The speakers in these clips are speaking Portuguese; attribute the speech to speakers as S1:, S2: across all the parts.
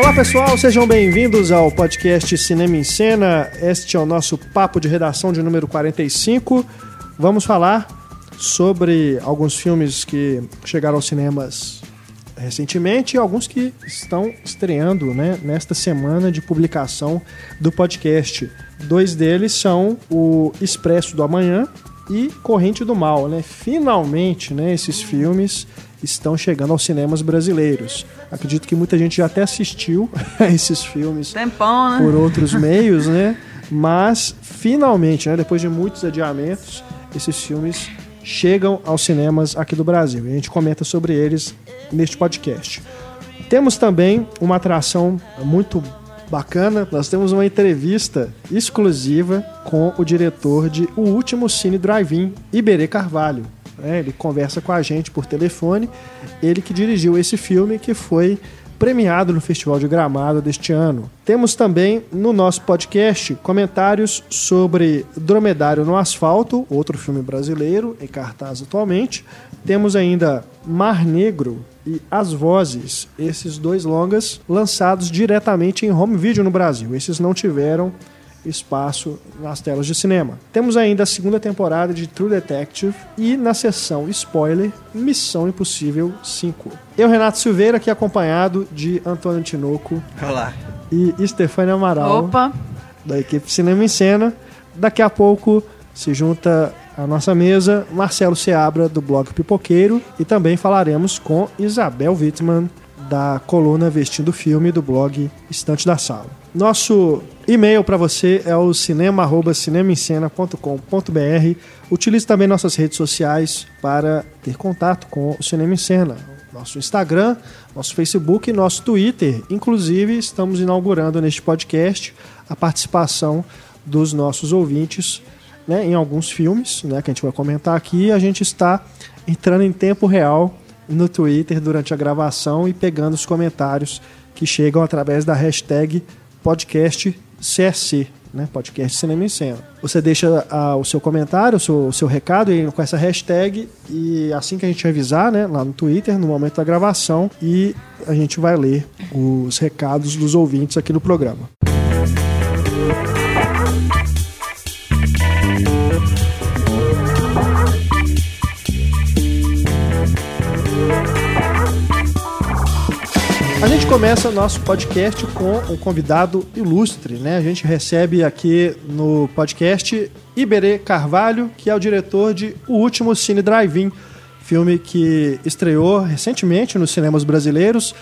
S1: Olá pessoal, sejam bem-vindos ao podcast Cinema em Cena. Este é o nosso papo de redação de número 45. Vamos falar sobre alguns filmes que chegaram aos cinemas recentemente e alguns que estão estreando né, nesta semana de publicação do podcast. Dois deles são o Expresso do Amanhã e Corrente do Mal. Né? Finalmente, né, esses filmes estão chegando aos cinemas brasileiros. Acredito que muita gente já até assistiu a esses filmes
S2: Tempão, né?
S1: por outros meios, né? Mas finalmente, né, depois de muitos adiamentos, esses filmes chegam aos cinemas aqui do Brasil. E a gente comenta sobre eles neste podcast. Temos também uma atração muito bacana. Nós temos uma entrevista exclusiva com o diretor de O Último Cine Drive-In, Iberê Carvalho. É, ele conversa com a gente por telefone. Ele que dirigiu esse filme que foi premiado no Festival de Gramado deste ano. Temos também no nosso podcast comentários sobre Dromedário no Asfalto, outro filme brasileiro em cartaz atualmente. Temos ainda Mar Negro e As Vozes, esses dois longas lançados diretamente em home video no Brasil. Esses não tiveram espaço nas telas de cinema. Temos ainda a segunda temporada de True Detective e na sessão spoiler, Missão Impossível 5. Eu, Renato Silveira, aqui acompanhado de Antônio Tinoco
S3: Olá.
S1: e Stefania Amaral,
S2: Opa,
S1: da equipe Cinema em Cena. Daqui a pouco se junta à nossa mesa Marcelo Seabra, do blog Pipoqueiro, e também falaremos com Isabel Wittmann, da coluna Vestindo Filme, do blog Estante da Sala. Nosso e-mail para você é o cinema@cinemaencena.com.br. Utilize também nossas redes sociais para ter contato com o Cinema em Cena. Nosso Instagram, nosso Facebook e nosso Twitter. Inclusive, estamos inaugurando neste podcast a participação dos nossos ouvintes né, em alguns filmes né, que a gente vai comentar aqui. A gente está entrando em tempo real no Twitter durante a gravação e pegando os comentários que chegam através da hashtag podcast CSC, né? Podcast Cinema em Cena. Você deixa ah, o seu comentário, o seu, o seu recado aí com essa hashtag e assim que a gente avisar, né, lá no Twitter, no momento da gravação, e a gente vai ler os recados dos ouvintes aqui no programa. A gente começa nosso podcast com um convidado ilustre, né? A gente recebe aqui no podcast Iberê Carvalho, que é o diretor de O Último Cine Drive-In, filme que estreou recentemente nos cinemas brasileiros,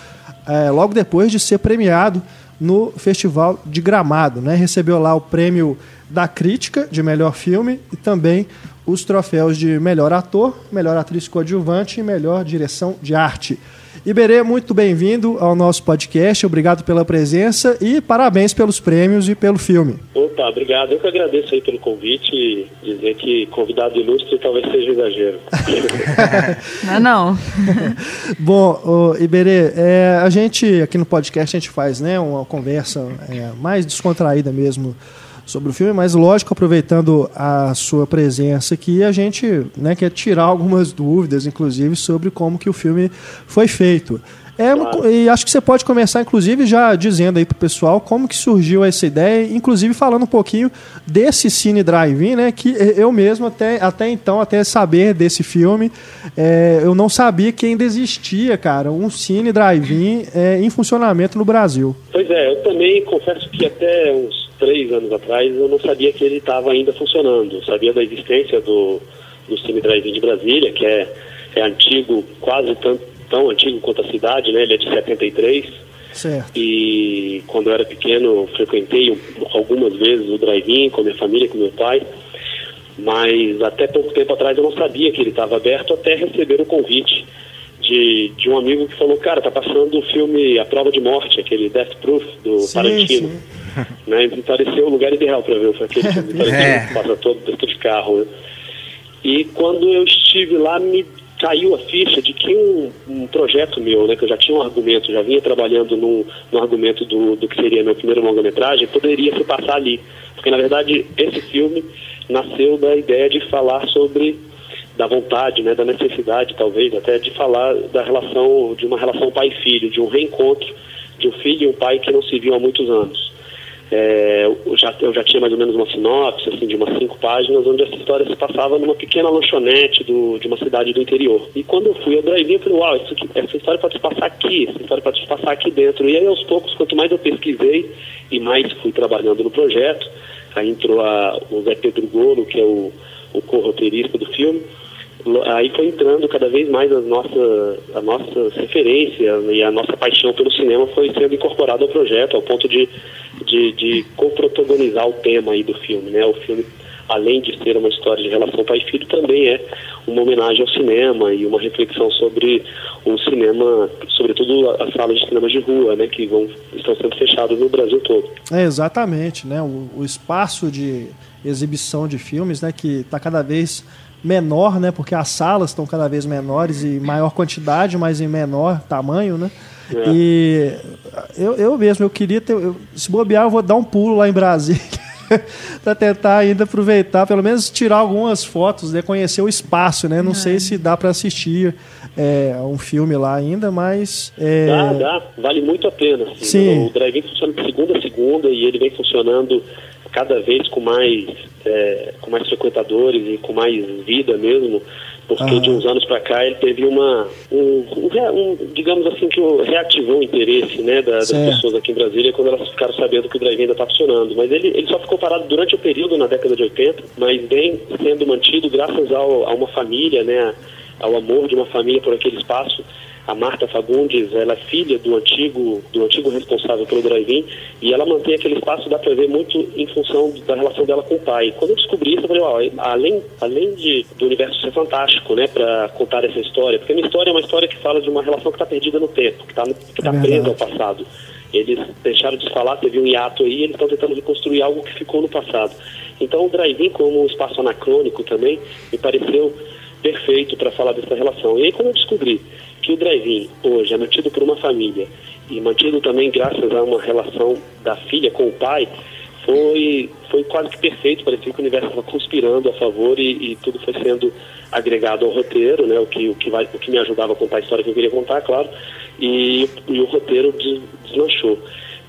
S1: eh, logo depois de ser premiado no Festival de Gramado, né? Recebeu lá o prêmio da crítica de melhor filme e também os troféus de melhor ator, melhor atriz coadjuvante e melhor direção de arte. Iberê, muito bem-vindo ao nosso podcast, obrigado pela presença e parabéns pelos prêmios e pelo filme.
S4: Opa, obrigado. Eu que agradeço aí pelo convite e dizer que convidado ilustre talvez seja exagero.
S2: não é não.
S1: Bom, Iberê, é, a gente aqui no podcast a gente faz né, uma conversa é, mais descontraída mesmo sobre o filme, mas lógico, aproveitando a sua presença aqui, a gente né, quer tirar algumas dúvidas, inclusive, sobre como que o filme foi feito. É,
S4: Claro.
S1: E acho que você pode começar, inclusive, já dizendo aí pro pessoal como que surgiu essa ideia, inclusive falando um pouquinho desse Cine Drive-In, né? Que eu mesmo, até, até então, até saber desse filme, é, eu não sabia que ainda existia, cara, um Cine Drive-In é, em funcionamento no Brasil.
S4: Pois é, eu também confesso que até uns três anos atrás eu não sabia que ele estava ainda funcionando. Eu sabia da existência do, do Cine Drive-In de Brasília, que é, é antigo, quase tão, tão antigo quanto a cidade, né? Ele é de 73.
S1: Certo.
S4: E quando eu era pequeno, eu frequentei um- algumas vezes o drive-in com a minha família, com meu pai. Mas até pouco tempo atrás eu não sabia que ele estava aberto até receber o convite de, de um amigo que falou, cara, tá passando o filme A Prova de Morte, aquele Death Proof do
S1: Sim,
S4: Tarantino.
S1: sim.
S4: Né? Me pareceu o lugar ideal para ver. Foi aquele filme
S3: É.
S4: que passa todo dentro de carro. Né? E quando eu estive lá, me caiu a ficha de que um, um projeto meu, né, que eu já tinha um argumento, já vinha trabalhando no, no argumento do, do que seria meu primeiro longa-metragem, poderia se passar ali. Porque, na verdade, esse filme nasceu da ideia de falar sobre da vontade, né, da necessidade, talvez, até de falar da relação, de uma relação pai-filho, de um reencontro de um filho e um pai que não se viam há muitos anos. É, eu, já, eu já tinha mais ou menos uma sinopse, assim, de umas cinco páginas, onde essa história se passava numa pequena lanchonete do, de uma cidade do interior. E quando eu fui ao drive eu falei, uau, isso aqui, essa história pode se passar aqui, essa história pode se passar aqui dentro. E aí, aos poucos, quanto mais eu pesquisei e mais fui trabalhando no projeto, aí entrou a, o Zé Pedro Golo, que é o, o co-roteirista do filme, aí foi entrando cada vez mais a nossa, a nossa referência e a nossa paixão pelo cinema foi sendo incorporada ao projeto, ao ponto de, de, de co-protagonizar o tema aí do filme. Né? O filme, além de ser uma história de relação pai filho, também é uma homenagem ao cinema e uma reflexão sobre o cinema, sobretudo as salas de cinema de rua, né, que vão, estão sendo fechadas no Brasil todo.
S1: É, exatamente, né? O, o espaço de exibição de filmes, né, que está cada vez menor, né? Porque as salas estão cada vez menores e maior quantidade, mas em menor tamanho, né? É. E eu, eu mesmo, eu queria ter. Eu, se bobear, eu vou dar um pulo lá em Brasília. para tentar ainda aproveitar, pelo menos tirar algumas fotos, né, conhecer o espaço, né? Não é. sei se dá para assistir é, um filme lá ainda, mas é...
S4: dá, dá, vale muito a pena. Assim,
S1: Sim.
S4: O drive-in funciona de segunda a segunda e ele vem funcionando cada vez com mais é, com mais frequentadores e com mais vida mesmo, porque ah. de uns anos para cá ele teve uma um, um, um, digamos assim que reativou o interesse né da, das pessoas aqui em Brasília quando elas ficaram sabendo que o drive ainda está funcionando, mas ele, ele só ficou parado durante o período na década de 80, mas vem sendo mantido graças ao, a uma família, né, ao amor de uma família por aquele espaço a Marta Fagundes, ela é filha do antigo, do antigo responsável pelo drive-in e ela mantém aquele espaço, dá para ver muito em função da relação dela com o pai. Quando eu descobri isso, eu falei, ó, além, além de, do universo ser fantástico, né, para contar essa história, porque a minha história é uma história que fala de uma relação que está perdida no tempo, que está que tá é presa ao passado. Eles deixaram de falar, teve um hiato aí, eles estão tentando reconstruir algo que ficou no passado. Então o drive-in como um espaço anacrônico também me pareceu perfeito para falar dessa relação. E aí quando eu descobri o drive-in hoje é mantido por uma família e mantido também graças a uma relação da filha com o pai, foi, foi quase que perfeito. Parecia que o universo estava conspirando a favor e, e, tudo foi sendo agregado ao roteiro, né? O que, o que, vai, o que me ajudava a contar a história que eu queria contar, claro. E, e o roteiro des, deslanchou.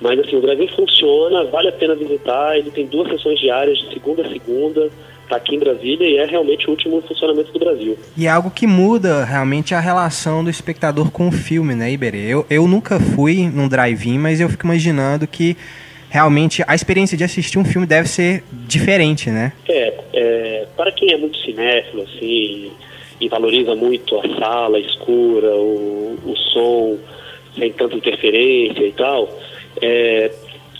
S4: Mas assim, o drive-in funciona, vale a pena visitar. Ele tem duas sessões diárias, de segunda a segunda está aqui em Brasília e é realmente o último funcionamento do Brasil.
S3: E é algo que muda realmente a relação do espectador com o filme, né, Iberê? Eu, eu nunca fui num drive-in, mas eu fico imaginando que realmente a experiência de assistir um filme deve ser diferente, né?
S4: É, é para quem é muito cinéfilo, assim, e valoriza muito a sala escura, o, o som sem tanta interferência e tal, é,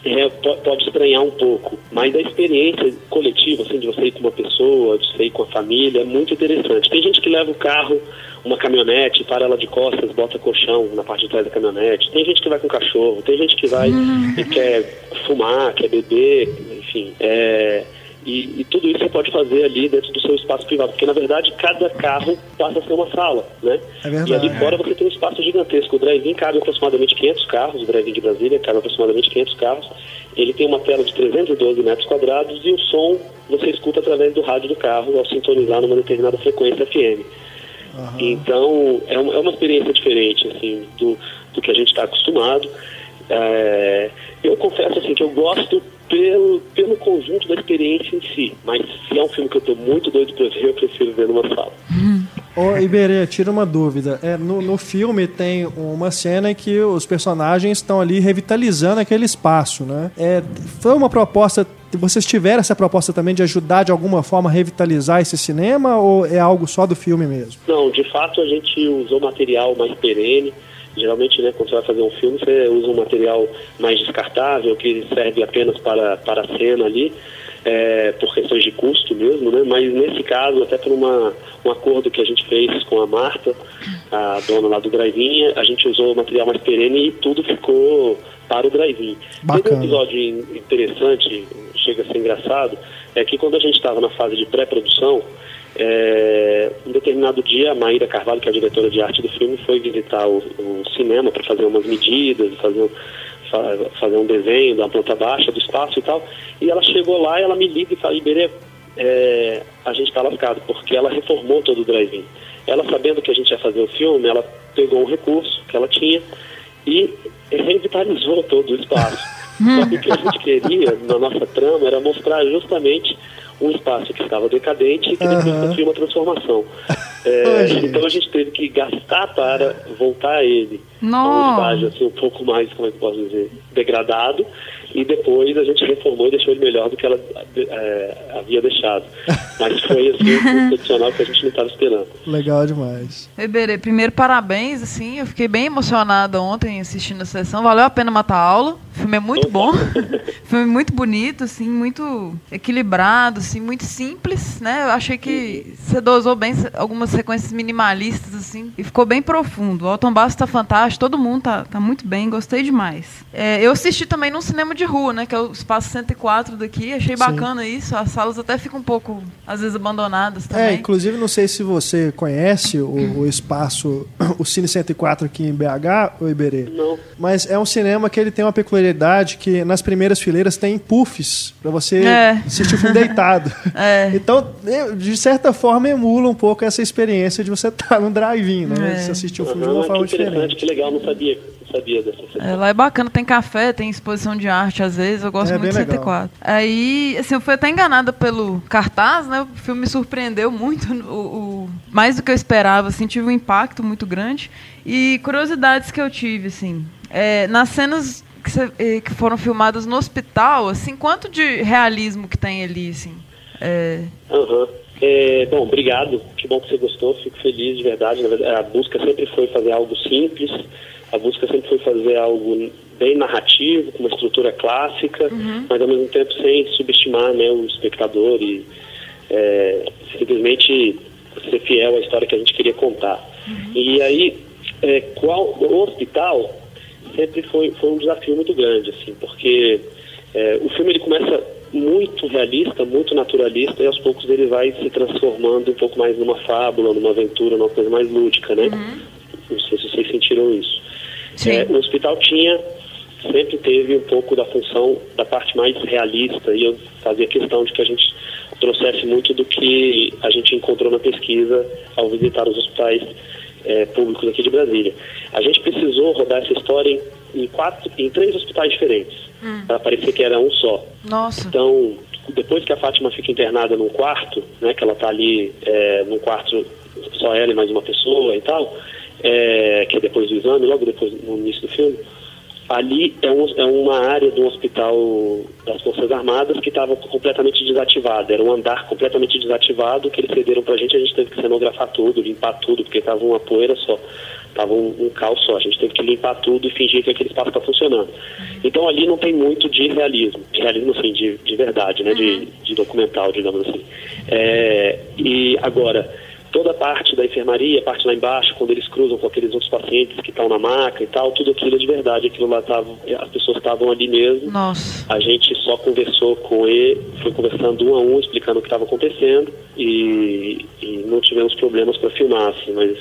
S4: é, pode estranhar um pouco, mas a experiência coletiva, assim, de você ir com uma pessoa, de você ir com a família, é muito interessante. Tem gente que leva o carro, uma caminhonete, para ela de costas, bota colchão na parte de trás da caminhonete. Tem gente que vai com cachorro, tem gente que vai e quer fumar, quer beber, enfim. É, e, e, tudo isso você pode fazer ali dentro do seu espaço privado, porque na verdade cada carro passa a ser uma sala, né?
S1: É verdade,
S4: e ali fora você tem um espaço gigantesco. O drive-in cabe aproximadamente 500 carros, o drive-in de Brasília cabe aproximadamente 500 carros. Ele tem uma tela de 312 metros quadrados e o som você escuta através do rádio do carro ao sintonizar numa determinada frequência FM. Uhum. Então é uma, é uma experiência diferente assim do, do que a gente está acostumado. É, eu confesso assim que eu gosto pelo, pelo conjunto da experiência em si. Mas se é um filme que eu estou muito doido para ver, eu prefiro ver numa sala.
S1: Ô, Iberê, tira uma dúvida. É, no, no filme tem uma cena em que os personagens estão ali revitalizando aquele espaço, né? É, foi uma proposta vocês tiveram essa proposta também de ajudar de alguma forma a revitalizar esse cinema ou é algo só do filme mesmo?
S4: Não, de fato a gente usou material mais perene. Geralmente, né, quando você vai fazer um filme, você usa um material mais descartável, que serve apenas para, para a cena ali, é, por questões de custo mesmo, né? Mas nesse caso, até por uma, um acordo que a gente fez com a Marta, a dona lá do drive a gente usou o material mais perene e tudo ficou para o drive-in. Teve um episódio interessante, chega a ser engraçado, é que quando a gente estava na fase de pré-produção, é, um determinado dia, a Maíra Carvalho, que é a diretora de arte do filme, foi visitar o, o cinema para fazer umas medidas, fazer, fazer um desenho da planta baixa do espaço e tal. E ela chegou lá e ela me liga e fala, Iberê, é, a gente está lascado, porque ela reformou todo o drive-in. Ela, sabendo que a gente ia fazer o filme, ela pegou um recurso que ela tinha e revitalizou todo o espaço. Só que o que a gente queria na nossa trama era mostrar justamente um espaço que estava decadente e que depois
S1: Aham.
S4: sofreu uma transformação. É, então a gente teve que gastar para voltar a ele a um estágio assim, um pouco mais, como é que eu posso dizer, degradado. E depois a gente reformou e deixou ele melhor do que ela é, havia deixado. Mas foi assim, um excepcional que a gente não estava esperando.
S1: Legal demais.
S2: Iberê, primeiro parabéns, assim, eu fiquei bem emocionada ontem assistindo a sessão, valeu a pena matar a aula, o filme é muito bom, filme muito bonito, assim, muito equilibrado, assim, muito simples, né, eu achei que você dosou bem algumas sequências minimalistas, assim, e ficou bem profundo, o Alton Basso tá fantástico, todo mundo tá, tá muito bem, gostei demais. É, eu assisti também num cinema de rua, né, que é o Espaço 104 daqui, achei
S1: Sim.
S2: bacana isso, as salas até ficam um pouco, às vezes, abandonadas também.
S1: É, inclusive, não sei se você conhece o, o espaço, o Cine 104 aqui em BH, o Iberê.
S4: Não.
S1: Mas é um cinema que ele tem uma peculiaridade que nas primeiras fileiras tem puffs pra você
S2: É.
S1: assistir o filme deitado.
S2: É.
S1: Então, eu, de certa forma, emula um pouco essa experiência de você estar no drive-in, né?
S2: É.
S1: Você assistir o filme de
S4: Aham,
S1: uma
S4: que
S1: forma
S4: interessante,
S1: diferente.
S4: que legal, não sabia, sabia dessa sessão.
S2: É, lá é bacana, tem café, tem exposição de arte às vezes, eu gosto
S1: É,
S2: muito de 104. Aí, assim, eu fui até enganada pelo cartaz, né? O filme me surpreendeu muito, o, o- mais do que eu esperava, assim, tive um impacto muito grande. E curiosidades que eu tive, assim, é, nas cenas que, cê- eh, que foram filmadas no hospital, assim, quanto de realismo que tem ali, assim? É,
S4: Aham. É, bom, obrigado. Que bom que você gostou. Fico feliz de verdade, A busca sempre foi fazer algo simples. A busca sempre foi fazer algo bem narrativo, com uma estrutura clássica, mas ao mesmo tempo sem subestimar né, o espectador e é, simplesmente ser fiel à história que a gente queria contar. E aí, é, qual, o hospital sempre foi, foi um desafio muito grande, assim, porque é, o filme ele começa muito realista, muito naturalista, e aos poucos ele vai se transformando um pouco mais numa fábula, numa aventura, numa coisa mais lúdica, né? Não sei se vocês sentiram isso. É, o hospital tinha, sempre teve um pouco da função da parte mais realista, e eu fazia questão de que a gente trouxesse muito do que a gente encontrou na pesquisa ao visitar os hospitais é, públicos aqui de Brasília. A gente precisou rodar essa história em, em quatro, em três hospitais diferentes, para parecer que era um só.
S2: nossa,
S4: Então, depois que a Fátima fica internada num quarto, né, que ela está ali é, num quarto só ela e mais uma pessoa e tal, é, que é depois do exame, logo depois no início do filme, ali é, um- é uma área do hospital das Forças Armadas que estava completamente desativada. Era um andar completamente desativado que eles cederam para a gente. A gente teve que cenografar tudo, limpar tudo, porque estava uma poeira só. Estava um, um caos só. A gente teve que limpar tudo e fingir que aquele espaço está funcionando. Então ali não tem muito de realismo. De realismo, assim, de, de verdade, né? De, de documental, digamos assim. É, e agora, toda a parte da enfermaria, a parte lá embaixo, quando eles cruzam com aqueles outros pacientes que estão na maca e tal, tudo aquilo é de verdade. Aquilo lá tava, as pessoas estavam ali mesmo.
S2: nossa.
S4: A gente só conversou com ele, foi conversando um a um, explicando o que estava acontecendo e, e não tivemos problemas para filmar, assim, mas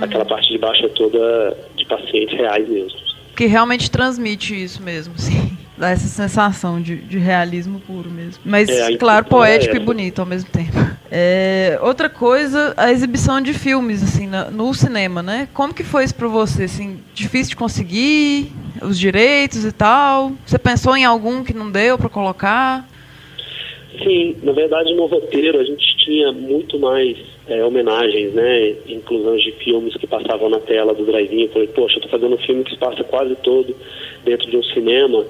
S4: aquela parte de baixo é toda de pacientes reais mesmo.
S2: que realmente transmite isso mesmo, sim. Dá essa sensação de, de realismo puro mesmo. Mas,
S4: É,
S2: claro,
S4: é
S2: poético e
S4: essa.
S2: bonito ao mesmo tempo. É, outra coisa, a exibição de filmes, assim, na- no cinema, né? Como que foi isso pra você, assim? Difícil de conseguir, os direitos e tal? Você pensou em algum que não deu pra colocar?
S4: Sim, na verdade no roteiro a gente tinha muito mais é, homenagens, né, inclusões de filmes que passavam na tela do drive-in. Eu falei, poxa, eu tô fazendo um filme que se passa quase todo dentro de um cinema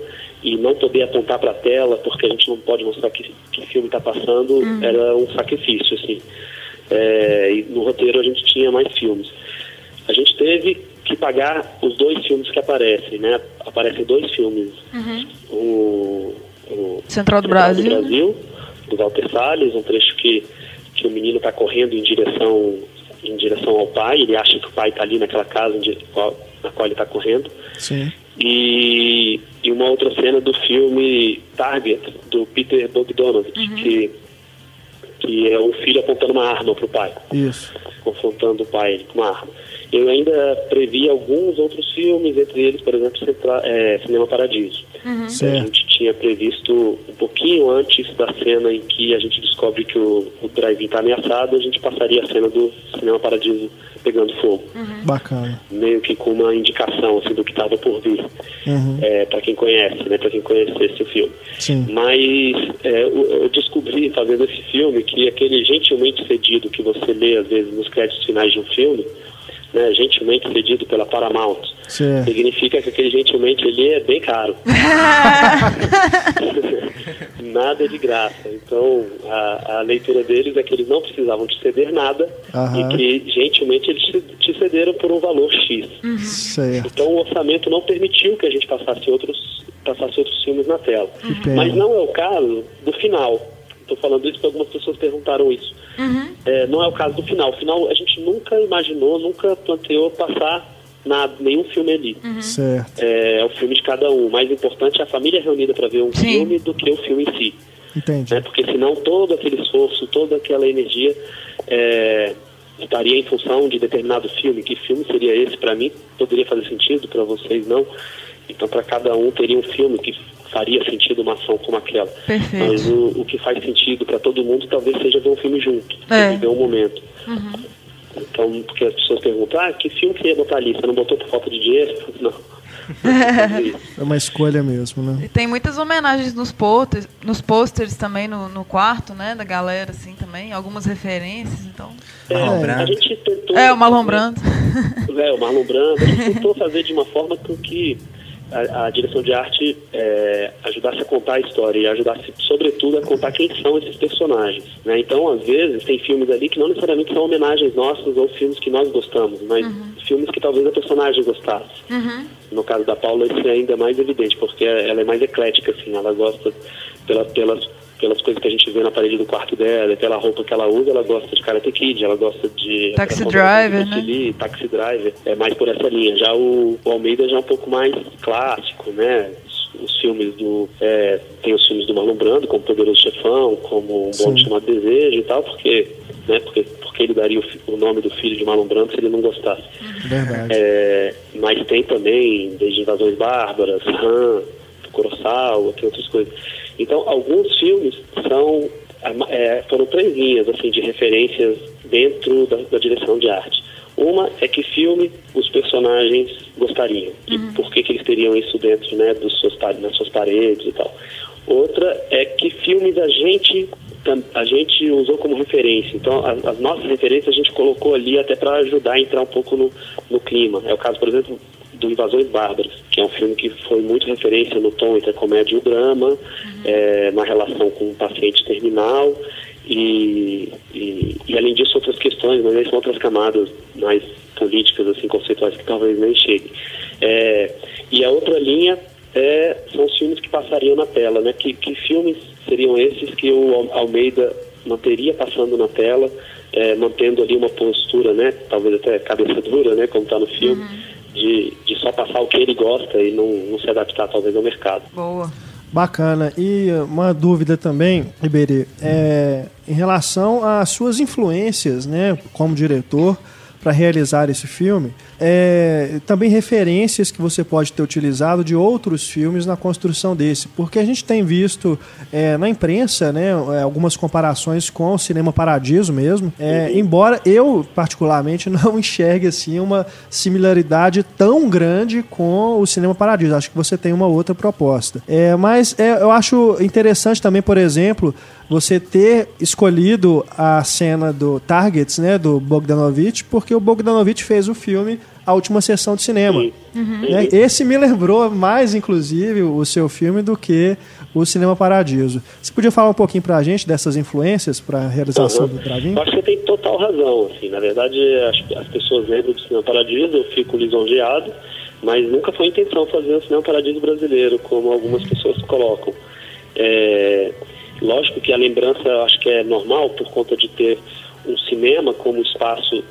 S4: e não poder apontar para a tela porque a gente não pode mostrar que, que filme está passando era um sacrifício, assim. É, e no roteiro a gente tinha mais filmes. A gente teve que pagar os dois filmes que aparecem, né? Aparecem dois filmes. O, o
S2: Central do Brasil.
S4: Brasil, do Walter Salles, um trecho que, que o menino está correndo em direção em direção ao pai, ele acha que o pai está ali naquela casa na qual ele está correndo.
S1: Sim.
S4: E, e uma outra cena do filme Target, do Peter Bogdanovich, que, que é um filho apontando uma arma para o pai
S1: Isso.
S4: confrontando o pai com uma arma. Eu ainda previ alguns outros filmes, entre eles, por exemplo, é, Cinema Paradiso.
S1: Uhum.
S4: A gente tinha previsto um pouquinho antes da cena em que a gente descobre que o, o drive-in está ameaçado, a gente passaria a cena do Cinema Paradiso pegando fogo.
S1: Uhum. Bacana.
S4: Meio que com uma indicação assim, do que estava por vir. Uhum. É, para quem conhece, né? Para quem conhecesse o filme.
S1: Sim.
S4: Mas é, eu descobri, fazendo esse filme, que aquele gentilmente cedido que você lê, às vezes, nos créditos finais de um filme, né, gentilmente cedido pela Paramount,
S1: Sim.
S4: significa que aquele gentilmente ali é bem caro. nada de graça. Então, a, a, leitura deles é que eles não precisavam te ceder nada
S1: Aham.
S4: e que, gentilmente, eles te, te cederam por um valor X.
S1: Certo.
S4: Então, o orçamento não permitiu que a gente passasse outros, passasse outros filmes na tela.
S1: Pena.
S4: Mas não é o caso do final. Estou falando isso porque algumas pessoas perguntaram isso. É, não é o caso do final. O final a gente nunca imaginou, nunca planteou passar nada, nenhum filme ali.
S1: Certo.
S4: É, é o filme de cada um. O mais importante é a família reunida para ver um
S2: Sim.
S4: filme do que o filme em si.
S1: Entendi.
S4: Né? Porque senão todo aquele esforço, toda aquela energia é, estaria em função de determinado filme. Que filme seria esse para mim? Poderia fazer sentido, para vocês não. Então, para cada um teria um filme que faria sentido uma ação como aquela.
S2: Perfeito.
S4: Mas o, o que faz sentido para todo mundo talvez seja ver um filme junto,
S2: É.
S4: viver um momento. Então, porque as pessoas perguntam, ah, que filme que você ia botar ali? Você não botou por falta de dinheiro? Não.
S1: É uma escolha mesmo, né?
S2: E tem muitas homenagens nos posters, nos posters também no, no quarto, né, da galera, assim, também. Algumas referências, então...
S4: É,
S3: Brando.
S4: a gente tentou.
S2: É, o Marlon Brando.
S4: É, o Marlon Brando. A gente tentou fazer de uma forma com que a, a direção de arte é, ajudasse a contar a história e ajudasse, sobretudo, a contar quem são esses personagens. Né? Então, às vezes, tem filmes ali que não necessariamente são homenagens nossas ou filmes que nós gostamos, mas filmes que talvez a personagem gostasse. No caso da Paula, isso é ainda mais evidente, porque ela é mais eclética, assim, ela gosta pela, pelas pelas coisas que a gente vê na parede do quarto dela, pela roupa que ela usa, ela gosta de Karate Kid, ela gosta de...
S2: Taxi Driver,
S4: Bruce Lee, Taxi Driver, é mais por essa linha. Já o, o Almeida já é um pouco mais clássico, né? Os, filmes do... é, tem os filmes do Marlon Brando, como Poderoso Chefão, como Um Bom
S1: Sim.
S4: Chamado Desejo e tal, porque... Né, porque, porque ele daria o, o nome do filho de Marlon Brando se ele não gostasse.
S1: Verdade.
S4: É, mas tem também, desde Invasões Bárbaras, Han, Kurosawa, tem outras coisas. Então, alguns filmes são é, foram três linhas assim, de referências dentro da, da direção de arte. Uma é que filme os personagens gostariam e por que, que eles teriam isso dentro né, dos seus, nas suas paredes e tal. Outra é que filmes a gente a gente usou como referência. Então, as, as nossas referências a gente colocou ali até para ajudar a entrar um pouco no, no clima. É o caso, por exemplo, do Invasões Bárbaras, que é um filme que foi muito referência no tom entre a comédia e o drama, é, na relação com um paciente terminal e, e, e, além disso outras questões, mas aí são outras camadas mais políticas, assim, conceituais que talvez nem cheguem. É, e a outra linha é, são os filmes que passariam na tela, né? Que, que filmes seriam esses que o Al- Almeida manteria passando na tela, é, mantendo ali uma postura, né? Talvez até cabeça dura, né? Como está no filme, de, de só passar o que ele gosta e não, não se adaptar talvez ao mercado.
S2: Boa.
S1: Bacana. E uma dúvida também, Iberê, é, em relação às suas influências, né, como diretor, para realizar esse filme, é, também referências que você pode ter utilizado de outros filmes na construção desse, porque a gente tem visto é, na imprensa, né, é, algumas comparações com o Cinema Paradiso mesmo, é, embora eu particularmente não enxergue assim uma similaridade tão grande com o Cinema Paradiso. Acho que você tem uma outra proposta. É, mas é, eu acho interessante também, por exemplo, você ter escolhido a cena do Targets, né, do Bogdanovich, porque o Bogdanovich fez o filme A Última Sessão de Cinema.
S4: Sim.
S1: Né? Esse me lembrou mais, inclusive, o seu filme do que o Cinema Paradiso. Você podia falar um pouquinho pra gente dessas influências para a realização
S4: Uhum.
S1: do Drive-In?
S4: Eu acho que você tem total razão. Assim. Na verdade, as, as pessoas lembram do Cinema Paradiso, eu fico lisonjeado, mas nunca foi a intenção fazer o Cinema Paradiso brasileiro, como algumas pessoas colocam. É, lógico que a lembrança eu acho que é normal por conta de ter um cinema como espaço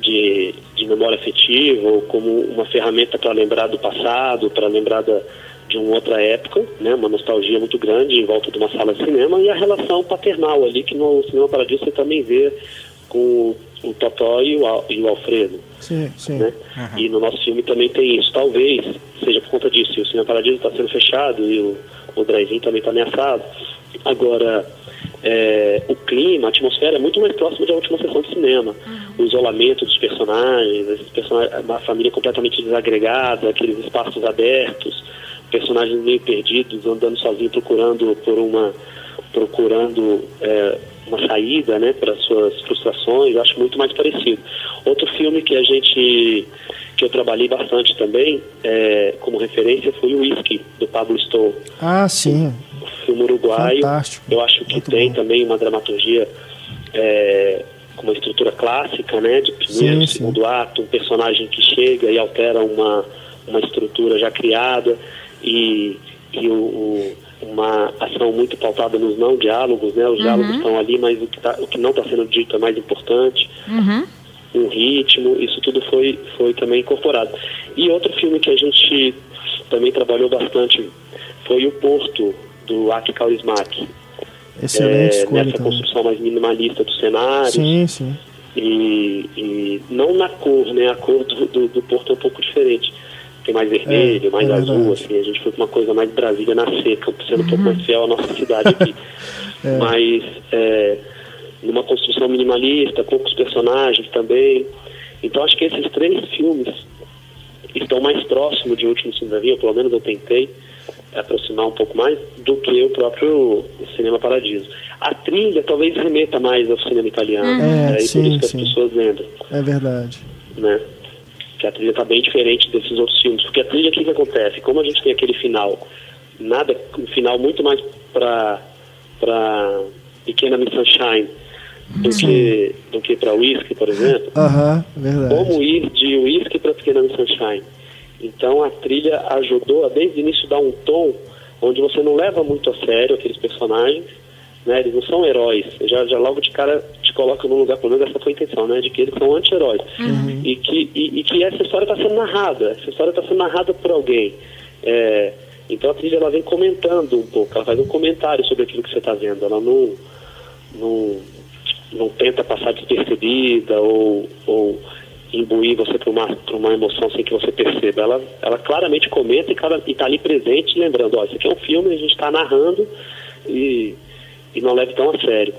S4: de, de memória afetiva ou como uma ferramenta para lembrar do passado, para lembrar da, de uma outra época, né, uma nostalgia muito grande em volta de uma sala de cinema e a relação paternal ali, que no Cinema Paradiso você também vê com o Totó e o, e o Alfredo.
S1: Sim, sim.
S4: né? E no nosso filme também tem isso. Talvez seja por conta disso. O Cinema Paradiso está sendo fechado e o, o drive-in também está ameaçado. Agora, é, o clima, a atmosfera é muito mais próxima da última sessão de cinema. O isolamento dos personagens, personagens, uma família completamente desagregada, aqueles espaços abertos, personagens meio perdidos, andando sozinhos procurando por uma procurando é, uma saída né, para suas frustrações, acho muito mais parecido. Outro filme que a gente que eu trabalhei bastante também é, como referência foi o Whisky, do Pablo Stoll.
S1: Ah, sim.
S4: O filme uruguaio.
S1: Fantástico.
S4: Eu acho que
S1: Muito
S4: tem
S1: bom.
S4: também uma dramaturgia é, com uma estrutura clássica, né? De primeiro,
S1: Sim, sim.
S4: segundo ato, um personagem que chega e altera uma, uma estrutura já criada e, e o, o- uma ação muito pautada nos não diálogos, né? Os diálogos estão ali, mas o que, tá, o que não está sendo dito é mais importante
S2: Uhum.
S4: Um ritmo, isso tudo foi, foi também incorporado. E outro filme que a gente também trabalhou bastante foi o Porto, do Aki Kaurismäki.
S1: Excelente
S4: É,
S1: escolha
S4: nessa
S1: também.
S4: construção mais minimalista do cenário
S1: Sim, sim.
S4: e, e não na cor, né? A cor do, do, do Porto é um pouco diferente. Tem mais vermelho,
S1: É,
S4: mais
S1: é
S4: azul,
S1: verdade.
S4: assim. A gente foi com uma coisa mais Brasília na seca, sendo um pouco mais fiel à nossa cidade aqui.
S1: É.
S4: Mas é, numa construção minimalista, poucos personagens também. Então acho que esses três filmes estão mais próximos de Último Cidadania, ou pelo menos eu tentei aproximar um pouco mais, do que o próprio Cinema Paradiso. A trilha talvez remeta mais ao cinema italiano,
S1: É,
S4: é, e
S1: sim,
S4: por isso que
S1: sim.
S4: as pessoas lembram,
S1: É verdade.
S4: né? Que a trilha está bem diferente desses outros filmes, porque a trilha, o que, que acontece? Como a gente tem aquele final, nada, um final muito mais para para Pequena Miss Sunshine do que, do que para Whisky, por exemplo,
S1: Aham, verdade.
S4: como ir de Whisky para Pequena Miss Sunshine. Então a trilha ajudou a desde o início dar um tom onde você não leva muito a sério aqueles personagens, né? Eles não são heróis. Já, já logo de cara te coloca num lugar, pelo menos essa foi a intenção, né? De que eles são anti-heróis. E, que, e, e que essa história está sendo narrada. Essa história está sendo narrada por alguém. É, então a trilha ela vem comentando um pouco, ela faz um comentário sobre aquilo que você está vendo. Ela não, não, não tenta passar despercebida ou, ou imbuir você para uma, uma emoção sem que você perceba. Ela, ela claramente comenta e está ali presente, lembrando, ó, isso aqui é um filme, a gente está narrando e, e não leve tão a sério.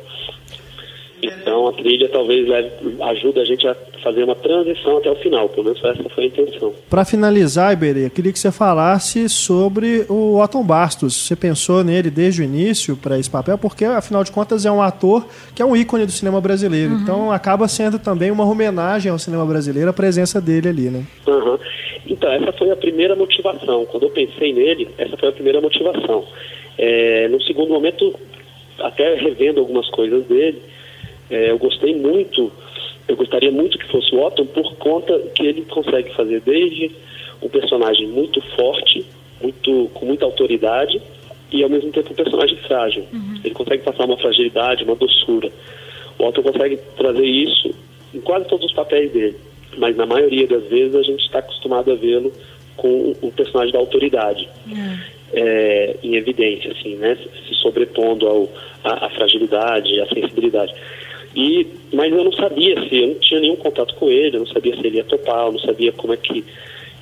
S4: Então a trilha talvez leve, ajude a gente a fazer uma transição até o final, pelo menos essa foi a intenção.
S1: Para finalizar, Iberê, eu queria que você falasse sobre o Otton Bastos. Você pensou nele desde o início para esse papel? Porque, afinal de contas, é um ator que é um ícone do cinema brasileiro. Então, acaba sendo também uma homenagem ao cinema brasileiro a presença dele ali, né?
S4: Aham. Então, essa foi a primeira motivação. Quando eu pensei nele, essa foi a primeira motivação. É, no segundo momento, até revendo algumas coisas dele, é, eu gostei muito, eu gostaria muito que fosse o Otton por conta que ele consegue fazer desde um personagem muito forte, muito com muita autoridade, e ao mesmo tempo um personagem frágil. Ele consegue passar uma fragilidade, uma doçura. O Otton consegue trazer isso em quase todos os papéis dele, mas na maioria das vezes a gente está acostumado a vê-lo com o personagem da autoridade é, em evidência, assim, né? Se sobrepondo ao, à, à fragilidade, à sensibilidade. E, mas eu não sabia se, eu não tinha nenhum contato com ele, eu não sabia se ele ia topar, eu não sabia como é que,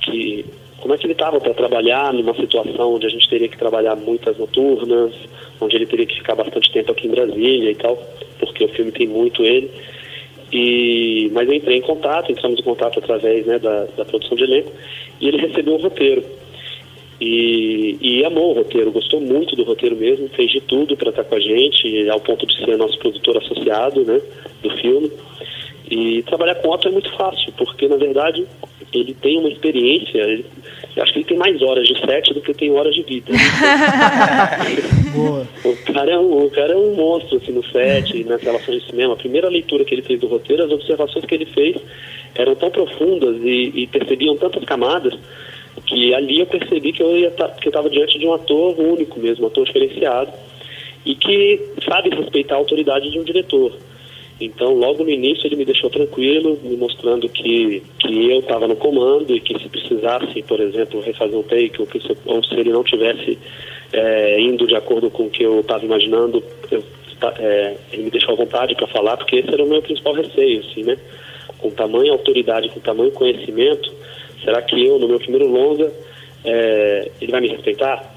S4: que como é que ele estava para trabalhar numa situação onde a gente teria que trabalhar muitas noturnas, onde ele teria que ficar bastante tempo aqui em Brasília e tal, porque o filme tem muito ele. E, mas eu entrei em contato, entramos em contato através né, da, da produção de elenco, e ele recebeu um roteiro. E, e amou o roteiro, gostou muito do roteiro mesmo, fez de tudo para estar com a gente, ao ponto de ser nosso produtor associado né, do filme. E trabalhar com o Otto é muito fácil, porque na verdade ele tem uma experiência, ele, acho que ele tem mais horas de set do que tem horas de vida.
S1: Boa.
S4: O cara, é um, o cara é um monstro assim, no set, nas relações de cinema. A primeira leitura que ele fez do roteiro, as observações que ele fez eram tão profundas e, e percebiam tantas camadas que ali eu percebi que eu tá, estava diante de um ator único mesmo, um ator diferenciado e que sabe respeitar a autoridade de um diretor. Então, logo no início, ele me deixou tranquilo, me mostrando que, que eu estava no comando e que se precisasse, por exemplo, refazer um take, ou, que se, ou se ele não tivesse é, indo de acordo com o que eu estava imaginando, eu é, ele me deixou à vontade para falar, porque esse era o meu principal receio, assim, né? Com tamanha autoridade, com tamanho conhecimento, será que eu, no meu primeiro longa, é, ele vai me respeitar?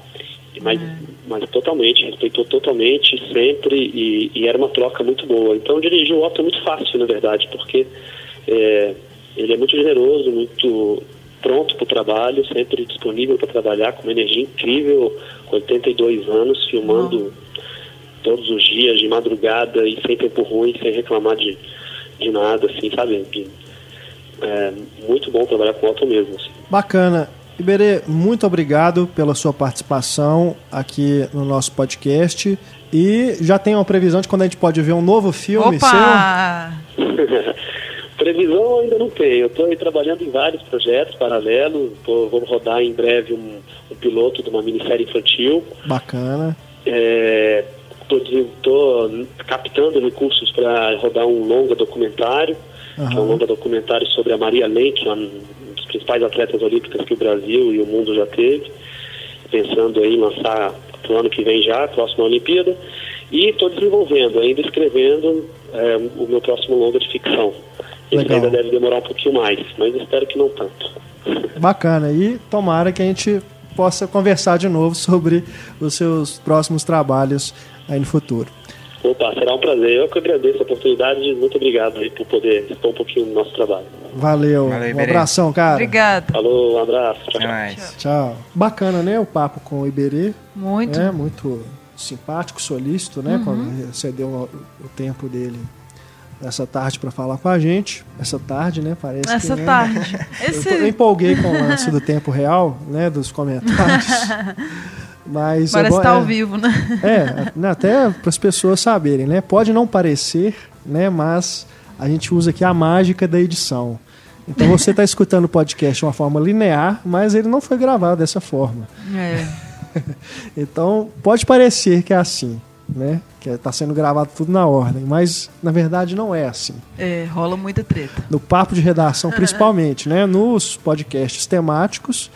S4: Mas, mas totalmente, respeitou totalmente, sempre, e, e, era uma troca muito boa. Então dirigir o Otto é muito fácil, na verdade, porque é, ele é muito generoso, muito pronto para o trabalho, sempre disponível para trabalhar, com uma energia incrível, com 82 anos, filmando uhum. todos os dias, de madrugada e sem tempo ruim, sem reclamar de, de nada, assim, sabe? É muito bom trabalhar com o Otto mesmo. Assim.
S1: Bacana. Iberê, muito obrigado pela sua participação aqui no nosso podcast. E já tem uma previsão de quando a gente pode ver um novo filme
S2: Opa!
S1: seu?
S4: Previsão ainda não tenho. Eu estou trabalhando em vários projetos paralelos. Tô, vou rodar em breve um, um, piloto de uma minissérie infantil.
S1: Bacana.
S4: Estou é, captando recursos para rodar um longa documentário. Uhum. Que é um longa documentário sobre a Maria Lenk, uma das principais atletas olímpicas que o Brasil e o mundo já teve. Pensando em lançar para o ano que vem já, próxima Olimpíada. E estou desenvolvendo, ainda escrevendo é, o meu próximo longa de ficção. Legal. ainda deve demorar um pouquinho mais, mas espero que não tanto.
S1: Bacana. E tomara que a gente possa conversar de novo sobre os seus próximos trabalhos aí no futuro.
S4: Opa, será um prazer. Eu que agradeço a oportunidade. Muito obrigado aí por poder expor um pouquinho do nosso trabalho.
S1: Valeu. Valeu um abração, cara.
S2: Obrigado.
S4: Falou, um abraço.
S3: Tchau, tchau.
S1: tchau. Bacana, né? O papo com o Iberê.
S2: Muito.
S1: É, muito simpático, solícito, né? Uhum. Quando cedeu o tempo dele essa tarde para falar com a gente. Essa tarde, né? Parece
S2: Essa
S1: que,
S2: né? tarde. Esse...
S1: Eu, empolguei com o lance do tempo real, né? Dos comentários. Mas
S2: Parece estar tá é, ao vivo, né?
S1: É, né, até para as pessoas saberem, né? Pode não parecer, né? Mas a gente usa aqui a mágica da edição. Então você está escutando o podcast de uma forma linear, mas ele não foi gravado dessa forma.
S2: É.
S1: então pode parecer que é assim, né? Que está sendo gravado tudo na ordem, mas na verdade não é assim.
S2: É, rola muita treta.
S1: No papo de redação, principalmente, né? Nos podcasts temáticos.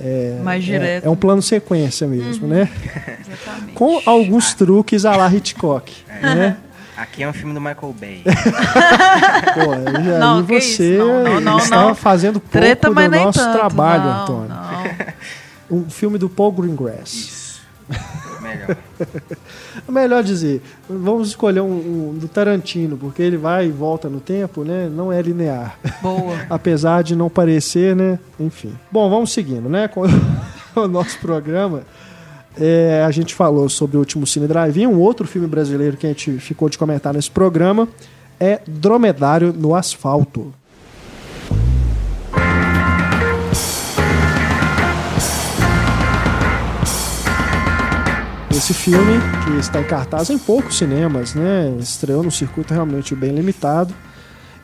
S1: É,
S2: Mais direto.
S1: É, é um plano sequência mesmo,
S2: uhum.
S1: né?
S2: Exatamente.
S1: Com alguns truques à la Hitchcock,
S3: é.
S1: né?
S3: Aqui é um filme do Michael Bay.
S1: Pô, aí,
S2: não,
S1: aí você
S2: não, não,
S1: está fazendo pouco
S2: Treta,
S1: do nosso
S2: tanto.
S1: trabalho,
S2: não,
S1: Antônio.
S2: Não.
S1: Um filme do Paul Greengrass.
S3: Isso. Melhor.
S1: É melhor dizer, vamos escolher um, um, do Tarantino, porque ele vai e volta no tempo, né? Não é linear.
S2: Boa.
S1: Apesar de não parecer, né? Enfim. Bom, vamos seguindo, né? Com o nosso programa. É, a gente falou sobre o último Cine Drive-In, um outro filme brasileiro que a gente ficou de comentar nesse programa é Dromedário no Asfalto. Esse filme, que está em cartaz em poucos cinemas, né? Estreou num circuito realmente bem limitado.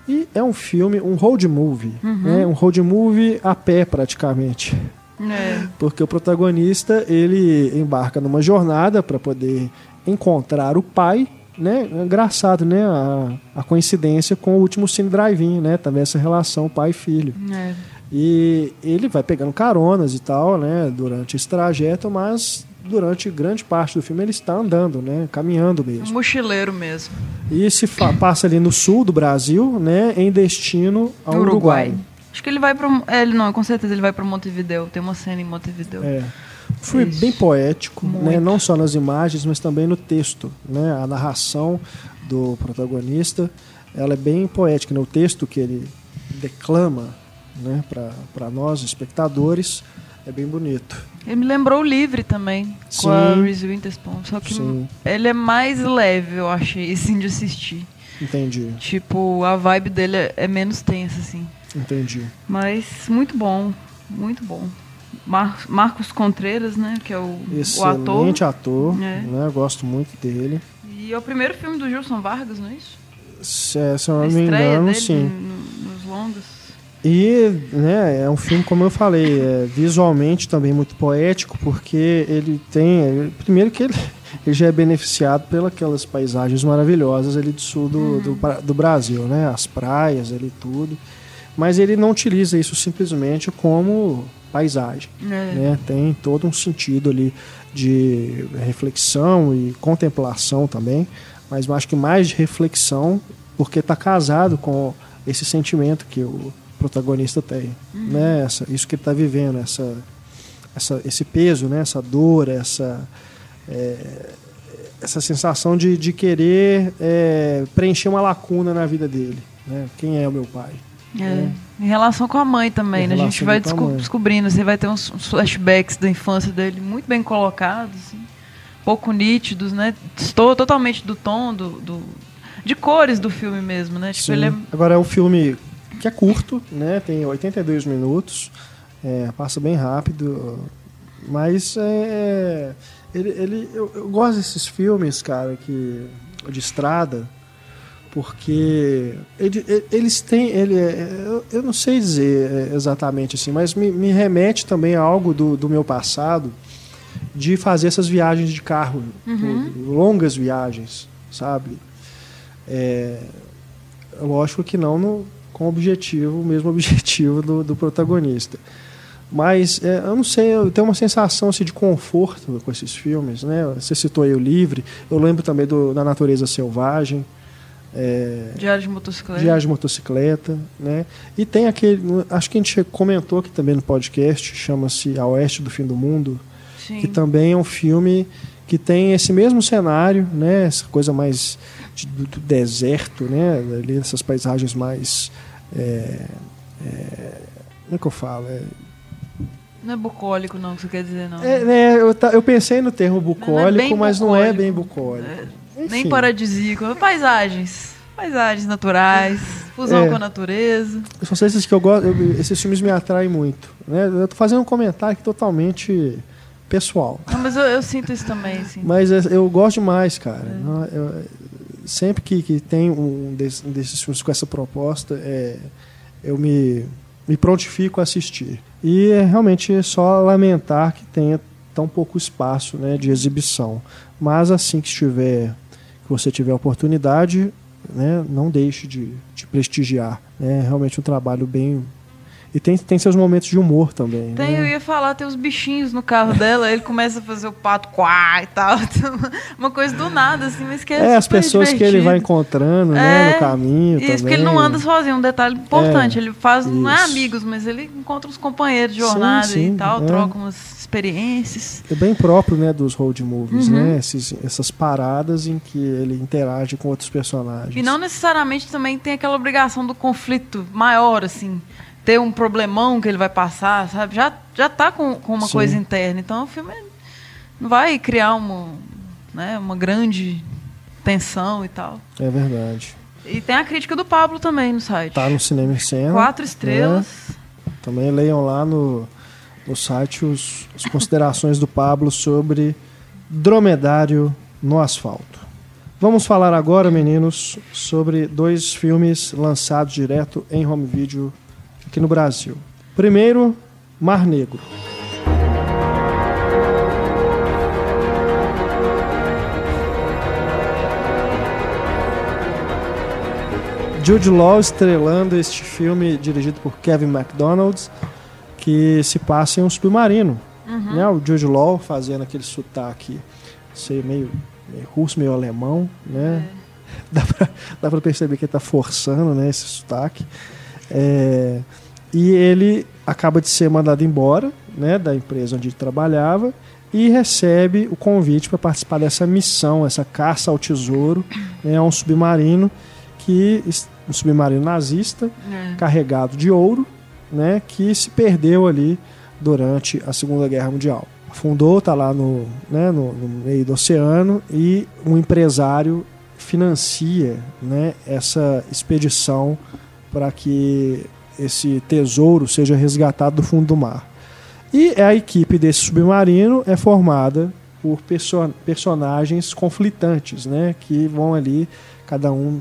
S1: E é um filme, um road movie, uhum. né? Um road movie a pé praticamente.
S2: É.
S1: Porque o protagonista, ele embarca numa jornada para poder encontrar o pai, né? Engraçado, né? A, a coincidência com o último Cine Drive-In, né? Também essa relação pai filho.
S2: É.
S1: E ele vai pegando caronas e tal, né? Durante esse trajeto, mas durante grande parte do filme ele está andando, né, caminhando mesmo.
S2: Um mochileiro mesmo.
S1: E se passa ali no sul do Brasil, né, em destino ao Uruguai. Uruguai.
S2: Acho que ele vai para é, ele não, com certeza ele vai para Montevideo. Tem uma cena em Montevideo.
S1: É. Foi Isso. bem poético, né, não só nas imagens, mas também no texto, né, a narração do protagonista, ela é bem poética, né, o texto que ele declama, né, para nós espectadores é bem bonito.
S2: Ele me lembrou o Livre também, Sim. com a Reese Witherspoon. Só que Sim. ele é mais leve, eu achei, assim, de assistir.
S1: Entendi.
S2: Tipo, a vibe dele é, é menos tensa, assim.
S1: Entendi.
S2: Mas muito bom, muito bom. Mar Marcos Contreras, né? Que é o,
S1: Excelente
S2: o ator.
S1: Excelente ator, é. né? Eu gosto muito dele.
S2: E é o primeiro filme do Gilson Vargas, não é isso?
S1: Se, se eu não me engano, sim.
S2: No, nos longas.
S1: E né, é um filme, como eu falei, é visualmente também muito poético, porque ele tem. Primeiro que ele, ele já é beneficiado pelas paisagens maravilhosas ali do sul do, do, do, Brasil, né? As praias ali tudo. Mas ele não utiliza isso simplesmente como paisagem. É. Né? Tem todo um sentido ali de reflexão e contemplação também mas eu acho que mais de reflexão, porque está casado com esse sentimento que o protagonista tem, uhum. né? Essa, isso que ele está vivendo, essa, essa, esse peso, né? Essa dor, essa é, essa sensação de, de querer é, preencher uma lacuna na vida dele, né? Quem é o meu pai?
S2: É. Né? Em relação com a mãe também, né? A gente vai desco descobrindo, você vai ter uns, uns, flashbacks da infância dele muito bem colocados, assim, pouco nítidos, né? Estou totalmente do tom, do, do, de cores do filme mesmo, né?
S1: Tipo, é... Agora é um filme que é curto, né? Tem 82 minutos, é, passa bem rápido, mas é, ele, ele eu, eu, gosto desses filmes, cara, que de estrada porque ele, eles têm ele é, eu não sei dizer é, exatamente assim mas me, me remete também a algo do, do, meu passado de fazer essas viagens de carro uhum. longas viagens sabe é, lógico que não no, com o objetivo o mesmo objetivo do, do protagonista mas é, eu não sei, eu tenho uma sensação assim, de conforto com esses filmes. Né? Você citou aí o Livre, eu lembro também do, da Natureza Selvagem.
S2: É, Diário de motocicleta.
S1: Diário de motocicleta, né? E tem aquele, acho que a gente comentou aqui também no podcast, chama-se A Oeste do Fim do Mundo, Sim. que também é um filme que tem esse mesmo cenário, né? Essa coisa mais de, do, do, deserto, né? Ali essas paisagens mais, é, é, como é que eu falo? É,
S2: não é bucólico, não, que você quer dizer, não.
S1: É, né, eu, eu pensei no termo bucólico, mas não é bem bucólico. É bem bucólico.
S2: É, nem paradisíaco. Paisagens. Paisagens naturais, fusão é. com a natureza.
S1: São esses que eu gosto, eu, esses filmes me atraem muito. Né? Eu tô fazendo um comentário aqui totalmente pessoal.
S2: Não, mas eu, eu, sinto isso também. Sim.
S1: Mas é, eu gosto demais, cara. É. Eu, sempre que, que tem um desses, filmes com essa proposta, é, eu me me prontifico a assistir. E é realmente só lamentar que tenha tão pouco espaço né, de exibição. Mas assim que estiver, que você tiver oportunidade, né, não deixe de, de prestigiar. É realmente um trabalho bem e tem, tem seus momentos de humor também.
S2: Tem,
S1: né?
S2: eu ia falar, tem os bichinhos no carro dela, ele começa a fazer o pato quá e tal. Uma coisa do nada, assim, mas que é
S1: É, as pessoas divertido. que ele vai encontrando, é, né, no caminho.
S2: Isso,
S1: também.
S2: porque ele não anda sozinho, um detalhe importante. É, ele faz, isso. não é amigos, mas ele encontra os companheiros de jornada sim, sim, e tal, é. troca umas experiências.
S1: É bem próprio, né, dos road movies, uhum. né? Esses, essas paradas em que ele interage com outros personagens.
S2: E não necessariamente também tem aquela obrigação do conflito maior, assim ter um problemão que ele vai passar, sabe? Já, já tá com, com uma Sim. coisa interna. Então o filme não vai criar uma, né, uma grande tensão e tal.
S1: É verdade.
S2: E tem a crítica do Pablo também no site.
S1: Tá no Cinema em Cena.
S2: Quatro estrelas.
S1: Né? Também leiam lá no, no site os, as considerações do Pablo sobre dromedário no asfalto. Vamos falar agora, meninos, sobre dois filmes lançados direto em home video aqui no Brasil. Primeiro, Mar Negro. Jude Law estrelando este filme dirigido por Kevin McDonald, que se passa em um submarino. Uhum. Né? O Jude Law fazendo aquele sotaque sei, meio, meio russo, meio alemão, né? É. Dá, pra, dá pra perceber que ele tá forçando né, esse sotaque. É, e ele acaba de ser mandado embora né, da empresa onde ele trabalhava e recebe o convite para participar dessa missão, essa caça ao tesouro, né, a um submarino que um submarino nazista é. carregado de ouro, né, que se perdeu ali durante a Segunda Guerra Mundial. Afundou, está lá no, né, no, no, meio do oceano e um empresário financia né, essa expedição para que esse tesouro seja resgatado do fundo do mar. E a equipe desse submarino é formada por perso personagens conflitantes, né, que vão ali, cada um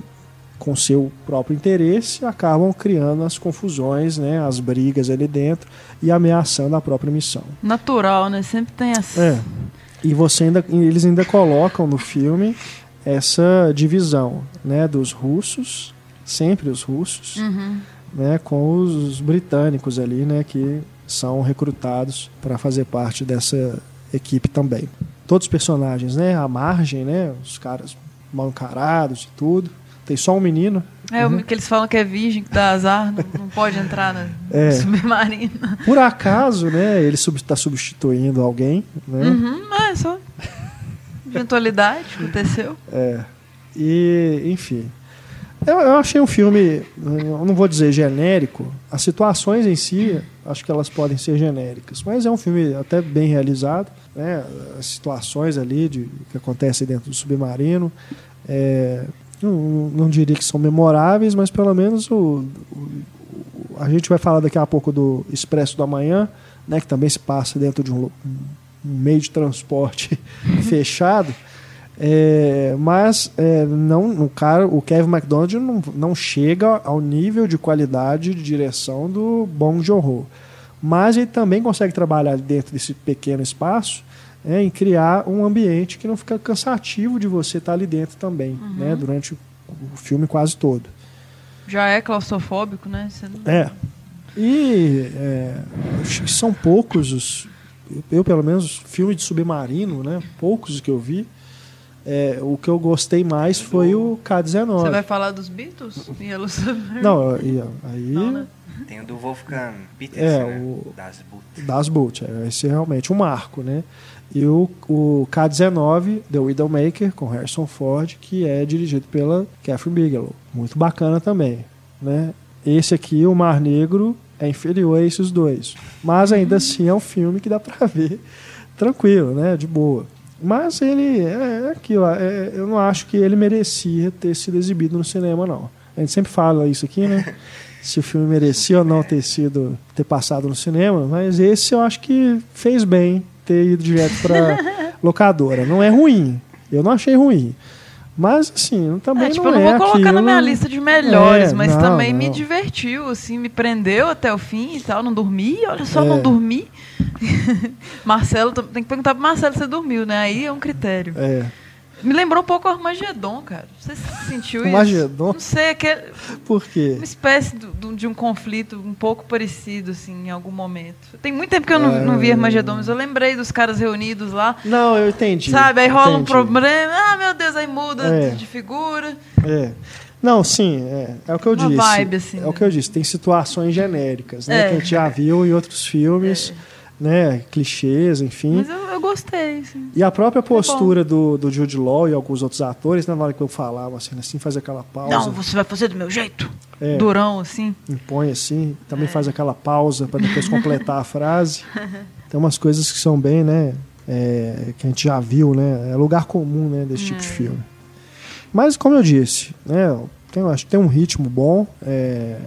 S1: com seu próprio interesse, acabam criando as confusões, né, as brigas ali dentro e ameaçando a própria missão.
S2: Natural, né? Sempre tem essa.
S1: É. E você ainda, eles ainda colocam no filme essa divisão, né, dos russos, sempre os russos, uhum né, com os britânicos ali, né, que são recrutados para fazer parte dessa equipe também. Todos os personagens, né, à margem, né, os caras mal encarados e tudo. Tem só um menino.
S2: É, o que eles falam que é virgem, que dá azar, não, não pode entrar no
S1: É.
S2: submarino.
S1: Por acaso, né, ele está substituindo alguém, né?
S2: Uhum, é só. Eventualidade, aconteceu.
S1: É. E, enfim. Eu, eu achei um filme, não vou dizer genérico, as situações em si, acho que elas podem ser genéricas, mas é um filme até bem realizado, né? As situações ali de, que acontecem dentro do submarino, é, não, não diria que são memoráveis, mas pelo menos o, o- a gente vai falar daqui a pouco do Expresso do Amanhã, né? Que também se passa dentro de um, um meio de transporte fechado. É, mas é, não, o, cara, o Kevin McDonald não, não chega ao nível de qualidade de direção do Bong Joon-ho. Mas ele também consegue trabalhar dentro desse pequeno espaço é, em criar um ambiente que não fica cansativo de você estar ali dentro também, né, durante o, filme quase todo.
S2: Já é claustrofóbico, né? Não-
S1: É. E é, acho que são poucos os. Eu, pelo menos, filme de submarino, né? Poucos que eu vi. É, o que eu gostei mais foi o K-19.
S2: Você vai falar dos Beatles?
S1: Não, aí.
S2: Não, né?
S3: Tem o do Wolfgang Peterson,
S1: É,
S3: né?
S1: o-
S3: Das Boot.
S1: Das Boot. é, Esse é realmente um marco, né? E o, o K-19, The Widowmaker, com Harrison Ford, que é dirigido pela Catherine Bigelow. Muito bacana também, né? Esse aqui, O Mar Negro, é inferior a esses dois. Mas ainda assim é um filme que dá pra ver tranquilo, né? De boa. Mas ele é é aquilo, é, eu não acho que ele merecia ter sido exibido no cinema, não. A gente sempre fala isso aqui, né? Se o filme merecia ou não ter sido ter passado no cinema, mas esse eu acho que fez bem ter ido direto para locadora. Não é ruim, eu não achei ruim. Mas assim, também
S2: É, tipo,
S1: não
S2: eu não
S1: é
S2: vou colocar na
S1: aquilo-
S2: minha lista de melhores,
S1: É,
S2: mas
S1: não,
S2: também me
S1: não.
S2: divertiu, assim, me prendeu até o fim e tal. Não dormi, olha só,
S1: É.
S2: não dormi. Marcelo, tem que perguntar pro Marcelo se você dormiu, né? Aí é um critério.
S1: É,
S2: Me lembrou um pouco o Armagedon, cara. Você sentiu isso?
S1: Armagedon?
S2: Não sei, aquele,
S1: por quê?
S2: uma espécie do- de um conflito um pouco parecido, assim, em algum momento. Tem muito tempo que eu não,
S1: É.
S2: não vi Armagedon, mas eu lembrei dos caras reunidos lá.
S1: Não, eu entendi.
S2: Sabe, aí rola um
S1: entendi.
S2: problema, ah, meu Deus, aí muda
S1: É.
S2: de figura.
S1: É. Não, sim, é, é o que eu
S2: Uma
S1: disse.
S2: vibe, assim,
S1: é
S2: né?
S1: o que eu disse. Tem situações genéricas, né?
S2: É.
S1: Que a gente já viu em outros filmes, né? Clichês, enfim.
S2: Mas eu, eu gostei, assim.
S1: E a própria postura do, do Jude Law e alguns outros atores, né? Na hora que eu falar uma cena assim, faz aquela pausa,
S2: Não, você vai fazer do meu jeito.
S1: É.
S2: Durão, assim.
S1: impõe assim,
S2: É.
S1: também faz aquela pausa para depois completar a frase. Tem umas coisas que são bem, né? é, que a gente já viu, né? É lugar comum, né? Desse tipo de filme. Mas, como eu disse, né? Tem, acho que tem um ritmo bom, é,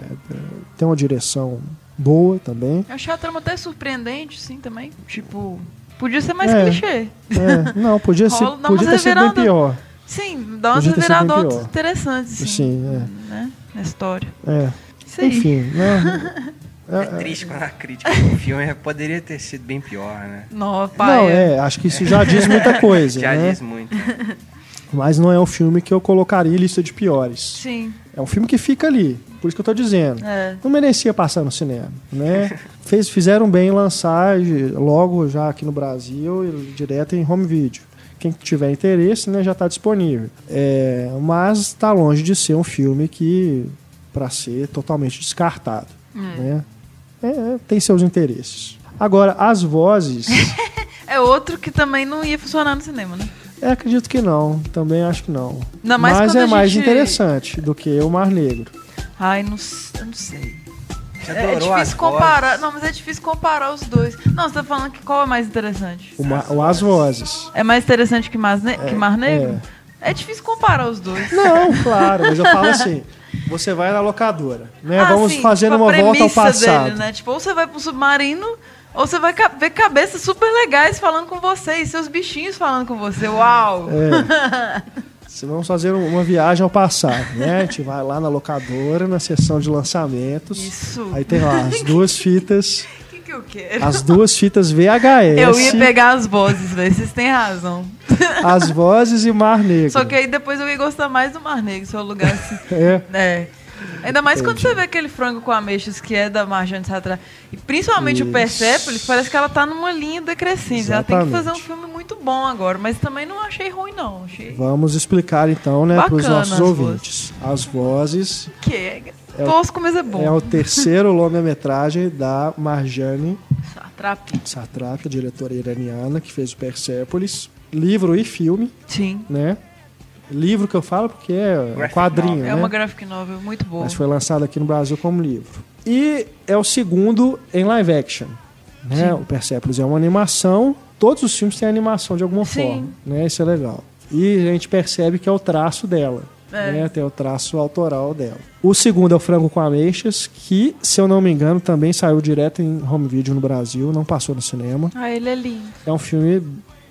S1: tem uma direção boa também.
S2: Eu achei a trama até surpreendente, sim, também. Tipo, podia ser mais
S1: É.
S2: clichê.
S1: É, não, podia, ser,
S2: Rola-
S1: podia ter sido bem pior.
S2: Sim, dá umas reviravoltas interessantes, sim.
S1: Sim,
S2: Né? Na história.
S1: é.
S2: Isso aí.
S1: Enfim, né?
S3: É triste quando a crítica do filme poderia ter sido bem pior, né?
S2: Não, pai.
S1: Não, é, acho que isso já diz muita coisa,
S3: Já
S1: né?
S3: diz muito.
S1: Mas não é um filme que eu colocaria em lista de piores.
S2: Sim,
S1: É um filme que fica ali, por isso que eu tô dizendo.
S2: é.
S1: Não merecia passar no cinema, né? Fez, fizeram bem em lançar logo já aqui no Brasil, direto em home video. Quem tiver interesse, né, já está disponível. É, mas está longe de ser um filme que para ser totalmente descartado, né? É, é, tem seus interesses. Agora, as vozes,
S2: É outro que também não ia funcionar no cinema, né?
S1: É, acredito que não. Também acho que não.
S2: Mais
S1: mas
S2: quando
S1: é mais
S2: gente-
S1: interessante do que o Mar Negro.
S2: Ai, não, eu não sei. É, é difícil comparar.
S3: vozes?
S2: Não, mas é difícil comparar os dois. Não, você tá falando que qual é mais interessante?
S1: O, ma- o As Vozes.
S2: É mais interessante que, Mas ne que Mar Negro? É. difícil comparar os dois.
S1: Não, claro, mas eu falo assim: você vai na locadora, né?
S2: Ah,
S1: Vamos
S2: sim,
S1: fazendo
S2: tipo,
S1: uma volta ao passado.
S2: Dele, né? Tipo, ou você vai pro submarino, ou você vai ver cabeças super legais falando com você e seus bichinhos falando com você. Uau!
S1: É. Se Vamos fazer uma viagem ao passado, né? A gente vai lá na locadora, na sessão de lançamentos.
S2: Isso.
S1: Aí tem lá as duas fitas,
S2: O que, que eu quero?
S1: as duas fitas VHS,
S2: Eu ia pegar as vozes, velho. Vocês têm razão.
S1: as vozes e Mar Negro.
S2: Só que aí depois eu ia gostar mais do Mar Negro, se eu alugasse.
S1: É,
S2: É. Ainda mais quando
S1: Entendi.
S2: você vê aquele frango com ameixas que é da Marjane Satrapi. E principalmente o
S1: Isso.
S2: Persepolis, parece que ela tá numa linha decrescente. Ela tem que fazer um
S1: Exatamente.
S2: filme muito bom agora, mas também não achei ruim, não. Achei
S1: Vamos explicar então, né, para os nossos
S2: as
S1: ouvintes. As vozes
S2: que é
S1: É o-
S2: tosco, mas é bom.
S1: é o terceiro longa-metragem da Marjane
S2: Satrapi.
S1: Satrapa, diretora iraniana, que fez o Persepolis. Livro e filme,
S2: Sim.
S1: né? Livro que eu falo porque é
S3: Graphic
S1: quadrinho,
S3: novel.
S1: né?
S2: É uma graphic novel muito boa.
S1: Mas foi lançado aqui no Brasil como livro. E é o segundo em live action. Né? O Persepolis é uma animação. Todos os filmes têm animação de alguma
S2: Sim.
S1: forma. Né? Isso é legal. E a gente percebe que é o traço dela.
S2: É.
S1: Né? Tem o traço autoral dela. O segundo é o Frango com Ameixas, que, se eu não me engano, também saiu direto em home video no Brasil, não passou no cinema.
S2: Ah, ele é lindo.
S1: É um filme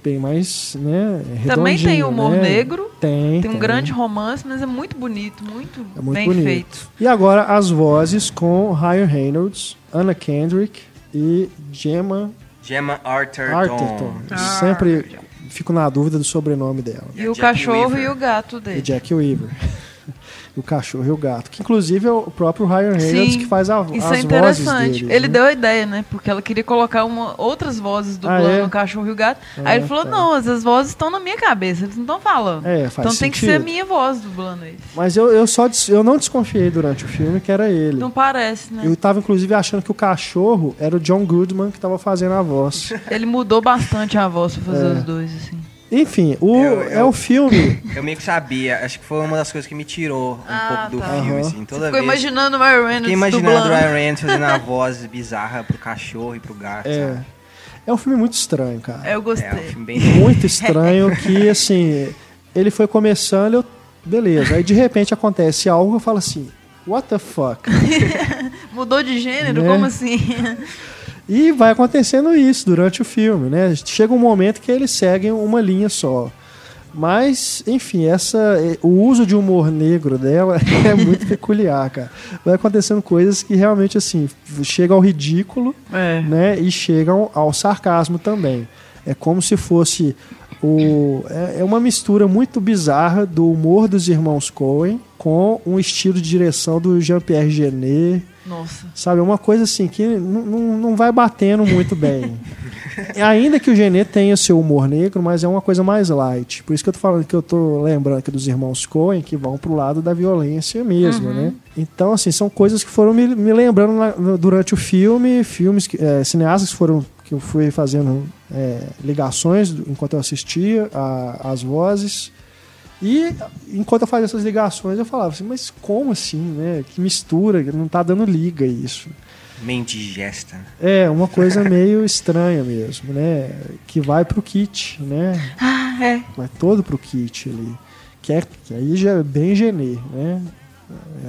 S1: bem mais, né,
S2: Também tem humor
S1: né?
S2: negro.
S1: Tem,
S2: Tem um grande romance, mas é muito bonito, muito,
S1: É muito
S2: bem
S1: bonito.
S2: feito.
S1: E agora as vozes com Ryan Reynolds, Anna Kendrick e Gemma
S3: Gemma Arthur
S1: Arterton.
S2: Ah.
S1: Sempre fico na dúvida do sobrenome dela.
S2: E,
S3: E a
S2: o cachorro
S3: Weaver.
S2: e o gato
S1: E
S2: dele.
S1: Jack Weaver. O cachorro e o gato. Que inclusive é o próprio Ryan Reynolds
S2: Sim,
S1: que faz a,
S2: Isso
S1: as
S2: é interessante.
S1: deles,
S2: ele
S1: né?
S2: deu a ideia, né? Porque ela queria colocar uma, outras vozes dublando
S1: Ah, é?
S2: o cachorro e o gato.
S1: Ah,
S2: Aí ele falou:
S1: tá.
S2: não, essas vozes estão na minha cabeça, eles não estão falando.
S1: É, faz
S2: então tem que ser a
S1: sentido.
S2: minha voz dublando eles.
S1: Mas eu, eu só eu não desconfiei durante o filme que era ele.
S2: Não parece, né?
S1: Eu tava inclusive achando que o cachorro era o John Goodman que tava fazendo a voz.
S2: Ele mudou bastante a voz pra fazer
S1: É.
S2: os dois, assim.
S1: Enfim, o,
S3: Eu-
S1: é
S3: eu-
S1: o filme.
S3: Eu meio que sabia, acho que foi uma das coisas que me tirou um
S2: Ah,
S3: pouco do
S2: tá.
S3: filme,
S1: Aham.
S3: assim, toda
S2: Ficou
S3: vez.
S2: imaginando o Ryan Reynolds
S3: Fiquei imaginando o Ryan Reynolds fazendo a voz bizarra pro cachorro e pro gato,
S1: É,
S3: sabe?
S1: é um filme muito estranho, cara.
S2: É, eu
S3: É um
S2: gostei.
S3: filme bem...
S1: muito estranho que, assim, ele foi começando, eu, beleza. Aí de repente acontece algo, eu falo assim, what the fuck?
S2: Mudou de gênero?
S1: Né?
S2: Como assim?
S1: E vai acontecendo isso durante o filme, né? Chega um momento que eles seguem uma linha só. Mas, enfim, essa, o uso de humor negro dela é muito peculiar, cara. Vai acontecendo coisas que realmente, assim, chegam ao ridículo,
S2: É.
S1: né? E chegam ao sarcasmo também. É como se fosse o é, é uma mistura muito bizarra do humor dos irmãos Coen com um estilo de direção do Jean-Pierre Genet,
S2: Nossa.
S1: sabe? É uma coisa assim que não, não, vai batendo muito bem. Ainda que o Genet tenha seu humor negro, mas é uma coisa mais light. Por isso que eu tô falando que eu tô lembrando aqui dos irmãos Coen que vão pro lado da violência mesmo, né? Então, assim, são coisas que foram me, me lembrando na- durante o filme, filmes, que, é, cineastas que foram que eu fui fazendo é, ligações enquanto eu assistia a- as vozes. E enquanto eu fazia essas ligações, eu falava assim, mas como assim, né? Que mistura, não tá dando liga isso.
S3: meio indigesta. né?
S1: É, uma coisa meio estranha mesmo, né? Que vai pro kit, né?
S2: Ah, é.
S1: Vai todo pro kit ali. Que, é, que aí já é bem genê, né?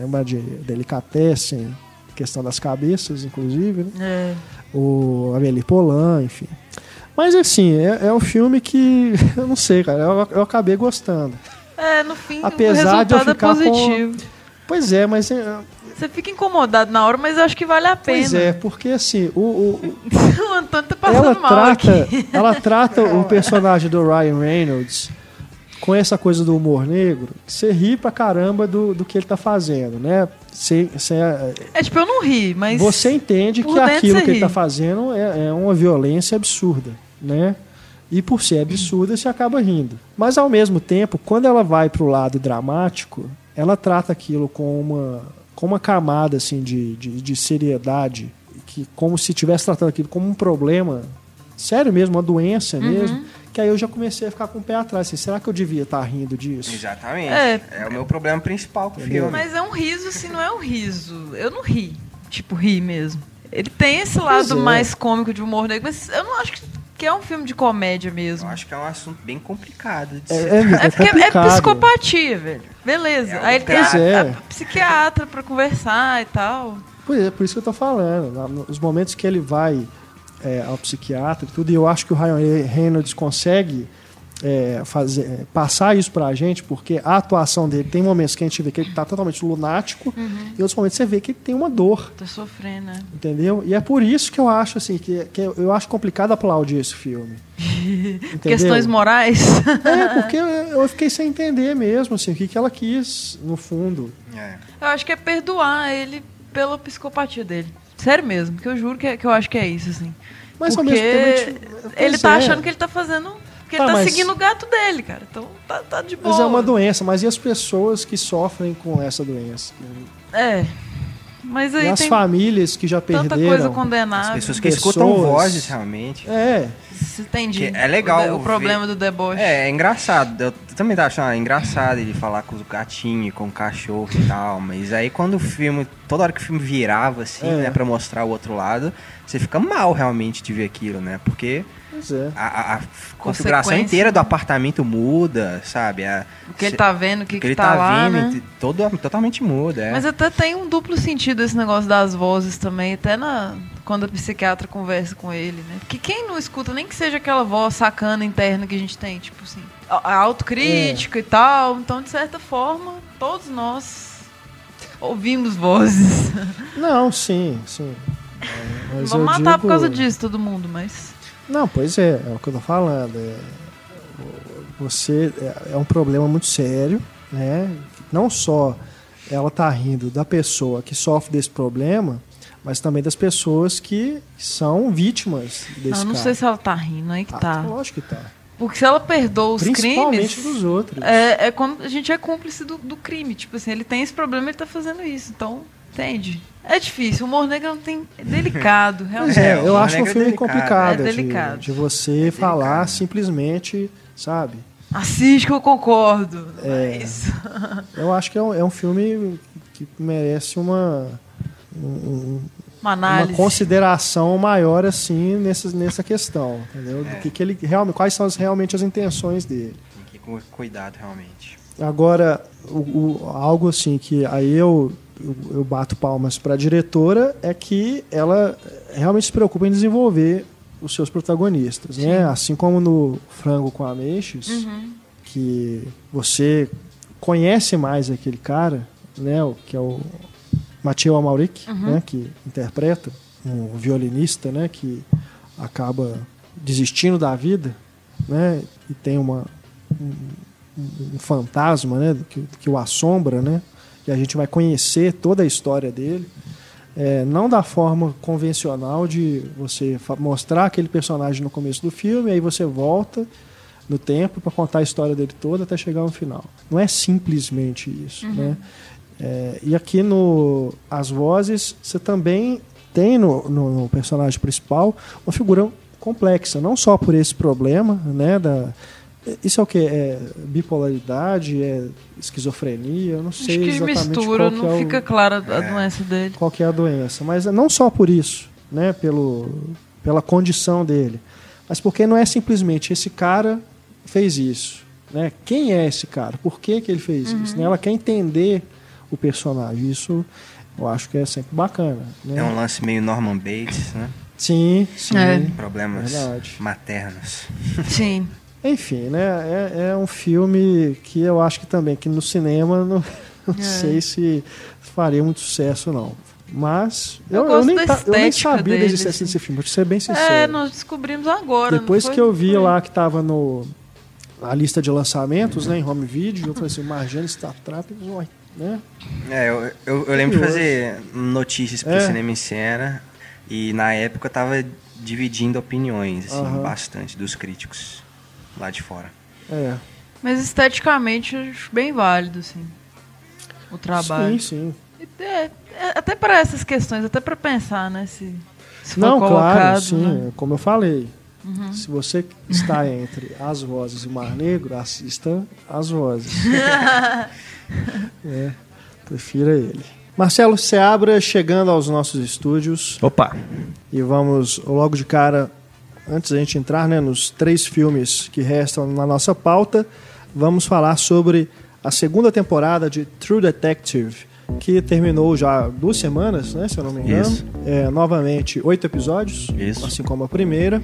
S1: É uma de delicatessen, questão das cabeças, inclusive, né?
S2: É.
S1: O Amélie Polan, enfim. Mas assim, é, é um filme que, eu não sei, cara, eu, eu acabei gostando.
S2: É, no fim,
S1: Apesar de eu
S2: é
S1: ficar com-
S2: positivo.
S1: Pois é, mas é,
S2: Você fica incomodado na hora, mas eu acho que vale a pena.
S1: pois é, porque assim, o- o,
S2: o Antônio tá passando
S1: ela
S2: mal
S1: trata,
S2: aqui.
S1: ela trata o personagem do Ryan Reynolds com essa coisa do humor negro, que você ri pra caramba do, do que ele tá fazendo, né? Você, você,
S2: É tipo, eu não ri, mas.
S1: você entende que aquilo que ele
S2: ri.
S1: tá fazendo é, é uma violência absurda, né? E por ser absurda, você acaba rindo. Mas ao mesmo tempo, quando ela vai pro lado dramático, ela trata aquilo com uma, com uma camada assim de, de, de seriedade, que como se estivesse tratando aquilo como um problema sério mesmo, uma doença
S2: Uhum.
S1: mesmo. Que aí eu já comecei a ficar com o pé atrás. Assim, será que eu devia estar rindo disso?
S3: Exatamente.
S2: É.
S3: É, o meu problema principal com o filme.
S2: Mas é um riso, assim, não é um riso. Eu não ri. Tipo, ri mesmo. Ele tem esse lado
S1: é.
S2: mais cômico de humor negro, mas eu não acho que, que é um filme de comédia
S3: Eu
S2: mesmo.
S3: acho que é um assunto bem complicado de
S1: É,
S3: ser.
S1: é, é
S2: É porque é psicopatia, velho. Beleza.
S3: É,
S2: Aí ele tem a,
S1: é.
S2: a psiquiatra pra conversar e tal.
S1: Pois é, por isso que eu tô falando. Nos momentos que ele vai é, ao psiquiatra e tudo, e eu acho que o Ryan Reynolds consegue é, fazer, é, passar isso pra gente, porque a atuação dele tem momentos que a gente vê que ele tá totalmente lunático, e outros momentos você vê que ele tem uma dor,
S2: Tô sofrendo, né?
S1: entendeu? E é por isso que eu acho assim, que, que eu acho complicado aplaudir esse filme.
S2: Questões morais.
S1: É, porque eu fiquei sem entender mesmo, assim, o que, que ela quis, no fundo.
S3: É.
S2: Eu acho que é perdoar ele pela psicopatia dele. Sério mesmo, que eu juro que, é- que eu acho que é isso, assim.
S1: Mas ao
S2: Porque
S1: mesmo tempo. a gente-
S2: ele tá
S1: é.
S2: achando que ele tá fazendo Porque
S1: Tá,
S2: ele tá
S1: mas-
S2: seguindo o gato dele, cara. Então tá, tá de boa.
S1: Mas é uma doença, mas e as pessoas que sofrem com essa doença?
S2: É. Mas
S1: E
S2: aí
S1: as
S2: tem
S1: famílias que já
S2: tanta
S1: perderam.
S2: coisa
S3: As
S2: condenável.
S3: pessoas que
S1: pessoas-
S3: escutam vozes, realmente.
S1: É,
S2: Se entendi.
S3: Que é legal
S2: O, o
S3: ver-
S2: problema do deboche.
S3: É, é engraçado. Eu também tava achando engraçado ele falar com os gatinhos, com o cachorro e tal. Mas aí quando o filme. Toda hora que o filme virava, assim,
S1: É.
S3: né, pra mostrar o outro lado, você fica mal realmente de ver aquilo, né? Porque
S1: pois é.
S3: a, a- a configuração inteira do apartamento muda, sabe? A-
S2: O que ele tá vendo, o que,
S3: o
S2: que,
S3: ele
S2: tá,
S3: tá,
S2: lá,
S3: vendo,
S2: né?
S3: todo, totalmente muda. É.
S2: Mas até tem um duplo sentido esse negócio das vozes também, até na quando a psiquiatra conversa com ele, né? Porque quem não escuta, nem que seja aquela voz sacana interna que a gente tem, tipo assim, a, a autocrítica
S1: É.
S2: e tal. Então, de certa forma, todos nós ouvimos vozes.
S1: Não, sim, sim. Mas
S2: Vamos matar por
S1: digo-
S2: causa disso, todo mundo, mas.
S1: Não, pois é, é o que eu tô falando. é, você é, é um problema muito sério, né? Não só ela tá rindo da pessoa que sofre desse problema, mas também das pessoas que são vítimas desse
S2: Eu não
S1: cara.
S2: sei se ela tá rindo, aí que
S1: Ah,
S2: tá.
S1: Lógico que tá.
S2: Porque se ela perdoa os
S1: Principalmente
S2: crimes.
S1: dos outros.
S2: É, é quando a gente é cúmplice do, do crime. Tipo assim, ele tem esse problema, ele tá fazendo isso. Então, entende? É difícil. O humor negro não tem. É delicado, realmente.
S1: é,
S3: É,
S1: eu acho um
S3: Negro é
S1: filme
S3: delicado.
S1: complicado,
S2: É
S1: de-
S2: delicado.
S1: De, você falar simplesmente, sabe?
S2: Assiste que eu concordo.
S1: É.
S2: É isso.
S1: Eu acho que é um, é um filme que merece uma, um-
S2: Uma
S1: uma
S2: análise.
S1: consideração maior assim nessa, nessa questão, entendeu? Do
S3: É.
S1: que, que ele realmente, quais são as, realmente as intenções dele.
S3: Tem que ir com cuidado, realmente.
S1: Agora, o, o- algo assim que aí eu, eu, eu bato palmas para a diretora é que ela realmente se preocupa em desenvolver os seus protagonistas, né? Assim como no Frango com Ameixes,
S2: Uhum.
S1: que você conhece mais aquele cara, né? o- Que é o Mathieu Amalric, né? Que interpreta um violinista, né? Que acaba desistindo da vida, né? E tem uma um, um fantasma, né? Que, que o assombra, né? E a gente vai conhecer toda a história dele. É, não da forma convencional de você mostrar aquele personagem no começo do filme, aí você volta no tempo para contar a história dele toda até chegar no final. Não é simplesmente isso, né? É, e aqui no As Vozes, você também tem no, no- no personagem principal uma figura complexa, não só por esse problema, né? Da, isso é o que? É bipolaridade? É esquizofrenia? Eu não
S2: Acho
S1: sei
S2: que
S1: exatamente
S2: mistura,
S1: qual que
S2: não
S1: é o-
S2: fica clara a doença dele.
S1: qual que é a doença, mas não só por isso, né, pelo, pela condição dele, mas porque não é simplesmente esse cara fez isso, né? Quem é esse cara? Por que, que ele fez isso? Né? Ela quer entender o personagem. Isso eu acho que é sempre bacana. Né?
S3: É um lance meio Norman Bates, né?
S1: Sim, sim.
S2: É.
S3: Problemas
S1: Verdade.
S3: maternos.
S2: Sim.
S1: Enfim, né? É, é um filme que eu acho que também que no cinema não, não
S2: É.
S1: sei se faria muito sucesso não. Mas
S2: Eu
S1: eu,
S2: gosto
S1: nem,
S2: da
S1: eu nem sabia da
S2: dele,
S1: existência
S2: assim.
S1: desse filme, vou ser bem sincero.
S2: É, nós descobrimos agora.
S1: Depois que eu vi
S2: Foi.
S1: lá que estava no a lista de lançamentos, né, em home video, eu falei assim, Marjane Star Trap, né?
S3: É, eu, eu, eu lembro de fazer notícias pro
S1: É.
S3: Cinema em Cena e na época eu tava dividindo opiniões, assim, bastante dos críticos lá de fora.
S1: É.
S2: Mas esteticamente eu acho bem válido, assim. O trabalho.
S1: Sim, sim.
S2: É, é, até para essas questões, até para pensar, né? Se, se for
S1: Não, claro, sim,
S2: né? Uhum.
S1: é como eu falei. Se você está entre as vozes e o Mar Negro, assista as vozes. é, prefira ele. Marcelo Seabra chegando aos nossos estúdios
S5: Opa!
S1: e vamos logo de cara, antes da gente entrar né, nos três filmes que restam na nossa pauta, vamos falar sobre a segunda temporada de True Detective, que terminou já há duas semanas, né, se eu não me engano.
S5: Isso.
S1: É, novamente, oito episódios,
S5: Isso.
S1: assim como a primeira.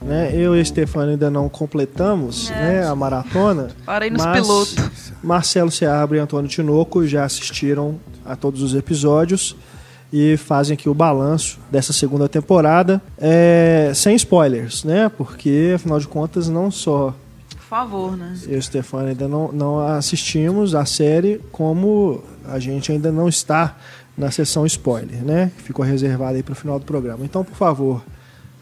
S1: Né? Eu e a Stefano ainda não completamos né, a maratona.
S2: Parei nos
S1: mas
S2: pilotos.
S1: Marcelo Seabra e Antônio Tinoco já assistiram a todos os episódios e fazem aqui o balanço dessa segunda temporada, é, sem spoilers, né? Porque, afinal de contas, não só
S2: Por favor, né?
S1: eu e o Stefano ainda não, não assistimos a série, como a gente ainda não está na sessão spoiler, né? Ficou reservada aí para o final do programa. Então, por favor,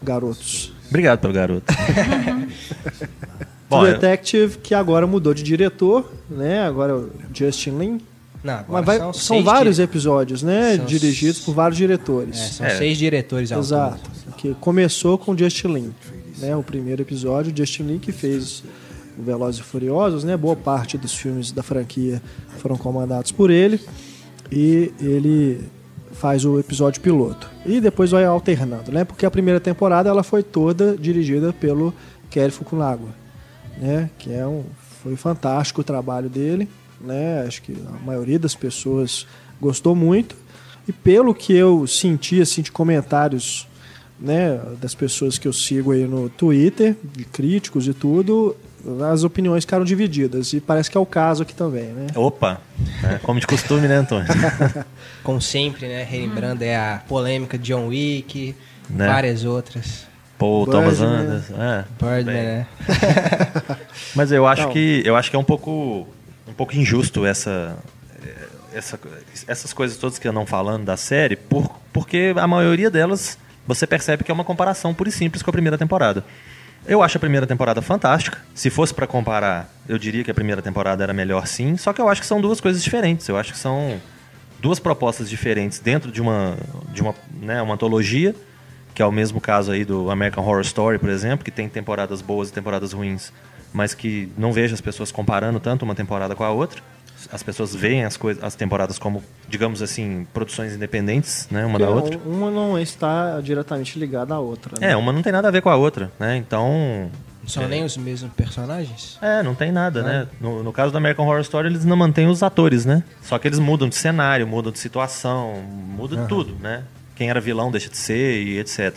S1: garotos.
S5: Obrigado pelo garoto. Bom, eu-
S1: Detective, que agora mudou de diretor, né? Agora é o Justin Lin.
S3: Não,
S1: Mas vai-
S3: são,
S1: são, vários
S3: dire-
S1: episódios, né?
S3: São
S1: Dirigidos por vários
S3: É,
S1: diretores.
S3: são
S5: É.
S3: seis diretores ao
S1: Exato.
S3: todo.
S1: Que começou com Justin Lin, né? O primeiro episódio, Justin Lin que fez o Velozes e Furiosos, né? Boa parte dos filmes da franquia foram comandados por ele e ele faz o episódio piloto. E depois vai alternando, né? Porque a primeira temporada ela foi toda dirigida pelo Kerry Fukunaga, né? Que é um foi fantástico o trabalho dele, né? Acho que a maioria das pessoas gostou muito. E pelo que eu senti assim de comentários, né, das pessoas que eu sigo aí no Twitter, de críticos e tudo, as opiniões ficaram divididas e parece que é o caso aqui também, né?
S5: Opa, né? como de costume, né, Antônio?
S3: Como sempre, né? Relembrando é a polêmica de John Wick,
S5: Né?
S3: várias outras.
S5: Paul
S1: Birdman.
S5: Thomas Anderson. É,
S3: Birdman, né?
S5: Mas eu acho que eu acho que é um pouco um pouco injusto essa, essa essas coisas todas que não falando da série, por, porque a maioria delas você percebe que é uma comparação pura e simples com a primeira temporada. Eu acho a primeira temporada fantástica. Se fosse pra comparar, eu diria que a primeira temporada era melhor sim, só que eu acho que são duas coisas diferentes. Eu acho que são duas propostas diferentes dentro de uma de uma, né, uma antologia, que é o mesmo caso aí do American Horror Story, por exemplo, que tem temporadas boas e temporadas ruins, mas que não vejo as pessoas comparando tanto uma temporada com a outra. As pessoas veem as coisas, as temporadas como, digamos assim, produções independentes, né, uma da
S1: Porque
S5: outra.
S1: Uma não está diretamente ligada à outra. né?
S5: É, uma não tem nada a ver com a outra, né? Então,
S3: Não são nem os mesmos personagens?
S5: É, não tem nada, né? No, no caso do American Horror Story, eles não mantêm os atores, né? Só que eles mudam de cenário, mudam de situação, muda tudo, né? Quem era vilão deixa de ser e etc.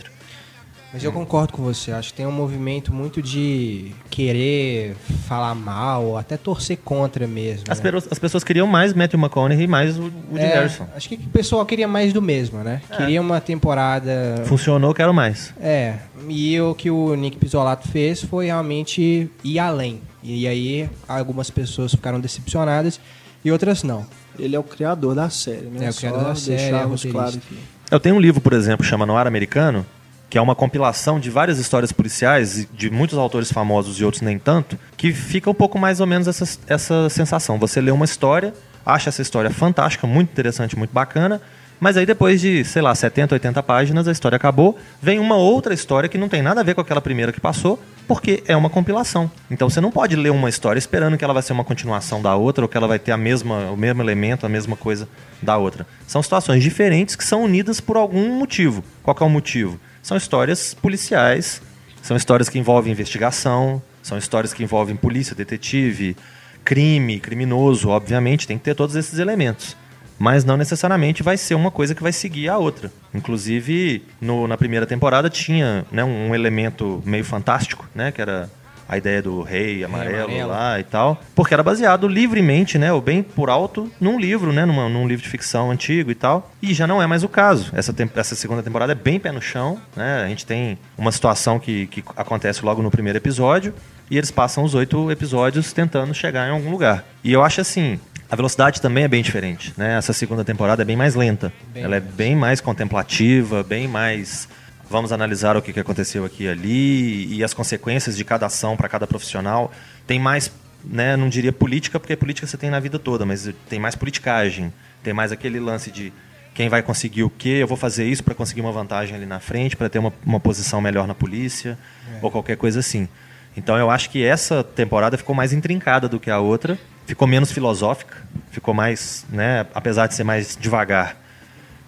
S3: Mas eu concordo com você. Acho que tem um movimento muito de querer falar mal, ou até torcer contra mesmo.
S5: As,
S3: né?
S5: as pessoas queriam mais Matthew McConaughey e mais o Woody
S3: É,
S5: Harrison.
S3: Acho que o pessoal queria mais do mesmo, né?
S5: É.
S3: Queria uma temporada.
S5: Funcionou, quero mais.
S3: É, e o que o Nick Pizzolato fez foi realmente ir além. E aí algumas pessoas ficaram decepcionadas e outras não.
S1: Ele é o criador da série, né?
S3: É o criador
S1: Só
S3: da série, é
S1: claro aqui.
S5: Eu tenho um livro, por exemplo, chama Noir Americano, que é uma compilação de várias histórias policiais, de muitos autores famosos e outros nem tanto, que fica um pouco mais ou menos essa, essa sensação. Você lê uma história, acha essa história fantástica, muito interessante, muito bacana, mas aí depois de, sei lá, 70, 80 páginas, a história acabou, vem uma outra história que não tem nada a ver com aquela primeira que passou, porque é uma compilação. Então você não pode ler uma história esperando que ela vai ser uma continuação da outra ou que ela vai ter a mesma, o mesmo elemento, a mesma coisa da outra. São situações diferentes que são unidas por algum motivo. Qual é o motivo? São histórias policiais, são histórias que envolvem investigação, são histórias que envolvem polícia, detetive, crime, criminoso, obviamente, tem que ter todos esses elementos. Mas não necessariamente vai ser uma coisa que vai seguir a outra. Inclusive, no- na primeira temporada tinha né, um elemento meio fantástico, né? Que era a ideia do rei amarelo,
S3: amarelo.
S5: lá e tal. Porque era baseado livremente, né? Ou bem por alto, num livro, né? Numa- num livro de ficção antigo e tal. E já não é mais o caso. Essa, essa segunda temporada é bem pé no chão, né? A gente tem uma situação que, que acontece logo no primeiro episódio. E eles passam os oito episódios tentando chegar em algum lugar. E eu acho assim. A velocidade também é bem diferente, né? Essa segunda temporada é bem mais lenta.
S3: Bem
S5: Ela é bem mais contemplativa, bem mais vamos analisar o que aconteceu aqui e ali e as consequências de cada ação para cada profissional. Tem mais, né, não diria política, porque política você tem na vida toda, mas tem mais politicagem, tem mais aquele lance de quem vai conseguir o quê, eu vou fazer isso para conseguir uma vantagem ali na frente, para ter uma, uma posição melhor na polícia, ou qualquer coisa assim. Então eu acho que essa temporada ficou mais intrincada do que a outra, ficou menos filosófica, ficou mais, né, apesar de ser mais devagar,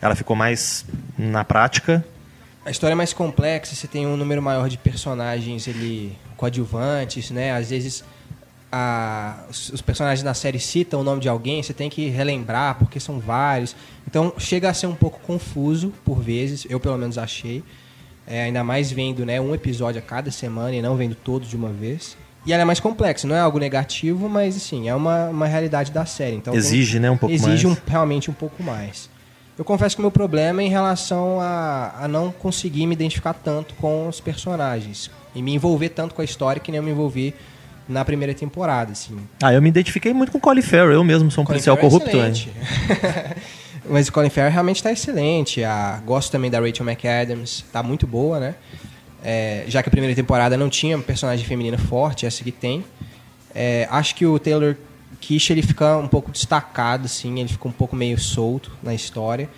S5: ela ficou mais na prática.
S3: A história é mais complexa, você tem um número maior de personagens ele, coadjuvantes, né? Às vezes a- os, personagens da série citam o nome de alguém, você tem que relembrar porque são vários. Então chega a ser um pouco confuso por vezes, eu pelo menos achei. É, ainda mais vendo né, um episódio a cada semana e não vendo todos de uma vez. E ela é mais complexa, não é algo negativo, mas assim, é uma, uma realidade da série. Então tem-
S5: Exige, né, um pouco
S3: exige
S5: mais.
S3: um- realmente um pouco mais. Eu confesso que o meu problema é em relação a, a não conseguir me identificar tanto com os personagens e me envolver tanto com a história que nem eu me envolvi na primeira temporada, assim.
S5: Ah, eu me identifiquei muito com o Colin Farrell, eu mesmo sou um
S3: Colin
S5: policial
S3: Farrell é
S5: corrupto.
S3: excelente. Mas o Colin Farrell realmente está excelente. A, gosto também da Rachel McAdams, tá muito boa, né? é, já que a primeira temporada não tinha personagem feminina forte, essa que tem. É, acho que o Taylor Kish ele fica um pouco destacado, assim, ele fica um pouco meio solto na história.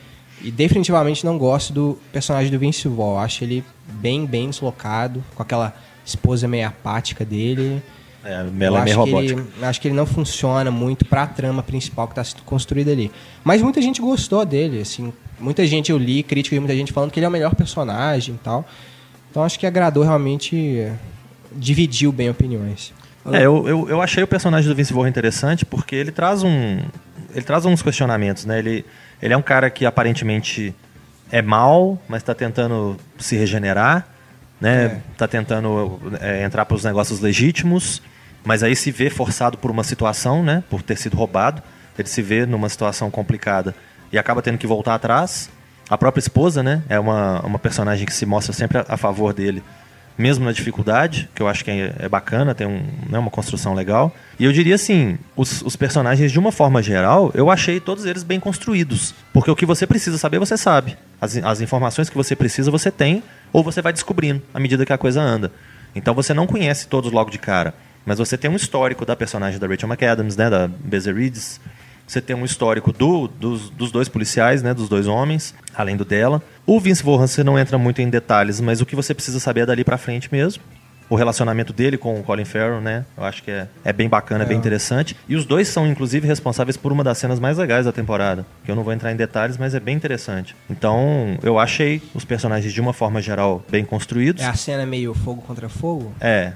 S3: E definitivamente não gosto do personagem do Vince Vaughn. Acho ele bem, bem deslocado, com aquela esposa meio apática dele.
S5: É, ela é meio robótica.
S3: Ele, acho que ele não funciona muito para a trama principal que está sendo construída ali. Mas muita gente gostou dele, assim. Muita gente eu li, crítica e muita gente falando que ele é o melhor personagem e tal. Então acho que agradou realmente, dividiu bem opiniões.
S5: É, eu, eu, eu achei o personagem do Vince Vaughn interessante porque ele traz um ele traz uns questionamentos, né? Ele, ele é um cara que aparentemente é mal, mas está tentando se regenerar, né? Está é. tentando é, entrar para os negócios legítimos, mas aí se vê forçado por uma situação, né? Por ter sido roubado, ele se vê numa situação complicada e acaba tendo que voltar atrás. A própria esposa, né? É uma, uma personagem que se mostra sempre a, a favor dele mesmo na dificuldade, que eu acho que é, é bacana, tem um, né, uma construção legal. E eu diria assim, os, os, personagens, de uma forma geral, eu achei todos eles bem construídos. Porque o que você precisa saber, você sabe. As, as informações que você precisa, você tem, ou você vai descobrindo à medida que a coisa anda. Então você não conhece todos logo de cara. Mas você tem um histórico da personagem da Rachel McAdams, né, da Beza você tem um histórico do, dos, dos, dois policiais, né, dos dois homens, além do dela. O Vince Vaughn, você não entra muito em detalhes, mas o que você precisa saber é dali para frente mesmo. O relacionamento dele com o Colin Farrell, né? Eu acho que é, é bem bacana, é. bem interessante. E os dois são, inclusive, responsáveis por uma das cenas mais legais da temporada. Que eu não vou entrar em detalhes, mas é bem interessante. Então, eu achei os personagens, de uma forma geral, bem construídos.
S3: É a cena meio fogo contra fogo?
S5: É.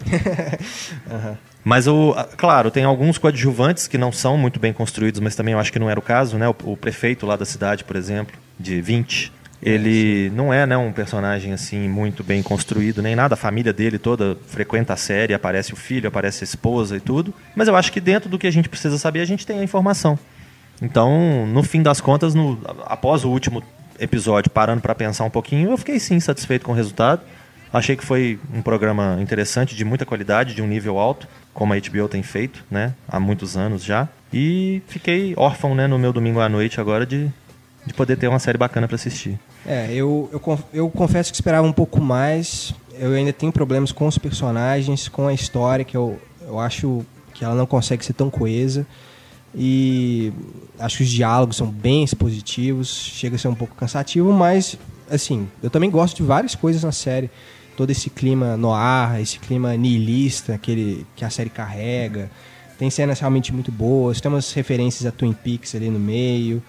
S5: uhum. Mas, o, claro, tem alguns coadjuvantes que não são muito bem construídos, mas também eu acho que não era o caso, né? O, o prefeito lá da cidade, por exemplo, de 20, ele não é né, um personagem assim muito bem construído, nem nada. A família dele toda frequenta a série, aparece o filho, aparece a esposa e tudo. Mas eu acho que dentro do que a gente precisa saber, a gente tem a informação. Então, no fim das contas, no, após o último episódio, parando para pensar um pouquinho, eu fiquei sim satisfeito com o resultado. Achei que foi um programa interessante, de muita qualidade, de um nível alto como a HBO tem feito, né? Há muitos anos já. E fiquei órfão, né, no meu domingo à noite agora de, de poder ter uma série bacana para assistir.
S3: É, eu, eu, eu confesso que esperava um pouco mais. Eu ainda tenho problemas com os personagens, com a história, que eu, eu acho que ela não consegue ser tão coesa. E acho que os diálogos são bem expositivos, chega a ser um pouco cansativo, mas assim, eu também gosto de várias coisas na série todo esse clima no ar, esse clima nihilista que, ele, que a série carrega. Tem cenas realmente muito boas, tem umas referências a Twin Peaks ali no meio,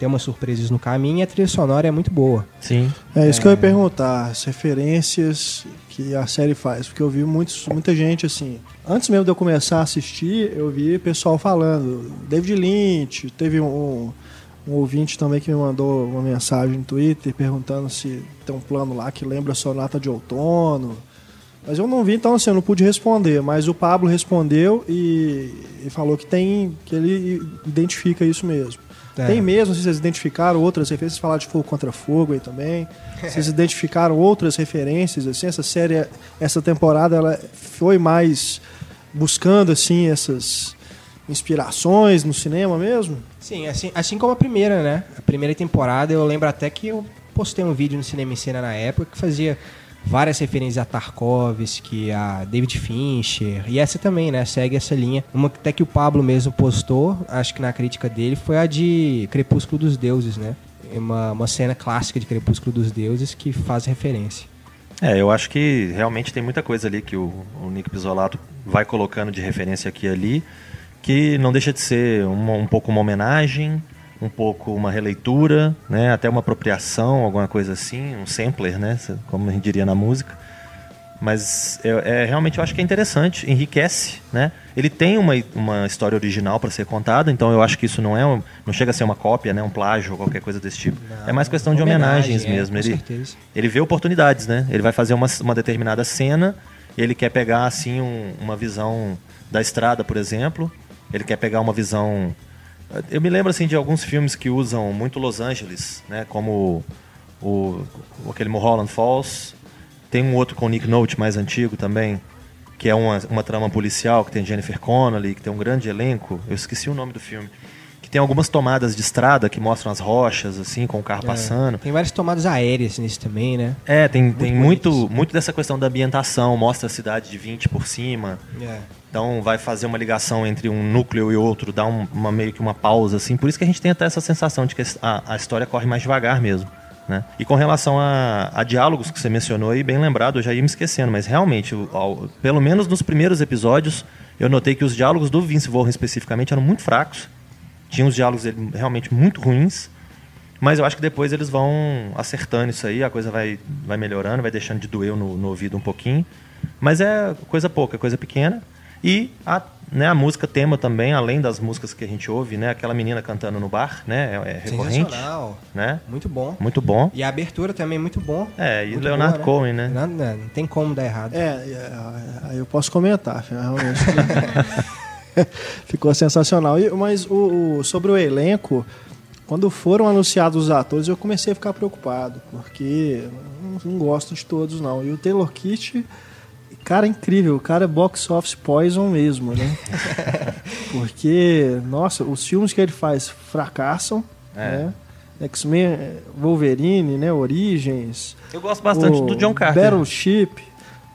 S3: tem umas surpresas no caminho e a trilha sonora é muito boa.
S5: Sim.
S1: É isso é... que eu ia perguntar, as referências que a série faz, porque eu vi muitos, muita gente assim. Antes mesmo de eu começar a assistir, eu vi pessoal falando. David Lynch, teve um, um ouvinte também que me mandou uma mensagem no Twitter perguntando se tem um plano lá que lembra a Sonata de Outono. Mas eu não vi, então assim, eu não pude responder. Mas o Pablo respondeu e, e falou que tem. que ele identifica isso mesmo. É. Tem mesmo, se vocês identificaram outras referências, falar de fogo contra fogo aí também. Vocês identificaram outras referências, assim, essa série, essa temporada, ela foi mais buscando assim essas inspirações no cinema mesmo?
S3: Sim, assim, assim como a primeira, né? A primeira temporada, eu lembro até que eu postei um vídeo no Cinema em Cena na época que fazia várias referências a Tarkovsky, a David Fincher, e essa também, né? Segue essa linha. Uma até que o Pablo mesmo postou, acho que na crítica dele, foi a de Crepúsculo dos Deuses, né? Uma, uma cena clássica de Crepúsculo dos Deuses que faz referência.
S5: É, eu acho que realmente tem muita coisa ali que o, o Nick Pisolato vai colocando de referência aqui e ali que não deixa de ser um, um pouco uma homenagem, um pouco uma releitura, né? até uma apropriação, alguma coisa assim, um sampler, né? como a gente diria na música. Mas é, é, realmente eu acho que é interessante, enriquece, né? Ele tem uma, uma história original para ser contada, então eu acho que isso não é um, não chega a ser uma cópia, né? Um plágio ou qualquer coisa desse tipo. Não, é mais questão de homenagens é, mesmo. ele, certeza. ele vê oportunidades, né? Ele vai fazer uma, uma determinada cena, ele quer pegar assim um, uma visão da estrada, por exemplo, ele quer pegar uma visão. Eu me lembro assim de alguns filmes que usam muito Los Angeles, né? Como o, o aquele Mulholland Falls. Tem um outro com Nick Note mais antigo também, que é uma, uma trama policial que tem Jennifer Connelly, que tem um grande elenco. Eu esqueci o nome do filme Tem algumas tomadas de estrada que mostram as rochas, assim, com o carro passando.
S3: Tem várias tomadas aéreas nisso também, né?
S5: É, tem, tem muito, muito dessa questão da ambientação, mostra a cidade de 20 por cima.
S3: É.
S5: Então vai fazer uma ligação entre um núcleo e outro, dá um- uma meio que uma pausa, assim. Por isso que a gente tem até essa sensação de que a, a história corre mais devagar mesmo. Né? E com relação a, a diálogos que você mencionou aí, bem lembrado, eu já ia me esquecendo, mas realmente, ao- pelo menos nos primeiros episódios, eu notei que os diálogos do Vince Vaughn especificamente eram muito fracos. Tinha uns diálogos realmente muito ruins. Mas eu acho que depois eles vão acertando isso aí, a coisa vai, vai melhorando, vai deixando de doer no, no ouvido um pouquinho. Mas é coisa pouca, coisa pequena. E a, né, a música tema também, além das músicas que a gente ouve, né? Aquela menina cantando no bar, né? É, é recorrente.
S3: Sensacional.
S5: Né?
S3: Muito bom.
S5: Muito bom.
S3: E a abertura também é muito bom.
S5: É, e
S3: Muito
S5: Leonardo
S3: boa,
S5: Cohen, né?
S3: Não, não, não tem como dar errado.
S1: É, é, aí eu posso comentar, realmente. Ficou sensacional. E- mas o, o- sobre o elenco, quando foram anunciados os atores, eu comecei a ficar preocupado, porque não, não gosto de todos, não. E o Taylor Kitt, cara, é incrível. O cara é box office poison mesmo, né? porque, nossa, os filmes que ele faz fracassam,
S5: É.
S1: né? X-Men, Wolverine, né? Origens.
S5: Eu gosto bastante do John Carter.
S1: Battleship.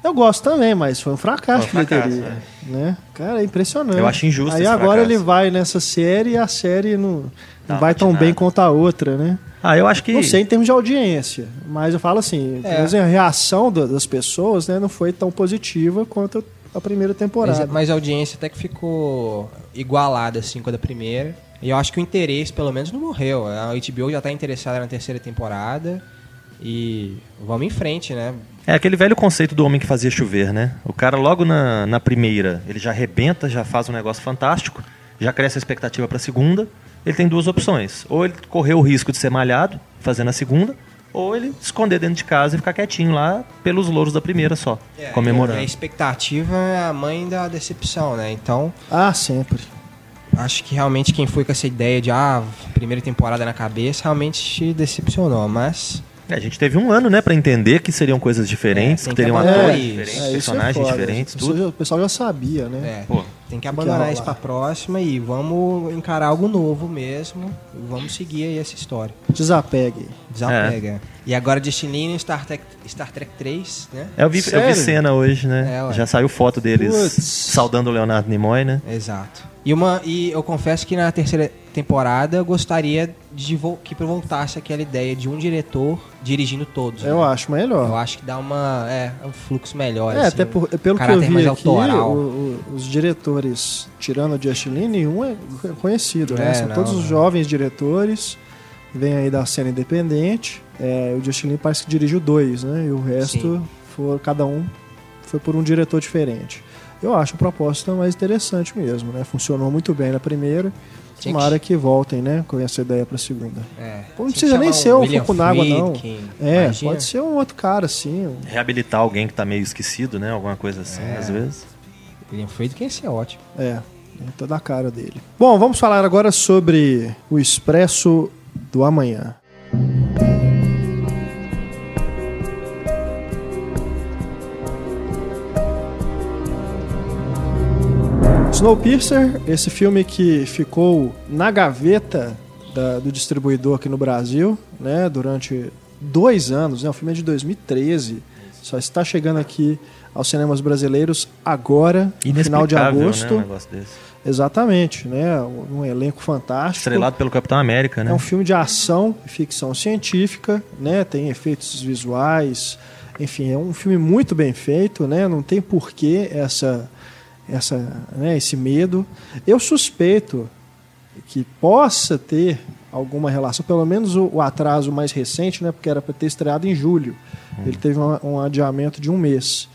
S1: Eu gosto também, mas foi um fracasso
S5: Foi um
S1: de
S5: fracasso,
S1: bilheteria, né? Cara, é impressionante.
S5: Eu acho injusto
S1: Aí
S5: esse
S1: agora
S5: fracasso.
S1: ele vai nessa série e a série não, não
S5: uma
S1: vai tão
S5: patinada.
S1: bem quanto a outra, né?
S5: Ah, eu acho que.
S1: Não sei em termos de audiência, mas eu falo assim,
S3: É.
S1: a reação da- das pessoas né, não foi tão positiva quanto a primeira temporada.
S3: Mas, mas a audiência até que ficou igualada assim com a da primeira. E eu acho que o interesse, pelo menos, não morreu. A HBO já tá interessada na terceira temporada. E vamos em frente, né?
S5: É aquele velho conceito do homem que fazia chover, né? O cara logo na, na primeira, ele já arrebenta, já faz um negócio fantástico, já cresce a expectativa para a segunda. Ele tem duas opções. Ou ele correr o risco de ser malhado, fazendo a segunda, ou ele esconder dentro de casa e ficar quietinho lá pelos louros da primeira só,
S3: E a
S5: comemorando.
S3: expectativa é a mãe da decepção, né? Então,
S1: Ah, sempre.
S3: acho que realmente quem foi com essa ideia de ah, primeira temporada na cabeça realmente decepcionou, mas
S5: É, a gente teve um ano, né, para entender que seriam coisas diferentes,
S3: É,
S5: que teriam
S3: que
S5: atores diferentes,
S3: isso.
S1: isso é
S5: personagens diferentes,
S1: O pessoal
S5: tudo.
S1: já- O pessoal já sabia, né?
S3: é,
S5: Pô,
S3: tem que abandonar isso pra próxima e vamos encarar algo novo mesmo. E vamos seguir aí essa história.
S1: Desapegue.
S3: Desapega. E agora Destiny no Star Trek, Star Trek 3, né?
S5: É, eu vi, eu vi cena hoje, né?
S3: É.
S5: Já saiu foto deles
S1: Putz.
S5: saudando o Leonardo Nimoy, né?
S3: Exato. E, uma, e eu confesso que na terceira temporada eu gostaria de que voltasse aquela ideia de um diretor dirigindo todos.
S1: Eu
S3: né?
S1: acho melhor.
S3: Eu acho que dá uma, é, um fluxo melhor.
S1: É,
S3: assim,
S1: até por- pelo que eu vi aqui, o- o- os diretores, tirando o Justin Lin, nenhum é conhecido, né?
S3: É,
S1: São
S3: não,
S1: todos os jovens diretores, vêm aí da cena independente. É, o Justin Lin parece que dirigiu dois, né? E o resto,
S3: Sim.
S1: for, cada um foi por um diretor diferente. Eu acho a proposta mais interessante mesmo, né? Funcionou muito bem na primeira.
S3: Tinha
S1: Tomara que voltem, né? Com essa ideia pra segunda.
S3: É,
S1: Não precisa nem ser o
S3: William
S1: Fukunaga, não. É,
S3: imagina.
S1: pode ser um outro cara, assim. um-
S5: Reabilitar alguém que tá meio esquecido, né? Alguma coisa assim,
S3: É.
S5: às vezes.
S3: William Friedkin ia ser ótimo.
S1: É, tem toda a cara dele. Bom, vamos falar agora sobre o Expresso do Amanhã. Snowpiercer, esse filme que ficou na gaveta da- do distribuidor aqui no Brasil, né, durante dois anos, né, o filme é de 2013, só está chegando aqui aos cinemas brasileiros agora, no final de agosto.
S5: Né, um.
S1: Exatamente, né? Um elenco fantástico.
S5: Estrelado pelo Capitão América, né?
S1: É um filme de ação e ficção científica, né? Tem efeitos visuais, enfim, é um filme muito bem feito, né? Não tem porquê essa, essa, né, esse medo. Eu suspeito que possa ter alguma relação, pelo menos o, o atraso mais recente, né? Porque era para ter estreado em julho. Ele teve um, um adiamento de um mês.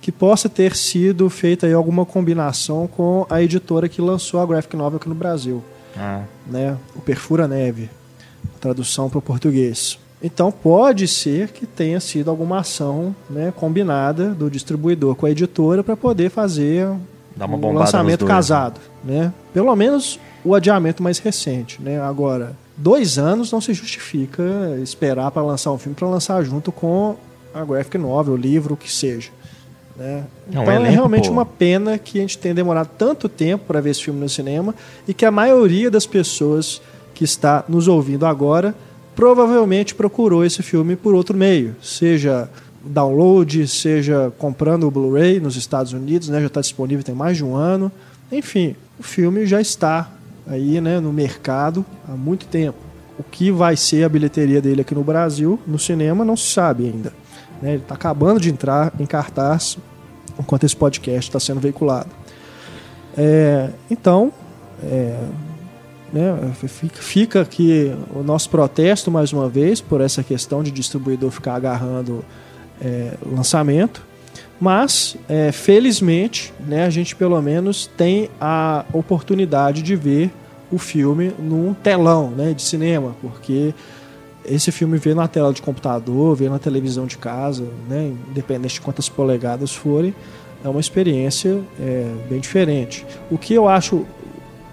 S1: Que possa ter sido feita aí alguma combinação com a editora que lançou a graphic novel aqui no Brasil
S5: Ah,
S1: né, o Perfura Neve, tradução para o português. Então pode ser que tenha sido alguma ação né, combinada do distribuidor com a editora para poder fazer
S5: Dá uma
S1: um
S5: bombada
S1: lançamento
S5: nos dois,
S1: casado, né? Pelo menos o adiamento mais recente, né? Agora dois anos não se justifica esperar para lançar um filme para lançar junto com a graphic novel, o livro, o que seja. Né?
S5: É um
S1: então é
S5: elenco,
S1: realmente
S5: pô.
S1: uma pena que a gente tenha demorado tanto tempo para ver esse filme no cinema e que a maioria das pessoas que está nos ouvindo agora provavelmente procurou esse filme por outro meio, seja download, seja comprando o Blu-ray nos Estados Unidos, né, já está disponível tem mais de um ano. Enfim, o filme já está aí né, no mercado há muito tempo. O que vai ser a bilheteria dele aqui no Brasil, no cinema, não se sabe ainda. né? Ele está acabando de entrar em cartaz enquanto esse podcast está sendo veiculado. É, então, é, né, fica, aqui o nosso protesto mais uma vez por essa questão de distribuidor ficar agarrando é, lançamento. Mas, é, felizmente, né, a gente pelo menos tem a oportunidade de ver o filme num telão né, de cinema, porque esse filme vê na tela de computador, vê na televisão de casa, né, independente de quantas polegadas forem, é uma experiência é, bem diferente. O que eu acho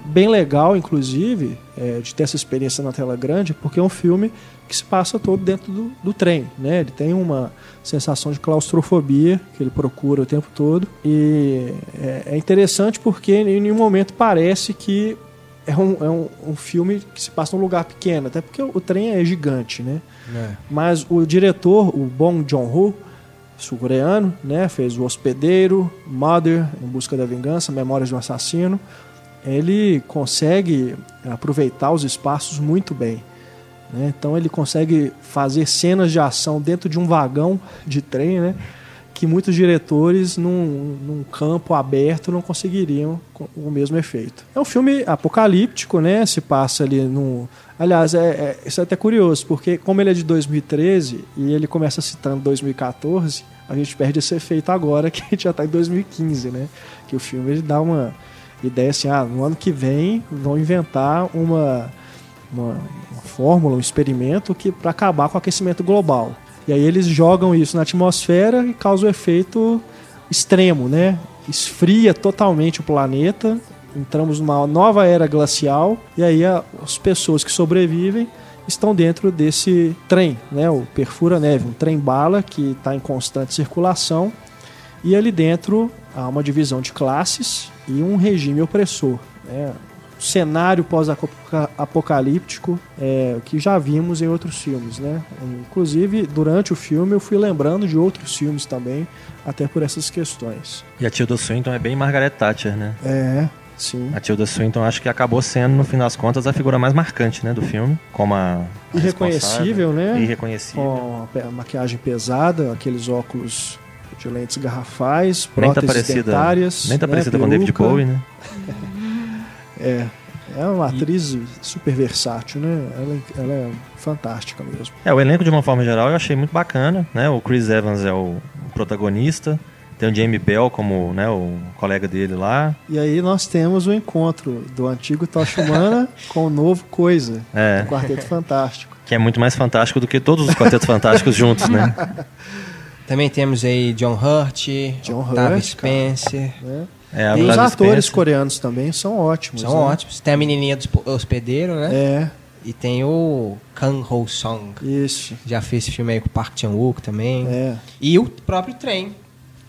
S1: bem legal, inclusive, é, de ter essa experiência na tela grande, porque é um filme que se passa todo dentro do, do trem, né? Ele tem uma sensação de claustrofobia que ele procura o tempo todo e é, é interessante porque em nenhum momento parece que é um, é um, um filme que se passa num lugar pequeno, até porque o trem é gigante, né? Mas o diretor, o Bong Joon-ho, sul-coreano, né, fez O Hospedeiro, Mother, Em Busca da Vingança, Memórias de um Assassino. Ele consegue aproveitar os espaços muito bem. Né? Então ele consegue fazer cenas de ação dentro de um vagão de trem, né? que muitos diretores num, num campo aberto não conseguiriam o mesmo efeito. É um filme apocalíptico, né? Se passa ali no. Aliás, é, é- isso é até curioso, porque como ele é de 2013 e ele começa citando 2014, a gente perde esse efeito agora que a gente já está em 2015, né? Que o filme ele dá uma ideia assim, ah, no ano que vem vão inventar uma, uma, uma fórmula, um experimento que para acabar com o aquecimento global. E aí eles jogam isso na atmosfera e causa o efeito extremo, né? Esfria totalmente o planeta, entramos numa nova era glacial e aí a- as pessoas que sobrevivem estão dentro desse trem, né? O perfura neve, um trem bala que está em constante circulação e ali dentro há uma divisão de classes e um regime opressor, né? Cenário pós-apocalíptico é, que já vimos em outros filmes, né? Inclusive, durante o filme eu fui lembrando de outros filmes também, até por essas questões.
S5: E a Tilda Swinton é bem Margaret Thatcher, né?
S1: É, sim.
S5: A Tilda Swinton acho que acabou sendo, no fim das contas, a figura mais marcante, né, do filme. Como a. a
S1: Irreconhecível, né?
S5: Irreconhecível.
S1: Com a maquiagem pesada, aqueles óculos de lentes garrafais,
S5: Nem tá
S1: próteses
S5: parecida,
S1: dentárias.
S5: nem tá
S1: né,
S5: parecida com David. Bowie, né?
S1: É. É uma atriz super versátil, né? Ela, ela é fantástica mesmo.
S5: É, o elenco de uma forma geral eu achei muito bacana, né? O Chris Evans é o, protagonista. Tem o Jamie Bell como, né, o colega dele lá.
S1: E aí nós temos o encontro do antigo Tocha Humana com o novo Coisa,
S5: É.
S1: do Quarteto Fantástico.
S5: Que é muito mais fantástico do que todos os Quartetos Fantásticos juntos, né?
S3: Também temos aí John Hurt,
S1: John Hurt, cara.
S3: Spencer.
S1: Né?
S5: É,
S1: E os atores
S5: Spencer.
S1: coreanos também são ótimos.
S3: São
S1: né?
S3: ótimos. Tem a menininha do hospedeiro, né?
S1: É,
S3: E tem o Kang Ho Song.
S1: isso.
S3: Já fez esse filme aí com o Park Chan-wook também.
S1: É.
S3: E o próprio Trem,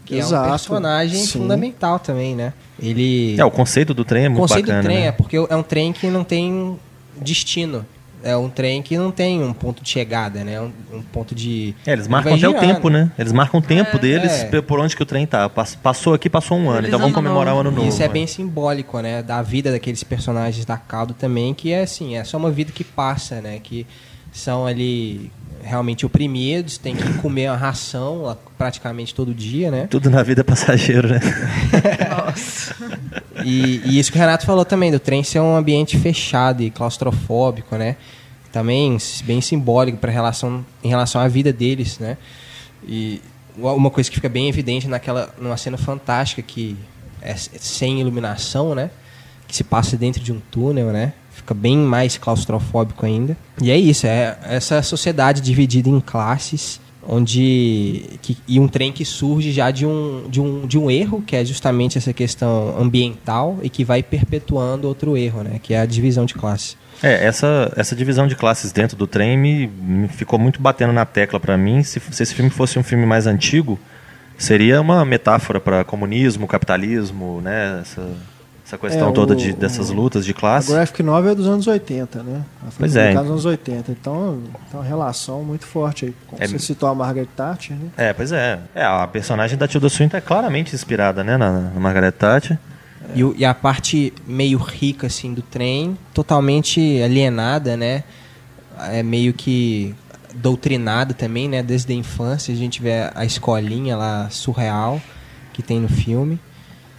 S3: que é
S1: Exato.
S3: um personagem
S1: Sim.
S3: fundamental também, né? Ele...
S5: É, o conceito do trem é
S3: o
S5: muito
S3: conceito
S5: bacana.
S3: do trem
S5: né?
S3: é porque é um trem que não tem destino. É um trem que não tem um ponto de chegada, né? Um, um ponto de...
S5: É, eles marcam até o tempo, né? Eles marcam o tempo deles
S3: É.
S5: por onde que o trem tá. Pass- Passou aqui, passou um ano.
S2: Eles
S5: então vamos comemorar o ano
S2: novo.
S3: Isso é
S5: né?
S3: bem simbólico, né? Da vida daqueles personagens da Caldo também, que é assim, é só uma vida que passa, né? Que são ali realmente oprimidos, tem que comer uma ração praticamente todo dia, né?
S5: Tudo na vida é passageiro, né?
S2: Nossa.
S3: E, e isso que o Renato falou também, do trem ser um ambiente fechado e claustrofóbico, né? Também bem simbólico para relação em relação à vida deles, né? E uma coisa que fica bem evidente naquela numa cena fantástica que é sem iluminação, né? Que se passa dentro de um túnel, né? Fica bem mais claustrofóbico ainda. E é isso, é essa sociedade dividida em classes, onde que, e um trem que surge já de um, de, um, de um erro, que é justamente essa questão ambiental e que vai perpetuando outro erro, né? Que é a divisão de classe.
S5: É, essa, essa divisão de classes dentro do trem me, me ficou muito batendo na tecla pra mim. Se, se esse filme fosse um filme mais antigo, seria uma metáfora para comunismo, capitalismo, né? Essa, essa questão
S1: É,
S5: toda
S1: o-
S5: de, dessas
S1: o-
S5: lutas de
S1: A
S5: classe.
S1: graphic novel é dos anos 80, né? Foi
S5: Pois é.
S1: nos anos 80. Então, tem uma relação muito forte aí. Como
S5: É-
S1: você citou a Margaret Thatcher, né?
S5: É, pois é. É, a personagem da Tilda Swinton é claramente inspirada, né, na, na Margaret Thatcher.
S3: E, o- e a parte meio rica assim do trem, totalmente alienada, né? É meio que doutrinada também, né? Desde a infância a gente vê a escolinha lá surreal que tem no filme.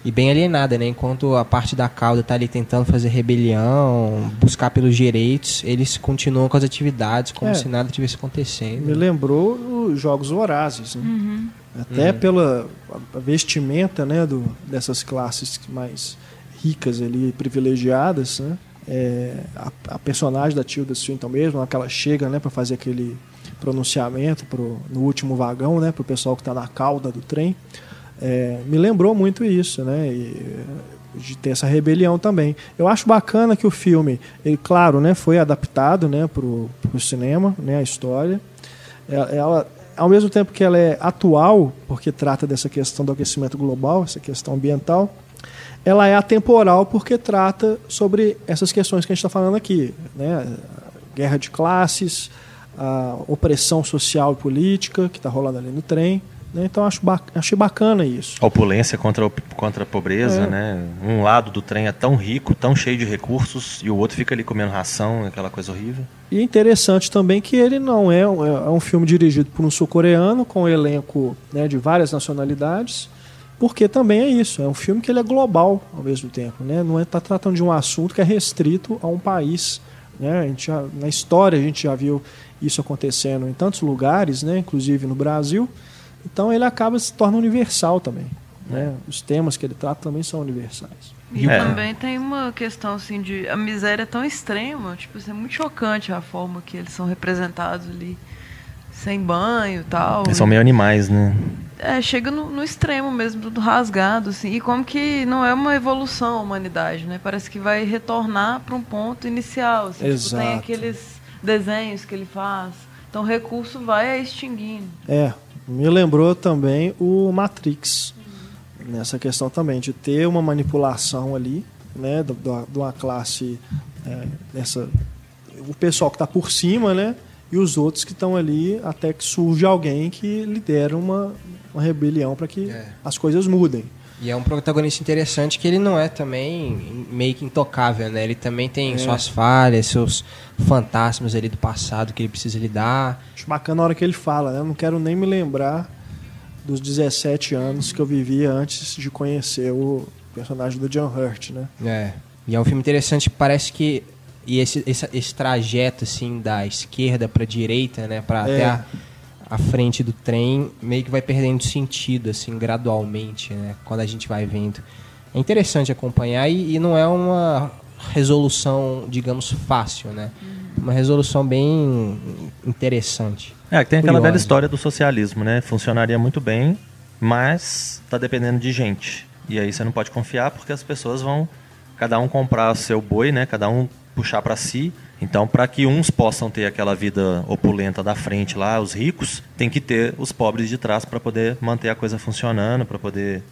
S3: E bem alienada, né? Enquanto a parte da cauda tá ali tentando fazer rebelião, buscar pelos direitos, eles continuam com as atividades como
S1: É.
S3: se nada tivesse acontecendo.
S1: Me lembrou os Jogos Vorazes, né? Até pela a vestimenta, né, do, dessas classes mais ricas ali, privilegiadas, né? É, a, a personagem da Tilda Swinton mesmo, que ela chega, né, para fazer aquele pronunciamento pro, no último vagão, né, pro pessoal que está na cauda do trem, é, me lembrou muito isso, né? E, de ter essa rebelião também. Eu acho bacana que o filme, ele, claro, né, foi adaptado, né, pro, pro cinema, né, a história. Ela, ela, ao mesmo tempo que ela é atual, porque trata dessa questão do aquecimento global, essa questão ambiental, ela é atemporal porque trata sobre essas questões que a gente está falando aqui, né? Guerra de classes, a opressão social e política que está rolando ali no trem. Né? Então acho ba achei bacana isso.
S5: Opulência contra, contra a pobreza,
S1: É.
S5: né? Um lado do trem é tão rico, tão cheio de recursos, e o outro fica ali comendo ração, aquela coisa horrível.
S1: E é interessante também que ele não é um, é um filme dirigido por um sul-coreano, com um elenco né, de várias nacionalidades, porque também é isso, é um filme que ele é global ao mesmo tempo. Né? Não está tratando de um assunto que é restrito a um país. Né? A gente já- na história a gente já viu isso acontecendo em tantos lugares, né? inclusive no Brasil. Então ele acaba se torna universal também. Né? Os temas que ele trata também são universais.
S2: E
S5: É.
S2: também tem uma questão assim de a miséria é tão extrema, tipo, assim, é muito chocante a forma que eles são representados ali. Sem banho e tal.
S5: Eles são meio animais, né?
S2: É, chega no, no extremo mesmo, tudo rasgado, assim. E como que não é uma evolução a humanidade, né? Parece que vai retornar para um ponto inicial. Assim, tipo, tem
S1: Exato.
S2: aqueles desenhos que ele faz. Então o recurso vai extinguindo.
S1: É, me lembrou também o Matrix. Nessa questão também, de ter uma manipulação ali, né? De uma classe. é, essa, o pessoal que está por cima, né? E os outros que estão ali até que surge alguém que lidera uma, uma rebelião para que
S3: É.
S1: as coisas mudem.
S3: E é um protagonista interessante que ele não é também meio que intocável, né? Ele também tem
S1: É.
S3: suas falhas, seus fantasmas ali do passado que ele precisa lidar.
S1: Acho bacana a hora que ele fala, né? Eu não quero nem me lembrar dos 17 anos que eu vivia antes de conhecer o personagem do John Hurt, né?
S3: É. E é um filme interessante, parece que e esse, esse, esse trajeto assim da esquerda para direita, né, para
S1: É.
S3: até a, a frente do trem, meio que vai perdendo sentido assim gradualmente, né, quando a gente vai vendo. É interessante acompanhar e, e não é uma resolução, digamos, fácil, né? Uma resolução bem interessante.
S5: É, que tem aquela
S3: Curiosa.
S5: velha história do socialismo, né? Funcionaria muito bem, mas tá dependendo de gente. E aí você não pode confiar porque as pessoas vão cada um comprar o seu boi, né? Cada um puxar para si. Então, para que uns possam ter aquela vida opulenta da frente lá, os ricos, tem que ter os pobres de trás para poder manter a coisa funcionando, para poder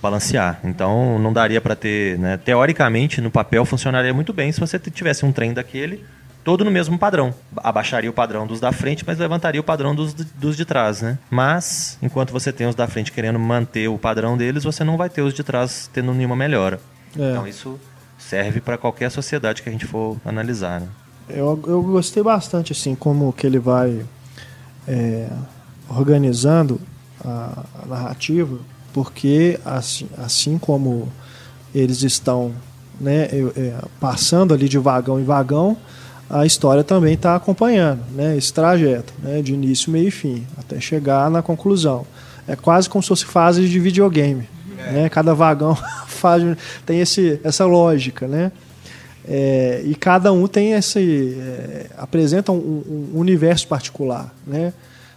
S5: balancear. Então, não daria para ter, né? Teoricamente, no papel funcionaria muito bem se você tivesse um trem daquele todo no mesmo padrão. Abaixaria o padrão dos da frente, mas levantaria o padrão dos, dos de trás, né? Mas, enquanto você tem os da frente querendo manter o padrão deles, você não vai ter os de trás tendo nenhuma melhora.
S1: É.
S5: Então, isso serve para qualquer sociedade que a gente for analisar, né?
S1: Eu, eu gostei bastante, assim, como que ele vai é, organizando a, a narrativa, porque assim, assim como eles estão né, é, passando ali de vagão em vagão, a história também está acompanhando né, esse trajeto, né, de início, meio e fim, até chegar na conclusão. É quase como se fosse fase de videogame. Né? Cada vagão faz, tem esse, essa lógica, né? É, e cada um tem esse é, apresenta um, um universo particular, né?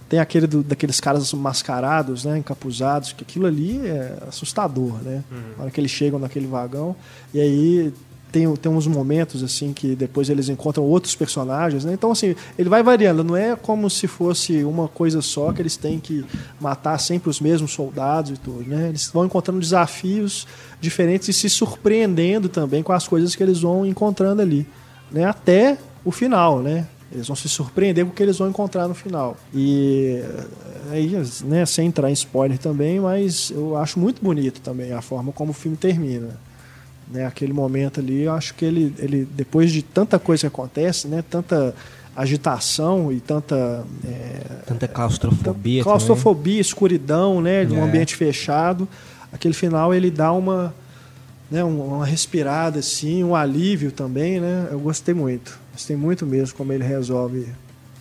S1: Tem aquele do- daqueles caras mascarados, né, encapuzados, que aquilo ali é assustador, né? Na hora que eles chegam naquele vagão e aí tem, tem uns momentos assim que depois eles encontram outros personagens, né? Então assim, ele vai variando, não é como se fosse uma coisa só que eles têm que matar sempre os mesmos soldados e tudo, né? Eles vão encontrando desafios diferentes e se surpreendendo também com as coisas que eles vão encontrando ali, né? Até o final, né? Eles vão se surpreender com o que eles vão encontrar no final. E aí, né, sem entrar em spoiler também, mas eu acho muito bonito também a forma como o filme termina né? Aquele momento ali, eu acho que ele, ele depois de tanta coisa que acontece, né? Tanta agitação e tanta
S3: é, tanta claustrofobia,
S1: claustrofobia, também. escuridão, né? De um é. ambiente fechado, aquele final ele dá uma né, uma respirada assim, um alívio também, né? Eu gostei muito, gostei muito mesmo como ele resolve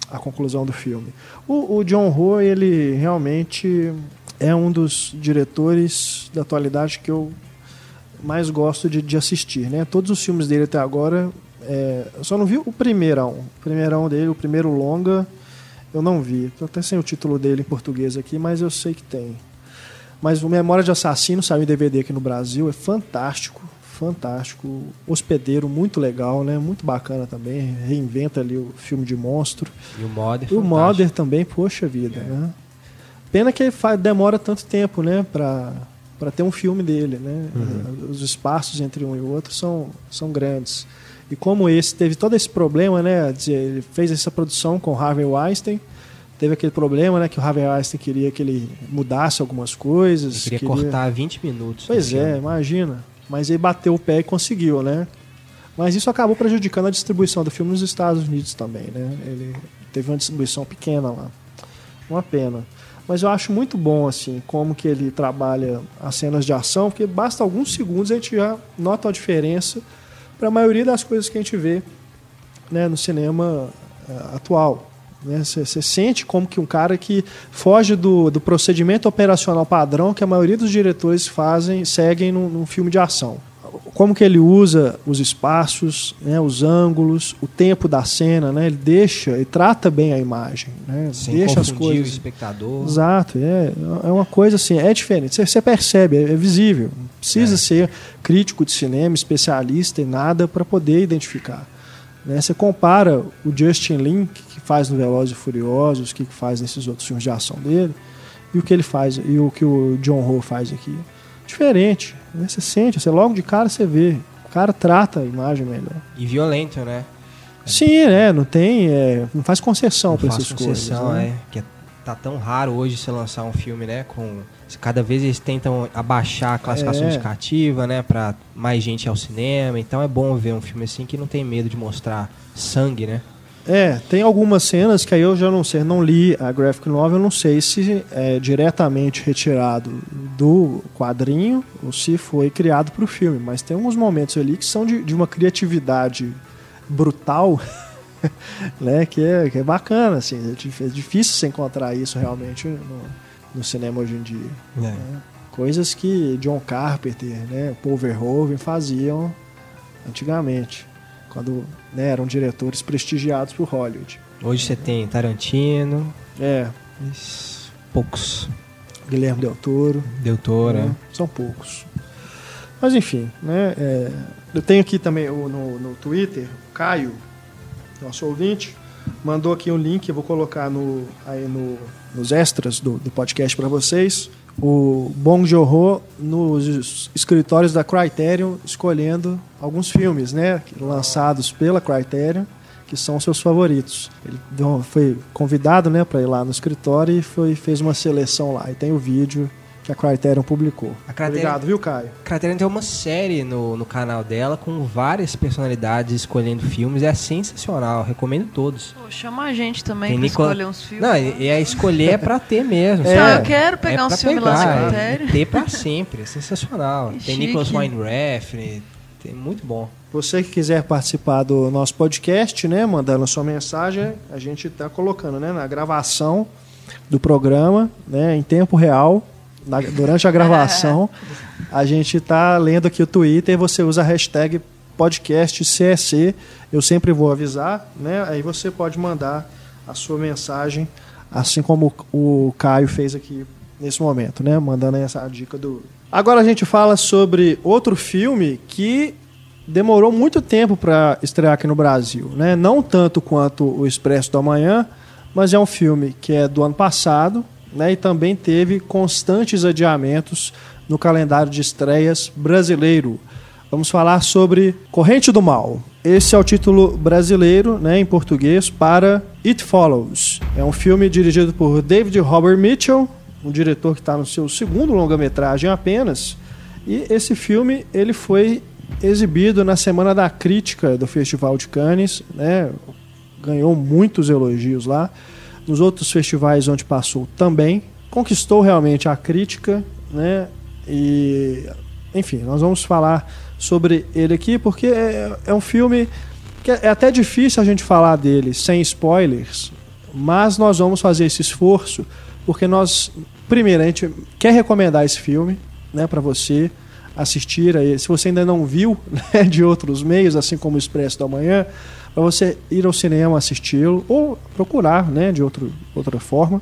S1: a conclusão do filme. O, o John Ho, ele realmente é um dos diretores da atualidade que eu mais gosto de, de assistir, né? Todos os filmes dele até agora, é, eu só não vi o primeirão. O primeirão dele, o primeiro longa, eu não vi. Tô até sem o título dele em português aqui, mas eu sei que tem. Mas o Memória de Assassino saiu em DVD aqui no Brasil, é fantástico, fantástico. Hospedeiro, muito legal, né? Muito bacana também. Reinventa ali o filme de monstro.
S3: E o Modder.
S1: E o Modder também, poxa vida, é. né? Pena que demora tanto tempo, né? Pra para ter um filme dele, né? Uhum. Os espaços entre um e o outro são, são grandes. E como esse teve todo esse problema, né? Ele fez essa produção com Harvey Weinstein, teve aquele problema, né? Que o Harvey Weinstein queria que ele mudasse algumas coisas.
S3: Ele queria, queria... cortar 20 minutos.
S1: Pois é, filme. imagina. Mas ele bateu o pé e conseguiu, né? Mas isso acabou prejudicando a distribuição do filme nos Estados Unidos também, né? Ele teve uma distribuição pequena lá. Uma pena. Mas eu acho muito bom assim como que ele trabalha as cenas de ação, porque basta alguns segundos a gente já nota a diferença para a maioria das coisas que a gente vê né, no cinema uh, atual. Você né? sente como que um cara que foge do, do procedimento operacional padrão que a maioria dos diretores fazem, seguem num, num filme de ação como que ele usa os espaços, né, os ângulos, o tempo da cena, né? Ele deixa, ele trata bem a imagem, né?
S3: Sem
S1: deixa
S3: as coisas. o espectador.
S1: Exato, é, é uma coisa assim, é diferente. Você, você percebe, é, é visível. Não precisa é. ser crítico de cinema, especialista em nada para poder identificar. Né? Você compara o Justin Lin, que faz no Velozes e Furiosos, o que faz nesses outros filmes de ação dele, e o que ele faz e o que o John Ho faz aqui diferente. Né? Você sente, você logo de cara você vê. O cara trata a imagem melhor.
S3: E violento, né?
S1: Sim, né? Não tem. É, não faz concessão para essas concessão,
S3: coisas. Né? É, que é, tá tão raro hoje você lançar um filme, né? Com. Cada vez eles tentam abaixar a classificação é. indicativa, né? Pra mais gente ir ao cinema. Então é bom ver um filme assim que não tem medo de mostrar sangue, né?
S1: É, tem algumas cenas que aí eu já não sei, não li a graphic novel, eu não sei se é diretamente retirado do quadrinho ou se foi criado para o filme, mas tem alguns momentos ali que são de, de uma criatividade brutal, né, que é, que é bacana, assim, é, é difícil se encontrar isso realmente no, no cinema hoje em dia. É. Né? Coisas que John Carpenter, né, Paul Verhoeven faziam antigamente quando né, eram diretores prestigiados por Hollywood.
S3: Hoje você tem Tarantino.
S1: É.
S3: Poucos.
S1: Guilherme Del Toro.
S3: Del Toro, né?
S1: é. São poucos. Mas enfim, né? É, eu tenho aqui também no, no Twitter, o Caio, nosso ouvinte, mandou aqui um link, eu vou colocar no, aí no, nos extras do, do podcast para vocês o Bong Joon-ho nos escritórios da Criterion escolhendo alguns filmes, né, lançados pela Criterion, que são seus favoritos. Ele foi convidado, né, para ir lá no escritório e foi fez uma seleção lá. E tem o vídeo que a Criterion publicou. A Criterion, Obrigado, viu, Caio?
S3: A Criterion tem uma série no, no canal dela com várias personalidades escolhendo filmes. É sensacional, recomendo todos.
S2: Pô, chama a gente também tem pra Nicola... escolher uns filmes.
S3: Não, e, e a escolher é pra ter mesmo.
S2: É. Não, eu quero pegar é uns filmes lá
S3: no Criterion. É, ter pra sempre, é sensacional. tem Nicholas Weinref, tem muito bom.
S1: Você que quiser participar do nosso podcast, né, mandando a sua mensagem, a gente está colocando, né, na gravação do programa, né, em tempo real, na, durante a gravação, a gente está lendo aqui o Twitter você usa a hashtag podcast CSC. Eu sempre vou avisar, né? Aí você pode mandar a sua mensagem, assim como o Caio fez aqui nesse momento, né? Mandando essa dica do. Agora a gente fala sobre outro filme que demorou muito tempo para estrear aqui no Brasil, né? Não tanto quanto o Expresso do Amanhã, mas é um filme que é do ano passado, né? E também teve constantes adiamentos no calendário de estreias brasileiro. Vamos falar sobre Corrente do Mal. Esse é o título brasileiro, né, em português, para It Follows. É um filme dirigido por David Robert Mitchell, um diretor que está no seu segundo longa-metragem apenas. E esse filme ele foi exibido na Semana da Crítica do Festival de Cannes, né? ganhou muitos elogios lá. Nos outros festivais onde passou também. Conquistou realmente a crítica, né? E, enfim, nós vamos falar sobre ele aqui porque é, é um filme que é até difícil a gente falar dele sem spoilers, mas nós vamos fazer esse esforço porque nós, primeiro, a gente quer recomendar esse filme, né, para você assistir aí. Se você ainda não viu né, de outros meios, assim como o Expresso da Manhã, para você ir ao cinema assisti-lo ou procurar, né, de outro, outra forma.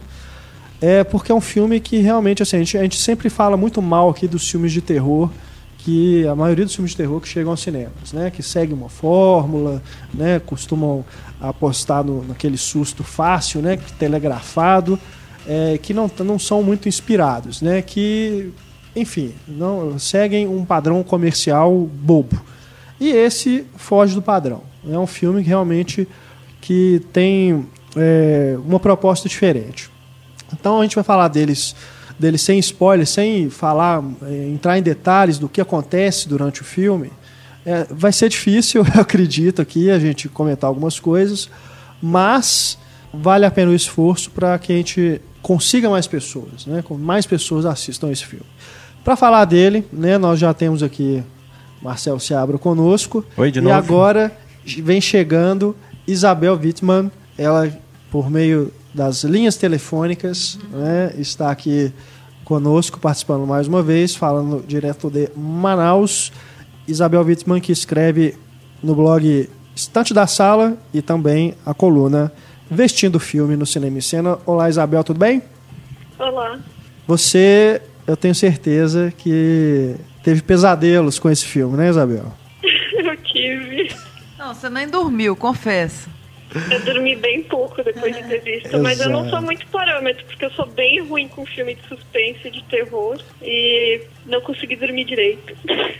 S1: É porque é um filme que realmente assim, a gente, a gente sempre fala muito mal aqui dos filmes de terror que a maioria dos filmes de terror que chegam aos cinemas, né, que seguem uma fórmula, né, costumam apostar no, naquele susto fácil, né, telegrafado, é, que não, não são muito inspirados, né, que enfim, não seguem um padrão comercial bobo. E esse foge do padrão. É um filme que realmente que tem é, uma proposta diferente. Então a gente vai falar deles, deles sem spoiler, sem falar, é, entrar em detalhes do que acontece durante o filme. É, vai ser difícil, eu acredito, aqui a gente comentar algumas coisas, mas vale a pena o esforço para que a gente consiga mais pessoas, né? Com mais pessoas assistam esse filme. Para falar dele, né, nós já temos aqui Marcel Seabra conosco.
S5: Oi, de
S1: e
S5: novo.
S1: agora vem chegando Isabel Wittmann. Ela, por meio das linhas telefônicas, né, está aqui conosco, participando mais uma vez, falando direto de Manaus. Isabel Wittmann, que escreve no blog Estante da Sala e também a coluna Vestindo Filme no Cinema e Cena. Olá, Isabel, tudo bem?
S6: Olá.
S1: Você eu tenho certeza que teve pesadelos com esse filme, né, Isabel?
S6: eu tive.
S2: Não, você nem dormiu, confessa.
S6: Eu dormi bem pouco depois de ter visto, mas eu não sou muito parâmetro, porque eu sou bem ruim com filme de suspense, de terror, e não consegui dormir direito.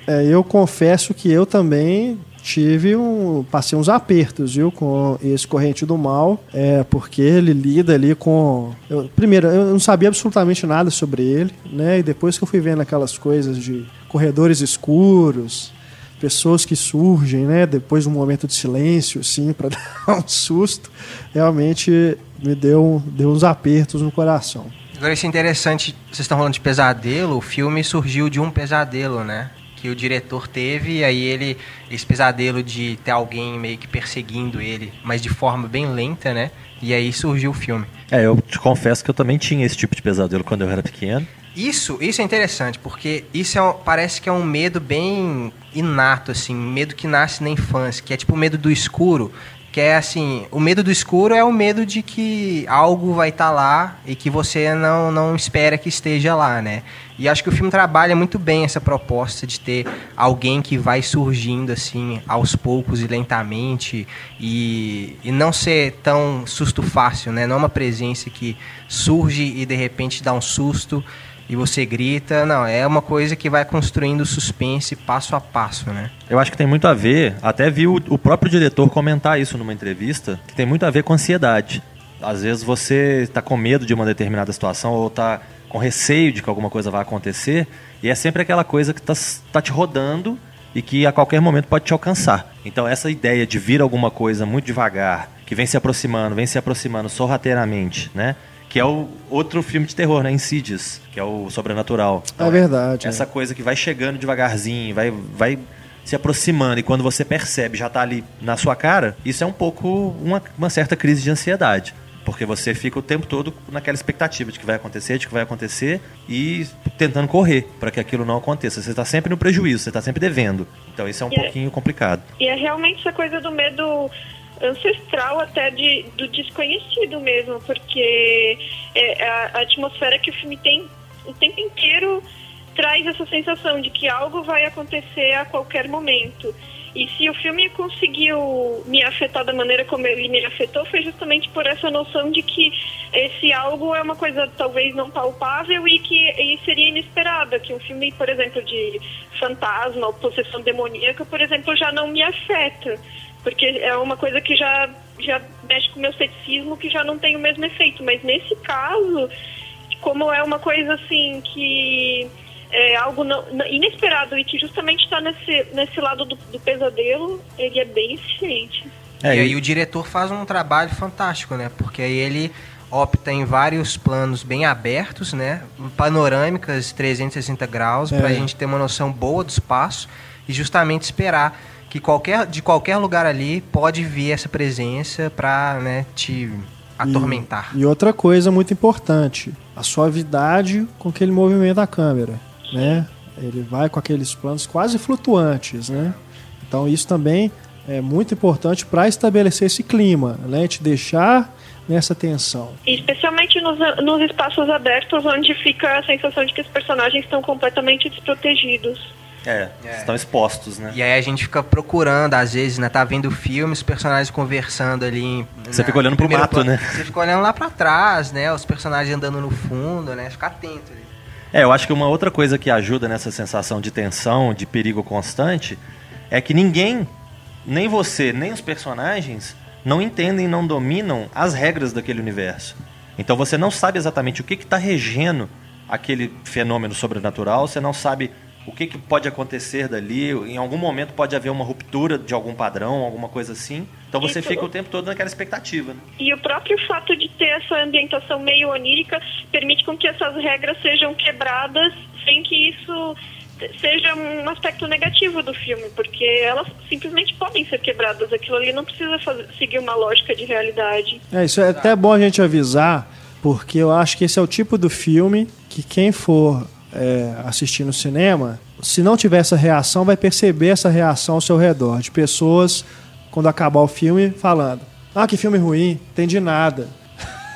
S1: É, eu confesso que eu também tive um. passei uns apertos, viu, com esse corrente do mal, é, porque ele lida ali com. Eu, primeiro, eu não sabia absolutamente nada sobre ele, né? E depois que eu fui vendo aquelas coisas de corredores escuros, pessoas que surgem, né, depois de um momento de silêncio, assim, para dar um susto, realmente me deu, deu uns apertos no coração.
S3: Agora, isso é interessante, vocês estão falando de pesadelo, o filme surgiu de um pesadelo, né? que o diretor teve, e aí ele, esse pesadelo de ter alguém meio que perseguindo ele, mas de forma bem lenta, né? E aí surgiu o filme.
S5: É, eu te confesso que eu também tinha esse tipo de pesadelo quando eu era pequeno.
S3: Isso, isso é interessante, porque isso é parece que é um medo bem inato, assim, medo que nasce na infância, que é tipo o medo do escuro, que é assim, o medo do escuro é o medo de que algo vai estar tá lá e que você não, não espera que esteja lá, né? E acho que o filme trabalha muito bem essa proposta de ter alguém que vai surgindo assim aos poucos e lentamente e, e não ser tão susto fácil, né? Não é uma presença que surge e de repente dá um susto e você grita. Não, é uma coisa que vai construindo suspense passo a passo, né?
S5: Eu acho que tem muito a ver, até vi o, o próprio diretor comentar isso numa entrevista, que tem muito a ver com ansiedade. Às vezes você está com medo de uma determinada situação ou está com receio de que alguma coisa vai acontecer, e é sempre aquela coisa que está tá te rodando e que a qualquer momento pode te alcançar. Então essa ideia de vir alguma coisa muito devagar, que vem se aproximando, vem se aproximando sorrateiramente, né? Que é o outro filme de terror, né? Insidious, que é o sobrenatural.
S1: Então, é verdade.
S5: Essa
S1: é.
S5: coisa que vai chegando devagarzinho, vai, vai se aproximando e quando você percebe já está ali na sua cara, isso é um pouco uma, uma certa crise de ansiedade. Porque você fica o tempo todo naquela expectativa de que vai acontecer, de que vai acontecer e tentando correr para que aquilo não aconteça. Você está sempre no prejuízo, você está sempre devendo. Então isso é um e é- pouquinho é, complicado.
S6: E é realmente essa coisa do medo ancestral até de, do desconhecido mesmo, porque é, a, a atmosfera que o filme tem o tempo inteiro traz essa sensação de que algo vai acontecer a qualquer momento. E se o filme conseguiu me afetar da maneira como ele me afetou, foi justamente por essa noção de que esse algo é uma coisa talvez não palpável e que e seria inesperada. Que um filme, por exemplo, de fantasma ou possessão demoníaca, por exemplo, já não me afeta. Porque é uma coisa que já, já mexe com o meu ceticismo, que já não tem o mesmo efeito. Mas nesse caso, como é uma coisa assim que é algo não, inesperado e que justamente está nesse, nesse lado do, do, pesadelo, ele é bem eficiente.
S3: É, e o diretor faz um trabalho fantástico, né? Porque aí ele opta em vários planos bem abertos, né? Panorâmicas 360 graus, é. para a gente ter uma noção boa do espaço e justamente esperar que qualquer, de qualquer lugar ali pode vir essa presença para né, te atormentar.
S1: E, e outra coisa muito importante, a suavidade com que ele movimenta a câmera né? Ele vai com aqueles planos quase flutuantes, né? Então isso também é muito importante para estabelecer esse clima, né? Te deixar nessa tensão.
S6: Especialmente nos, nos espaços abertos, onde fica a sensação de que os personagens estão completamente desprotegidos.
S5: É, é, estão expostos, né?
S3: E aí a gente fica procurando, às vezes, né? Tá vendo filmes, personagens conversando ali.
S5: Você na, fica olhando pro mato, plano. né?
S3: Você fica olhando lá para trás, né? Os personagens andando no fundo, né? Fica atento ali.
S5: É, eu acho que uma outra coisa que ajuda nessa sensação de tensão, de perigo constante, é que ninguém, nem você, nem os personagens, não entendem, não dominam as regras daquele universo. Então você não sabe exatamente o que está regendo aquele fenômeno sobrenatural, você não sabe o que, que pode acontecer dali, em algum momento pode haver uma ruptura de algum padrão, alguma coisa assim. Então você Isso. fica o tempo todo naquela expectativa. Né?
S6: E o próprio fato de ter essa ambientação meio onírica permite com que essas regras sejam quebradas sem que isso seja um aspecto negativo do filme, porque elas simplesmente podem ser quebradas. Aquilo ali não precisa fazer, seguir uma lógica de realidade.
S1: É, isso é até bom a gente avisar, porque eu acho que esse é o tipo do filme que quem for é, assistir no cinema, se não tiver essa reação, vai perceber essa reação ao seu redor, de pessoas, quando acabar o filme, falando: Ah, que filme ruim, entendi nada.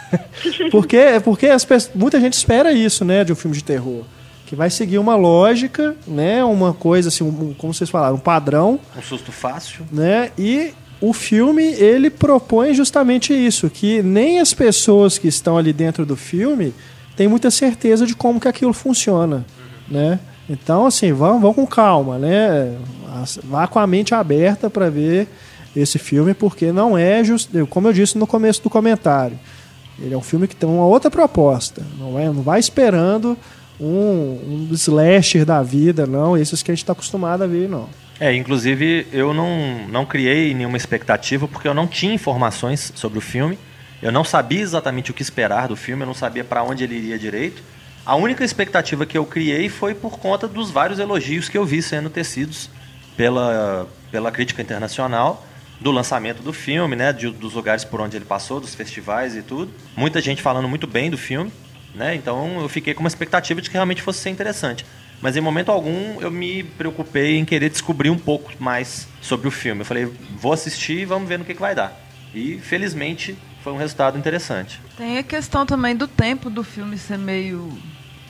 S1: porque porque as, muita gente espera isso, né, de um filme de terror. Que vai seguir uma lógica, né? Uma coisa assim, um, como vocês falaram, um padrão.
S5: Um susto fácil.
S1: Né? E o filme ele propõe justamente isso, que nem as pessoas que estão ali dentro do filme tem muita certeza de como que aquilo funciona, né? Então, assim, vão, vão com calma, né? Vá com a mente aberta para ver esse filme, porque não é, just, como eu disse no começo do comentário, ele é um filme que tem uma outra proposta. Não, é, não vai esperando um, um slasher da vida, não. Esses que a gente está acostumado a ver, não.
S5: É, inclusive eu não, não criei nenhuma expectativa porque eu não tinha informações sobre o filme. Eu não sabia exatamente o que esperar do filme, eu não sabia para onde ele iria direito. A única expectativa que eu criei foi por conta dos vários elogios que eu vi sendo tecidos pela, pela crítica internacional do lançamento do filme, né, de, dos lugares por onde ele passou, dos festivais e tudo. Muita gente falando muito bem do filme, né? Então eu fiquei com uma expectativa de que realmente fosse ser interessante. Mas em momento algum eu me preocupei em querer descobrir um pouco mais sobre o filme. Eu falei, vou assistir e vamos ver no que, que vai dar. E felizmente foi um resultado interessante.
S2: Tem a questão também do tempo do filme ser meio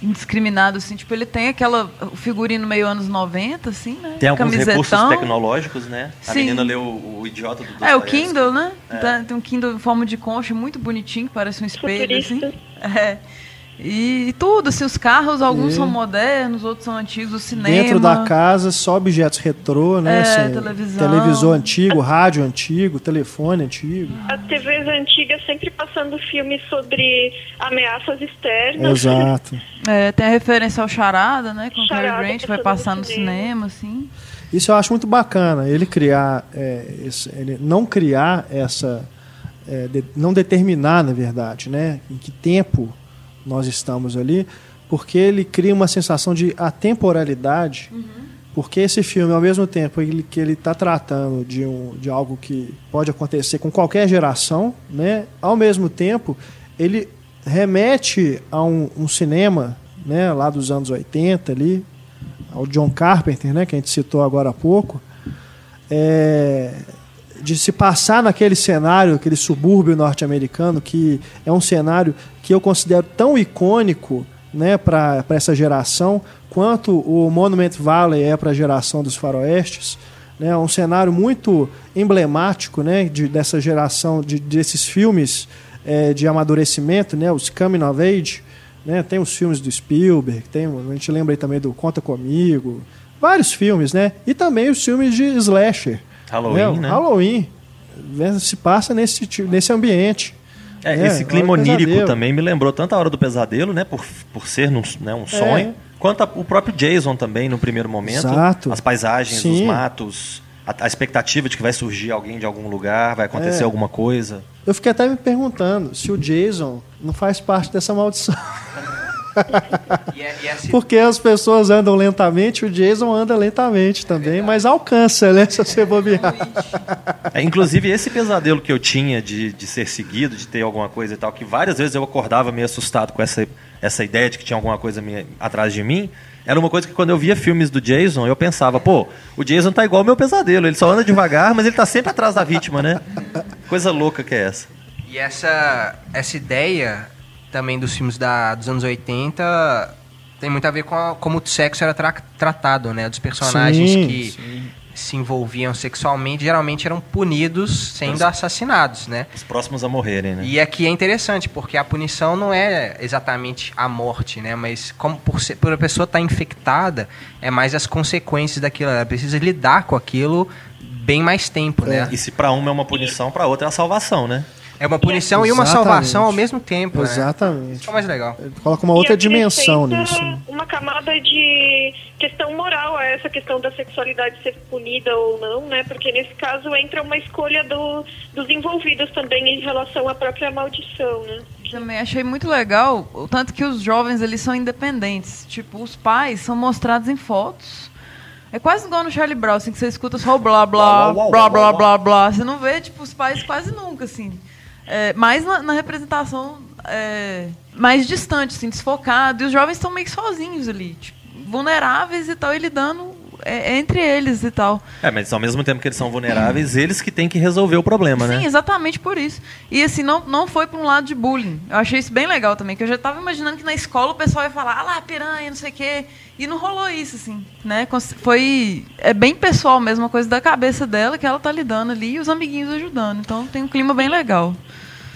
S2: indiscriminado, assim, tipo, ele tem aquela o figurino meio anos 90, assim, né?
S5: Tem alguns Camisetão. recursos tecnológicos, né? A Sim. menina leu o, o Idiota do
S2: É, o Kindle, né? É. Tem um Kindle em forma de concha muito bonitinho, que parece um espelho, assim. É. E tudo, assim, os carros, alguns e... são modernos, outros são antigos, o cinema.
S1: Dentro da casa, só objetos retrô, né?
S2: É, assim, televisão.
S1: Televisor antigo, rádio antigo, telefone antigo.
S6: As TVs antigas sempre passando filmes sobre ameaças externas.
S1: Exato.
S2: É, tem a referência ao Charada, né? Com o Cary Grant vai passar no cinema, assim.
S1: Isso eu acho muito bacana, ele criar, é, esse, ele não criar essa, é, de, não determinar, na verdade, né? Em que tempo nós estamos ali, porque ele cria uma sensação de atemporalidade, uhum. porque esse filme, ao mesmo tempo ele, que ele está tratando de, um, de algo que pode acontecer com qualquer geração, né? ao mesmo tempo ele remete a um, um cinema né, lá dos anos 80 ali, ao John Carpenter, né, que a gente citou agora há pouco, é, de se passar naquele cenário, aquele subúrbio norte-americano, que é um cenário que eu considero tão icônico né, para essa geração, quanto o Monument Valley é para a geração dos faroestes. né? Um cenário muito emblemático, né? De, dessa geração de, desses filmes é, de amadurecimento, né? Os coming of age, né? Tem os filmes do Spielberg, tem, a gente lembra aí também do Conta Comigo, vários filmes, né? E também os filmes de slasher.
S5: Halloween, né?
S1: Halloween né? se passa nesse, nesse ambiente.
S5: É,
S1: É,
S5: esse clima
S1: Hora do
S5: onírico também me lembrou tanto a Hora do Pesadelo, né? Por, por ser num, né, um sonho, quanto a- o próprio Jason também, no primeiro momento.
S1: Exato.
S5: As paisagens, os
S1: Sim.
S5: matos, a, a expectativa de que vai surgir alguém de algum lugar, vai acontecer
S1: É.
S5: alguma coisa.
S1: Eu fiquei até me perguntando se o Jason não faz parte dessa maldição.
S3: É- e essa-
S1: Porque as pessoas andam lentamente, o Jason anda lentamente também, mas alcança, né? Se você bobear.
S5: É, inclusive, esse pesadelo que eu tinha de, de ser seguido, de ter alguma coisa e tal, que várias vezes eu acordava meio assustado com essa, essa ideia de que tinha alguma coisa me- atrás de mim, era uma coisa que quando eu via filmes do Jason, eu pensava, pô, o Jason tá igual ao meu pesadelo, ele só anda devagar, mas ele tá sempre atrás da vítima, né? Coisa louca que é essa.
S3: E essa, essa ideia também dos filmes da, dos anos 80 tem muito a ver com a- como o sexo era tra- tratado, né? Dos personagens
S1: Sim,
S3: que se envolviam sexualmente geralmente eram punidos sendo assassinados, né?
S5: Os próximos a morrerem, né?
S3: E aqui é interessante, porque a punição não é exatamente a morte, né? Mas como por, ser, por a pessoa estar infectada, é mais as consequências daquilo. Ela precisa lidar com aquilo bem mais tempo, né?
S5: E se pra uma é uma punição, pra outra é a salvação, né?
S3: É uma punição e uma
S1: Exatamente.
S3: salvação ao mesmo tempo, né?
S1: Exatamente.
S3: Isso é mais legal.
S1: Ele coloca uma outra
S6: E
S1: dimensão nisso. né?
S6: Uma camada de questão moral a essa questão da sexualidade ser punida ou não, né? Porque nesse caso entra uma escolha do- dos envolvidos também em relação à própria maldição, né?
S2: Também achei muito legal o tanto que os jovens eles são independentes. Tipo, os pais são mostrados em fotos. É quase igual no Charlie Brown, assim, que você escuta só o blá blá, blá blá
S5: uau,
S2: blá blá. Você não vê, tipo, os pais quase nunca, assim. É, mais na, na representação é, mais distante, assim, desfocado. E os jovens estão meio que sozinhos ali, tipo, vulneráveis e tal, e lidando é, entre eles e tal.
S5: É, mas ao mesmo tempo que eles são vulneráveis, eles que têm que resolver o problema,
S2: Sim,
S5: né?
S2: exatamente por isso. E assim, não, não foi para um lado de bullying. Eu achei isso bem legal também, que eu já estava imaginando que na escola o pessoal ia falar, ah lá, piranha, não sei o quê. E não rolou isso, assim, né? Foi. É bem pessoal mesmo, uma coisa da cabeça dela que ela tá lidando ali e os amiguinhos ajudando. Então tem um clima bem legal.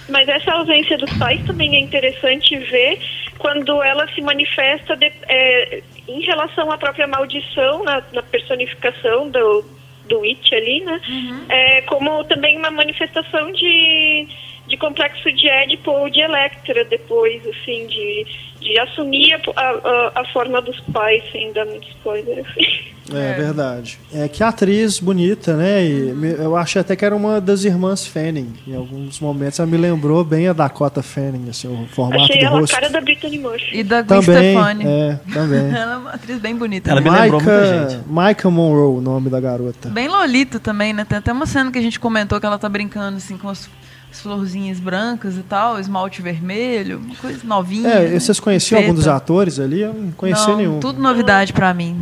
S6: Mas essa ausência dos pais também é interessante ver quando ela se manifesta de- é, em relação à própria maldição, na, na personificação do, do It ali, né? É, como também uma manifestação de, de complexo de Édipo ou de Electra depois, assim, de, de assumir a, a, a forma dos pais, sem dar muito spoiler, assim.
S1: É, verdade. É que atriz bonita, né? E me- eu achei até que era uma das irmãs Fanning. Em alguns momentos ela me lembrou bem a Dakota Fanning, assim, o formato
S6: Achei
S1: do
S6: ela a
S1: rosto.
S6: cara da Brittany Murphy.
S2: E da Gwen
S1: Também,
S2: Stefani.
S1: é, também.
S2: Ela é uma atriz bem bonita.
S5: Ela
S2: né?
S5: me lembrou muita
S1: Maika,
S5: gente.
S1: Maika Monroe, o nome da garota.
S2: Bem Lolita também, né? Tem até uma cena que a gente comentou que ela tá brincando assim com as, as florzinhas brancas e tal, esmalte vermelho, uma coisa novinha.
S1: É,
S2: né?
S1: vocês conheciam
S2: Preta.
S1: algum dos atores ali? Eu não conhecia
S2: Não,
S1: nenhum.
S2: Tudo novidade pra mim.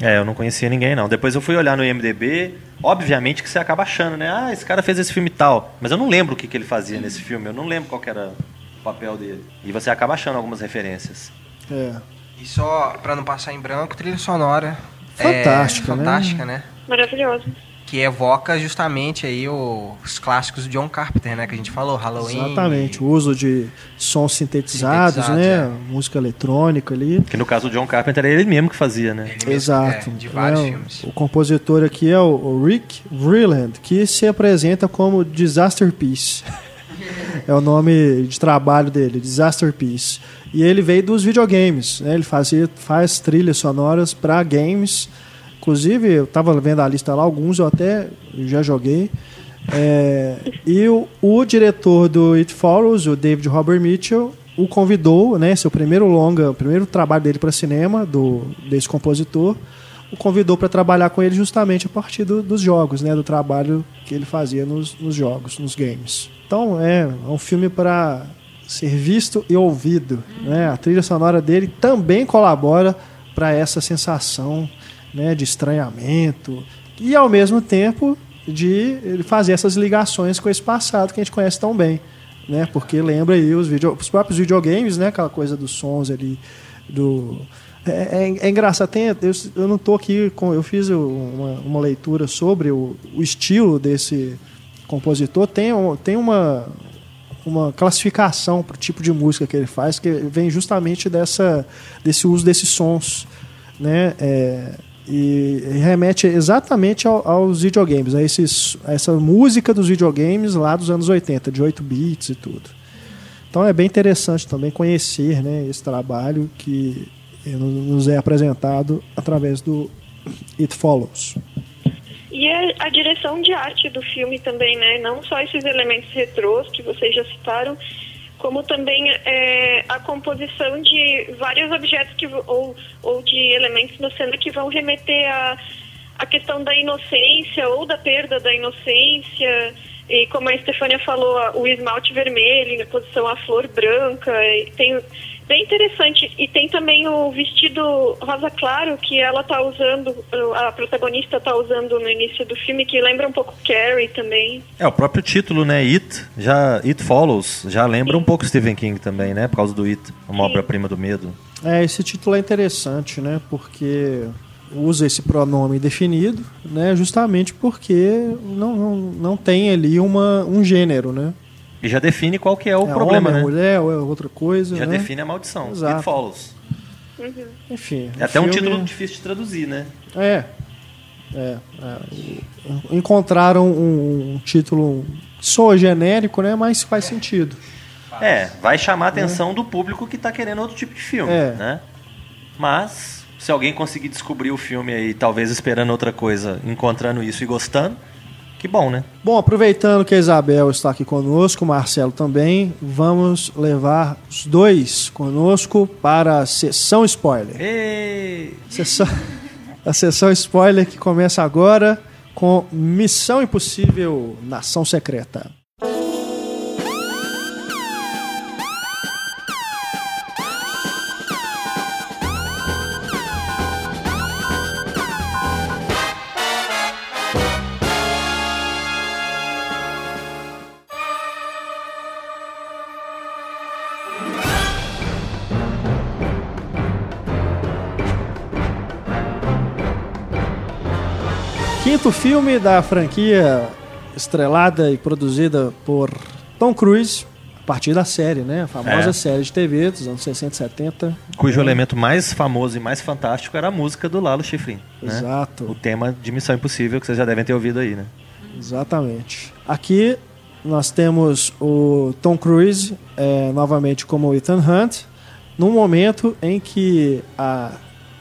S5: É, eu não conhecia ninguém, não. Depois eu fui olhar no IMDB, obviamente que você acaba achando, né? Ah, esse cara fez esse filme tal. Mas eu não lembro o que, que ele fazia nesse filme, eu não lembro qual que era o papel dele. E você acaba achando algumas referências.
S1: É.
S3: E só pra não passar em branco, trilha sonora.
S1: Fantástica,
S3: é,
S1: né?
S3: Fantástica, né?
S6: Maravilhosa.
S3: Que evoca justamente aí o- os clássicos do John Carpenter, né? Que a gente falou, Halloween.
S1: Exatamente, o uso de sons sintetizados,
S3: Sintetizados,
S1: né? Música eletrônica ali.
S5: Que no caso do John Carpenter era ele mesmo que fazia, né?
S3: Ele mesmo,
S1: Exato.
S3: é, de vários
S1: É, o-
S3: filmes.
S1: O compositor aqui é o- o Rick Vreeland, que se apresenta como Disaster Piece. é o nome de trabalho dele, Disaster Piece. E ele veio dos videogames, né? Ele fazia, faz trilhas sonoras para games. Inclusive, eu estava vendo a lista lá, alguns eu até já joguei. É, e o, o diretor do It Follows, o David Robert Mitchell, o convidou, né, seu primeiro longa, o primeiro trabalho dele para cinema, do, desse compositor, o convidou para trabalhar com ele justamente a partir do- dos jogos, né, do trabalho que ele fazia nos, nos jogos, nos games. Então é, é um filme para ser visto e ouvido. Né? A trilha sonora dele também colabora para essa sensação né, de estranhamento e ao mesmo tempo de fazer essas ligações com esse passado que a gente conhece tão bem, né? Porque lembra aí os, video, os próprios videogames, né? Aquela coisa dos sons ali do é, é, é engraçado, tem, eu, eu não estou aqui com. Eu fiz uma, uma leitura sobre o, o, estilo desse compositor. Tem, tem uma, uma classificação para o tipo de música que ele faz, que vem justamente dessa, desse uso desses sons. Né? É, e remete exatamente ao, aos videogames, a, esses, a essa música dos videogames lá dos anos 80, de 8 bits e tudo. Então é bem interessante também conhecer né, esse trabalho que nos é apresentado através do It Follows.
S6: E a, a, direção de arte do filme também, né? Não só esses elementos retrôs que vocês já citaram, como também é, a composição de vários objetos que, ou, ou de elementos na cena que vão remeter a, a questão da inocência ou da perda da inocência. E como a Estefânia falou, o esmalte vermelho em posição à flor branca. tem Bem interessante. E tem também o vestido rosa claro que ela tá usando, a protagonista tá usando no início do filme, que lembra um pouco Carrie também.
S5: É, o próprio título, né? It, já, It Follows, já lembra Sim. um pouco Stephen King também, né? Por causa do It, uma obra-prima do medo.
S1: É, esse título é interessante, né? Porque usa esse pronome definido, né? Justamente porque não, não, não tem ali uma, um gênero, né?
S5: E já define qual que é o é problema,
S1: homem,
S5: né?
S1: mulher ou é outra coisa,
S5: Já
S1: né?
S5: define a maldição.
S1: Exato.
S5: It follows.
S6: Uhum.
S1: Enfim.
S5: É até filme... um título difícil de traduzir, né?
S1: É. é, é. Encontraram um, um título soa genérico, né? Mas faz sentido.
S5: É, vai chamar a atenção é. do público que está querendo outro tipo de filme, é. né? Mas se alguém conseguir descobrir o filme aí, talvez esperando outra coisa, encontrando isso e gostando, que bom, né?
S1: Bom, aproveitando que a Isabel está aqui conosco, o Marcelo também, vamos levar os dois conosco para a sessão spoiler.
S5: Ei.
S1: Sessão, a sessão spoiler que começa agora com Missão Impossível Nação Secreta. Quinto filme da franquia estrelada e produzida por Tom Cruise, a partir da série, né? A famosa é. série de TV dos anos 60 e 70.
S5: Cujo é. elemento mais famoso e mais fantástico era a música do Lalo Schifrin. Né?
S1: Exato.
S5: O tema de Missão Impossível, que vocês já devem ter ouvido aí, né?
S1: Exatamente. Aqui nós temos o Tom Cruise é, novamente como Ethan Hunt, num momento em que a,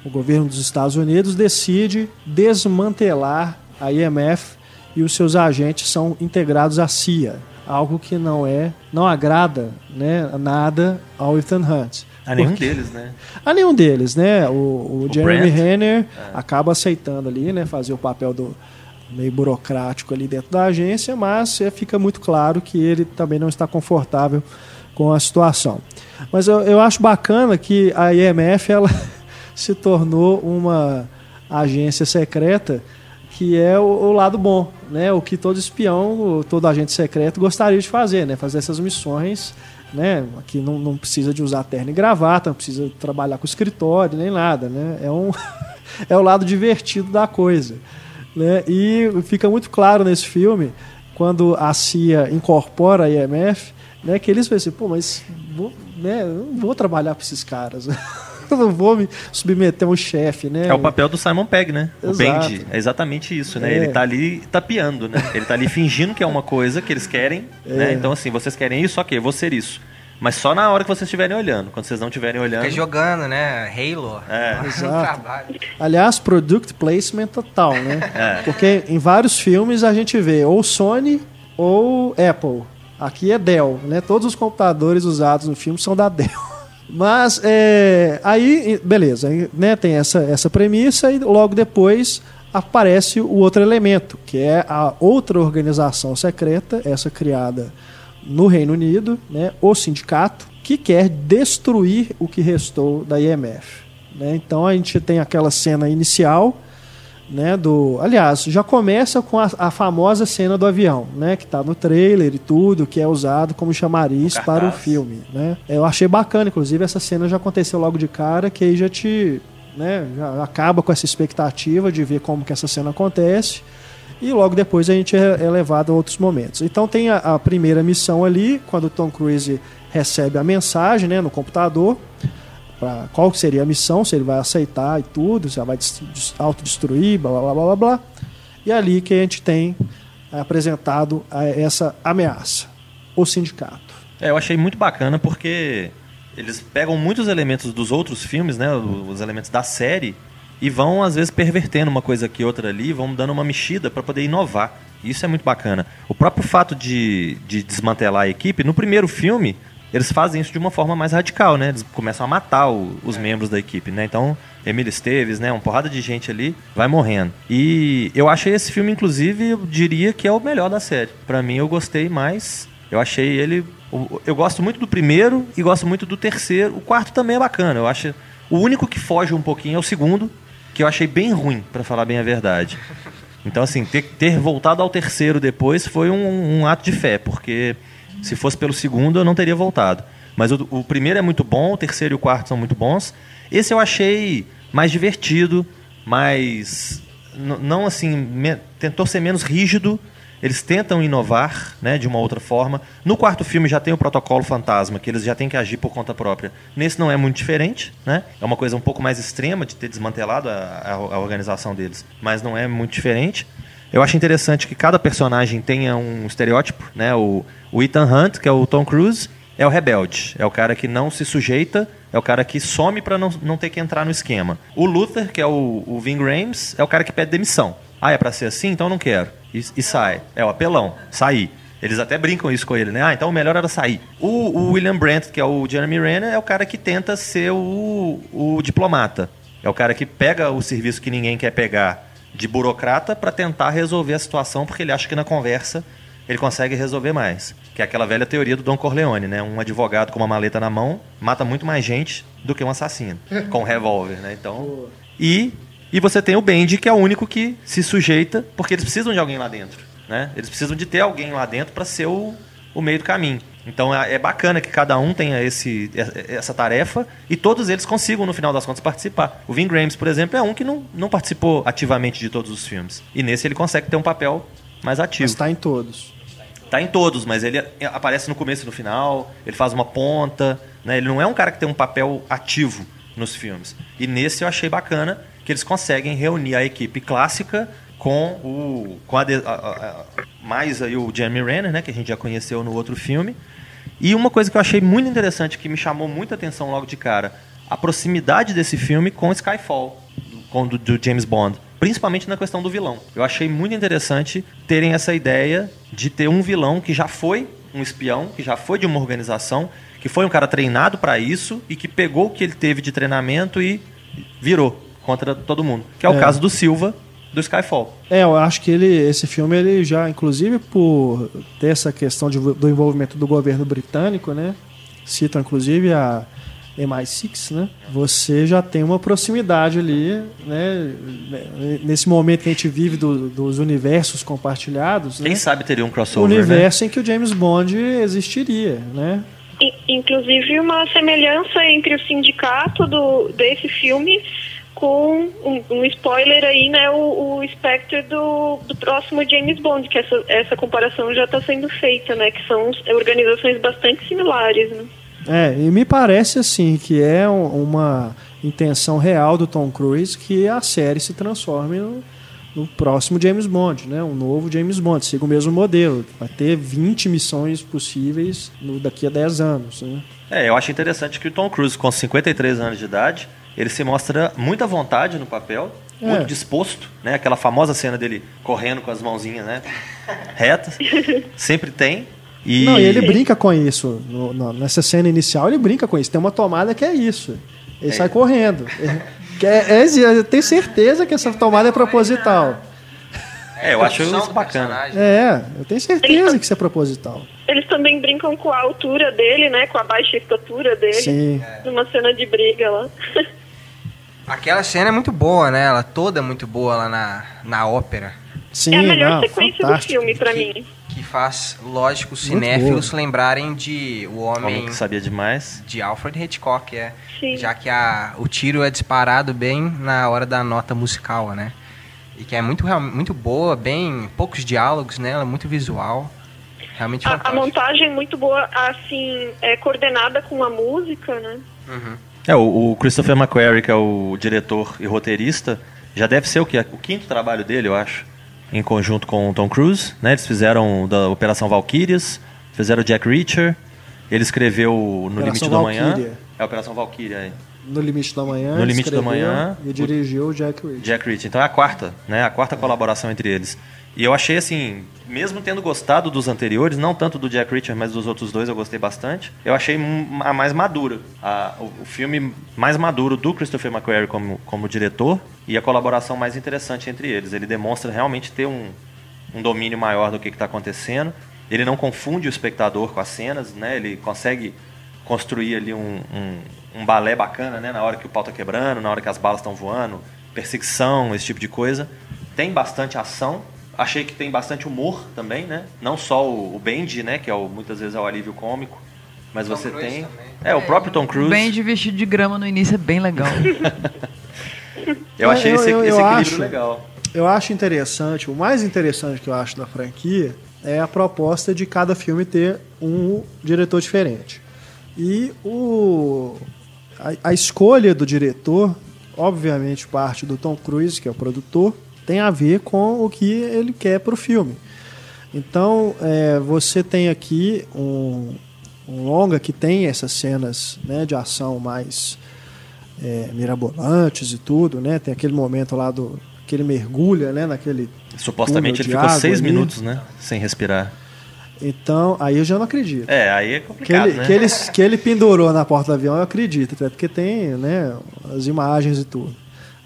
S1: o governo dos Estados Unidos decide desmantelar a IMF e os seus agentes são integrados à CIA, algo que não é, não agrada, né, nada ao Ethan Hunt.
S5: A nenhum porque, deles, né?
S1: A nenhum deles, né? O, o, o Jeremy Renner é. acaba aceitando ali, né, fazer o papel do meio burocrático ali dentro da agência, mas é, fica muito claro que ele também não está confortável com a situação. Mas eu, eu acho bacana que a IMF ela se tornou uma agência secreta que é o, o, lado bom, né? O que todo espião, todo agente secreto gostaria de fazer, né? Fazer essas missões, né? Que não, não precisa de usar terno e gravata, não precisa trabalhar com escritório nem nada, né? É um é o lado divertido da coisa, né? E fica muito claro nesse filme quando a CIA incorpora a IMF, né? Que eles pensam, pô, mas vou, né? Não vou trabalhar para esses caras. eu não vou me submeter ao chefe, né?
S5: É o papel do Simon Pegg, né? Exato. O Bendy. É exatamente isso, né? É. Ele tá ali tapeando, né? Ele tá ali fingindo que é uma coisa que eles querem, é. né? Então, assim, vocês querem isso, ok, eu vou ser isso. Mas só na hora que vocês estiverem olhando. Quando vocês não estiverem olhando. Fica
S3: jogando, né? Halo.
S1: É. Exato. Aliás, product placement total, né? É. Porque em vários filmes a gente vê ou Sony ou Apple. Aqui é Dell, né? Todos os computadores usados no filme são da Dell. Mas é, aí, beleza, né, tem essa, essa premissa e logo depois aparece o outro elemento, que é a outra organização secreta, essa criada no Reino Unido, né, o sindicato, que quer destruir o que restou da IMF. Né? Então a gente tem aquela cena inicial né, do, aliás, já começa com a, a famosa cena do avião, né, que está no trailer e tudo, que é usado como chamariz
S5: O
S1: para o filme, né? Eu achei bacana, inclusive essa cena já aconteceu logo de cara, que aí já te, né, já acaba com essa expectativa de ver como que essa cena acontece. E logo depois a gente é, é levado a outros momentos. Então tem a, a primeira missão ali, quando o Tom Cruise recebe a mensagem né, no computador, pra qual seria a missão, se ele vai aceitar e tudo, se ela vai des- des- autodestruir, blá blá blá blá blá. E é ali que a gente tem apresentado a- essa ameaça, o sindicato.
S5: É, eu achei muito bacana porque eles pegam muitos elementos dos outros filmes, né, os elementos da série, e vão às vezes pervertendo uma coisa aqui outra ali, vão dando uma mexida para poder inovar. Isso é muito bacana. O próprio fato de, de desmantelar a equipe, no primeiro filme, eles fazem isso de uma forma mais radical, né? Eles começam a matar o- os membros da equipe, né? Então, Emílio Esteves, né? Uma porrada de gente ali vai morrendo. E eu achei esse filme, inclusive, eu diria que é o melhor da série. Pra mim, eu gostei mais. Eu achei ele. Eu gosto muito do primeiro e gosto muito do terceiro. O quarto também é bacana. Eu acho. O único que foge um pouquinho é o segundo, que eu achei bem ruim, pra falar bem a verdade. Então, assim, ter, ter voltado ao terceiro depois foi um, um ato de fé, porque se fosse pelo segundo eu não teria voltado. Mas o, o primeiro é muito bom, o terceiro e o quarto são muito bons. Esse eu achei mais divertido, mais. n- Não assim. tentou ser menos rígido. Eles tentam inovar né, de uma outra forma. No quarto filme já tem o protocolo fantasma, que eles já têm que agir por conta própria. Nesse não é muito diferente, né? É uma coisa um pouco mais extrema de ter desmantelado a, a- a organização deles, mas não é muito diferente. Eu acho interessante que cada personagem tenha um estereótipo, né? O, o Ethan Hunt, que é o Tom Cruise, é o rebelde, é o cara que não se sujeita, é o cara que some para não, não ter que entrar no esquema. O Luther, que é o, o Ving Rhames, é o cara que pede demissão. Ah, é pra ser assim? Então não quero. E, e sai. É o apelão. Sair. Eles até brincam isso com ele, né? Ah, então o melhor era sair. O, o William Brandt, que é o Jeremy Renner, é o cara que tenta ser o, o diplomata. É o cara que pega o serviço que ninguém quer pegar de burocrata para tentar resolver a situação, porque ele acha que na conversa ele consegue resolver mais. Que é aquela velha teoria do Don Corleone, né? Um advogado com uma maleta na mão mata muito mais gente do que um assassino com um revólver, né? Então, e e você tem o Bendy, que é o único que se sujeita, porque eles precisam de alguém lá dentro, né? Eles precisam de ter alguém lá dentro para ser o, o meio do caminho. Então é é bacana que cada um tenha esse, essa tarefa e todos eles consigam, no final das contas, participar. O Vin Grahams, por exemplo, é um que não, não participou ativamente de todos os filmes. E nesse ele consegue ter um papel mais ativo.
S1: Está em todos.
S5: Tá em todos, mas ele aparece no começo e no final, ele faz uma ponta, né? Ele não é um cara que tem um papel ativo nos filmes. E nesse eu achei bacana que eles conseguem reunir a equipe clássica com o com a- a- a- mais aí o Jeremy Renner, né, que a gente já conheceu no outro filme. E uma coisa que eu achei muito interessante que me chamou muita atenção logo de cara, a proximidade desse filme com Skyfall, do- com do, do James Bond, principalmente na questão do vilão. Eu achei muito interessante terem essa ideia de ter um vilão que já foi um espião, que já foi de uma organização, que foi um cara treinado para isso e que pegou o que ele teve de treinamento e virou contra todo mundo. Que é o
S1: É.
S5: caso do Silva do Skyfall.
S1: É, eu acho que ele, esse filme, ele já, inclusive por ter essa questão de- do envolvimento do governo britânico, né? Citam inclusive a MI6, né? Você já tem uma proximidade ali, né? Nesse momento que a gente vive do- dos universos compartilhados, né?
S5: Quem sabe teria um
S1: O
S5: crossover, né?
S1: universo em que o James Bond existiria, né?
S6: Inclusive uma semelhança entre o sindicato do, desse filme com um, um spoiler aí, né? O, o Spectre do, do próximo James Bond, que essa, essa comparação já está sendo feita, né? Que são organizações bastante similares, né?
S1: É, e me parece assim que é um- uma intenção real do Tom Cruise que a série se transforme no, no próximo James Bond, né? Um novo James Bond, siga o mesmo modelo. Vai ter 20 missões possíveis no, daqui a 10 anos, né?
S5: É, eu acho interessante que o Tom Cruise, com 53 anos de idade, ele se mostra muita vontade no papel,
S1: É.
S5: muito disposto, né? Aquela famosa cena dele correndo com as mãozinhas, né? Retas. Sempre tem. E...
S1: Não, e ele brinca com isso. no- no- nessa cena inicial, ele brinca com isso. Tem uma tomada que é isso. Ele sai correndo. É, que é- é- eu tenho certeza que essa tomada é proposital.
S5: É, eu acho isso bacana.
S1: É, eu tenho certeza que isso é proposital.
S6: Eles também brincam com a altura dele, né? Com a baixa estatura dele.
S1: Sim.
S6: Numa cena de briga lá.
S3: Aquela cena é muito boa, né? Ela toda é muito boa lá na, na ópera.
S1: Sim,
S6: é a melhor
S1: não,
S6: sequência
S1: fantástico.
S6: do filme pra
S3: Que-
S6: mim.
S3: Que faz, lógico, os cinéfilos lembrarem de O
S5: Homem
S3: Homem
S5: que sabia demais.
S3: de Alfred Hitchcock, é.
S6: Sim.
S3: Já que a, o tiro é disparado bem na hora da nota musical, né? E que é muito, real- muito boa, bem poucos diálogos, né? Ela é muito visual. Realmente
S6: A, a montagem é muito boa, assim, é coordenada com a música, né?
S3: Uhum.
S5: É, o, o Christopher McQuarrie, que é o diretor e roteirista, já deve ser o que? O quinto trabalho dele, eu acho. Em conjunto com o Tom Cruise, né? Eles fizeram da Operação Valkyrias, fizeram o Jack Reacher, ele escreveu No
S1: Operação
S5: Limite da Manhã.
S1: Valkyria.
S5: É a Operação Valkyria, é.
S1: No Limite da Manhã.
S5: No Limite da Manhã,
S1: E dirigiu o Jack Reacher.
S5: Jack Reacher. Então é a quarta, né? A quarta colaboração entre eles. E eu achei assim, mesmo tendo gostado dos anteriores, não tanto do Jack Reacher, mas dos outros dois eu gostei bastante. Eu achei a mais madura, a- o, o filme mais maduro do Christopher McQuarrie como, como diretor e a colaboração mais interessante entre eles. Ele demonstra realmente ter um, um domínio maior do que está acontecendo. Ele não confunde o espectador com as cenas, né? Ele consegue construir ali um, um, um balé bacana, né? Na hora que o pau tá quebrando, na hora que as balas estão voando, perseguição, esse tipo de coisa. Tem bastante ação. Achei que tem bastante humor também, né? Não só o, o Bendy, né? Que é o, muitas vezes é o alívio cômico. Mas
S3: Tom
S5: você
S3: Cruise
S5: tem.
S3: também.
S5: É, o próprio Tom Cruise.
S2: Bem de vestido de grama no início é bem legal.
S5: Eu achei
S1: Eu-
S5: esse,
S1: eu-
S5: esse
S1: eu
S5: equilíbrio
S1: acho-
S5: legal.
S1: Eu acho interessante, o mais interessante que eu acho da franquia é a proposta de cada filme ter um diretor diferente. E o, a, a escolha do diretor, obviamente parte do Tom Cruise, que é o produtor, tem a ver com o que ele quer para o filme. Então, é, você tem aqui um, um longa que tem essas cenas né, de ação mais é, mirabolantes e tudo, né? Tem aquele momento lá do que ele mergulha, né? Naquele
S5: Supostamente ele ficou seis
S1: ali.
S5: minutos, né? Sem respirar.
S1: Então, aí eu já não acredito.
S5: É, aí é
S1: Que
S5: complicado,
S1: ele,
S5: né?
S1: que, ele, que ele pendurou na porta do avião, eu acredito, até porque tem né, as imagens e tudo.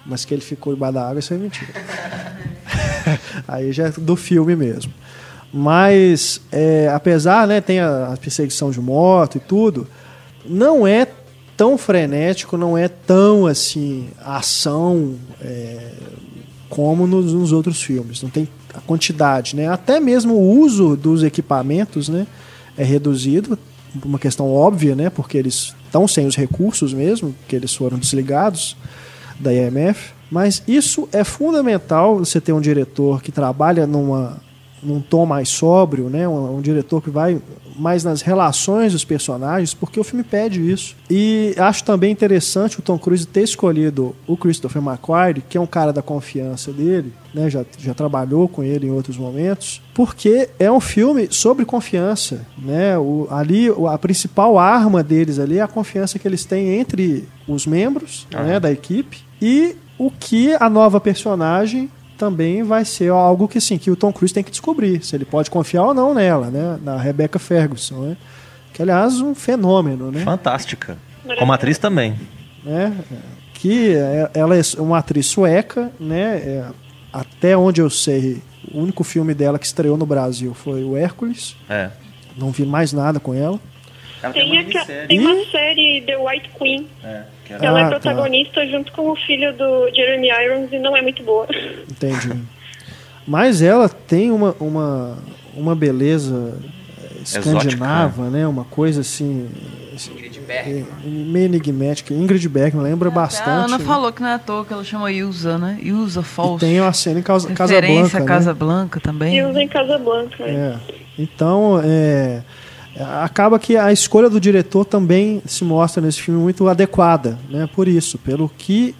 S1: Mas que ele ficou embaixo da água, isso é mentira. aí já é do filme mesmo. Mas, é, apesar, né, tem a, a perseguição de moto e tudo, não é tão frenético, não é tão assim, ação é, como nos, nos outros filmes. Não tem a quantidade, né? Até mesmo o uso dos equipamentos, né, é reduzido, uma questão óbvia, né, porque eles estão sem os recursos mesmo, que eles foram desligados da IMF. Mas isso é fundamental você ter um diretor que trabalha numa num tom mais sóbrio, né? Um, um diretor que vai mais nas relações dos personagens, porque o filme pede isso. E acho também interessante o Tom Cruise ter escolhido o Christopher McQuarrie, que é um cara da confiança dele, né? Já, já trabalhou com ele em outros momentos, porque é um filme sobre confiança, né? O, ali a principal arma deles ali é a confiança que eles têm entre os membros, né, da equipe e o que a nova personagem também vai ser algo que assim que o Tom Cruise tem que descobrir se ele pode confiar ou não nela, né? Na Rebecca Ferguson, né? Que aliás um fenômeno, né?
S5: Fantástica. Como atriz também.
S1: né? Que é- ela é uma atriz sueca, né? É, até onde eu sei, o único filme dela que estreou no Brasil foi o Hércules.
S5: É.
S1: Não vi mais nada com ela.
S5: Ela
S6: Tem,
S5: uma
S6: aqua-
S5: minissérie.
S6: tem uma série, The White Queen.
S5: É,
S6: Ela
S1: Ah,
S6: é
S1: tá.
S6: protagonista junto com o filho do Jeremy Irons e não é muito boa.
S1: Entendi. Mas ela tem uma, uma, uma beleza eh, escandinava, né? Uma coisa assim.
S3: Ingrid
S1: eh,
S3: Bergman.
S1: meio enigmática. Ingrid Bergman lembra bastante.
S2: a Ana
S1: né?
S2: falou que não é à toa que ela chama Ilza, né? Ilza Falso.
S1: tem uma cena em Casa,
S2: Referência
S1: Casablanca.
S2: a
S1: né?
S2: Casa Blanca também.
S6: Usa em Casablanca. né?
S1: É. Então, é, acaba que a escolha do diretor também se mostra nesse filme muito adequada, né? Por isso, pelo que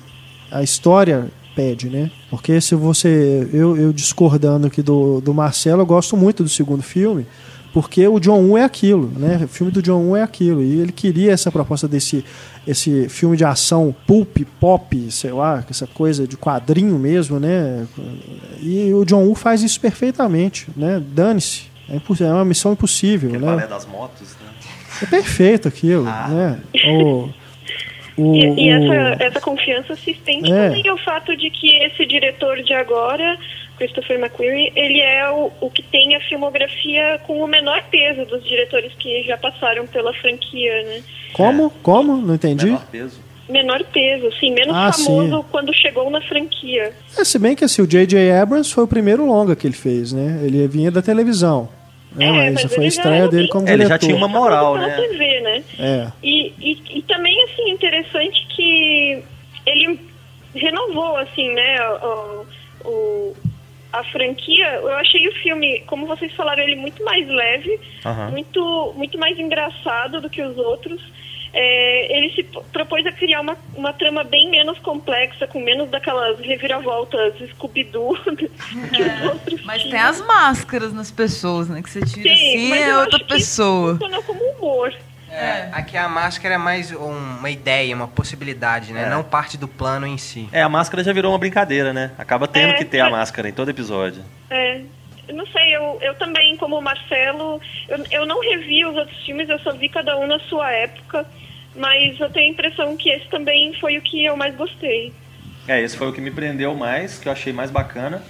S1: a história pede, né? Porque se você, eu, eu discordando aqui do, do Marcelo, eu gosto muito do segundo filme, porque o John Woo é aquilo, né? O filme do John Woo é aquilo e ele queria essa proposta desse esse filme de ação pulp, pop, sei lá, essa coisa de quadrinho mesmo, né? E o John Woo faz isso perfeitamente, né? Dane-se. É, imposs- é uma missão impossível,
S5: Aquele
S1: né?
S5: balé das motos, né?
S1: É perfeito aquilo,
S5: Ah.
S1: né? O, o,
S6: E, e
S1: o-
S6: essa, essa confiança se estende
S1: É.
S6: também ao fato de que esse diretor de agora, Christopher McQuarrie, ele é o, o que tem a filmografia com o menor peso dos diretores que já passaram pela franquia, né?
S1: Como? Como? Não entendi.
S5: Menor peso.
S6: menor peso, assim, menos
S1: Ah,
S6: famoso
S1: sim.
S6: quando chegou na franquia.
S1: É, se bem que assim, o J.J. Abrams foi o primeiro longa que ele fez, né? Ele vinha da televisão. Né?
S6: É,
S1: mas
S6: mas
S1: essa foi a
S6: ele já
S1: estreia
S6: era
S1: dele
S6: bem-
S1: como
S5: É, ele já
S1: diretor.
S5: tinha uma moral, né?
S6: TV, né?
S1: É.
S6: E, e, e também, assim, interessante que ele renovou, assim, né, o, o- a franquia. Eu achei o filme, como vocês falaram, ele muito mais leve,
S5: Aham.
S6: muito, muito mais engraçado do que os outros. É, ele se propôs a criar uma, uma trama bem menos complexa, com menos daquelas reviravoltas Scooby-Doo que os outros
S2: Mas
S6: tinham.
S2: tem as máscaras nas pessoas, né? Que você tira
S6: Sim,
S2: assim
S6: mas
S2: é
S6: eu
S2: outra
S6: acho que isso
S2: pessoa.
S6: Funcionou como humor.
S3: É, aqui a máscara é mais um- uma ideia, uma possibilidade, né?
S5: É.
S3: Não parte do plano em si.
S5: É, a máscara já virou uma brincadeira, né? Acaba tendo
S6: É,
S5: que ter a máscara em todo episódio.
S6: É, eu não sei, eu, eu também, como o Marcelo, eu, eu não revi os outros filmes, eu só vi cada um na sua época, mas eu tenho a impressão que esse também foi o que eu mais gostei.
S5: É, esse foi o que me prendeu mais, que eu achei mais bacana.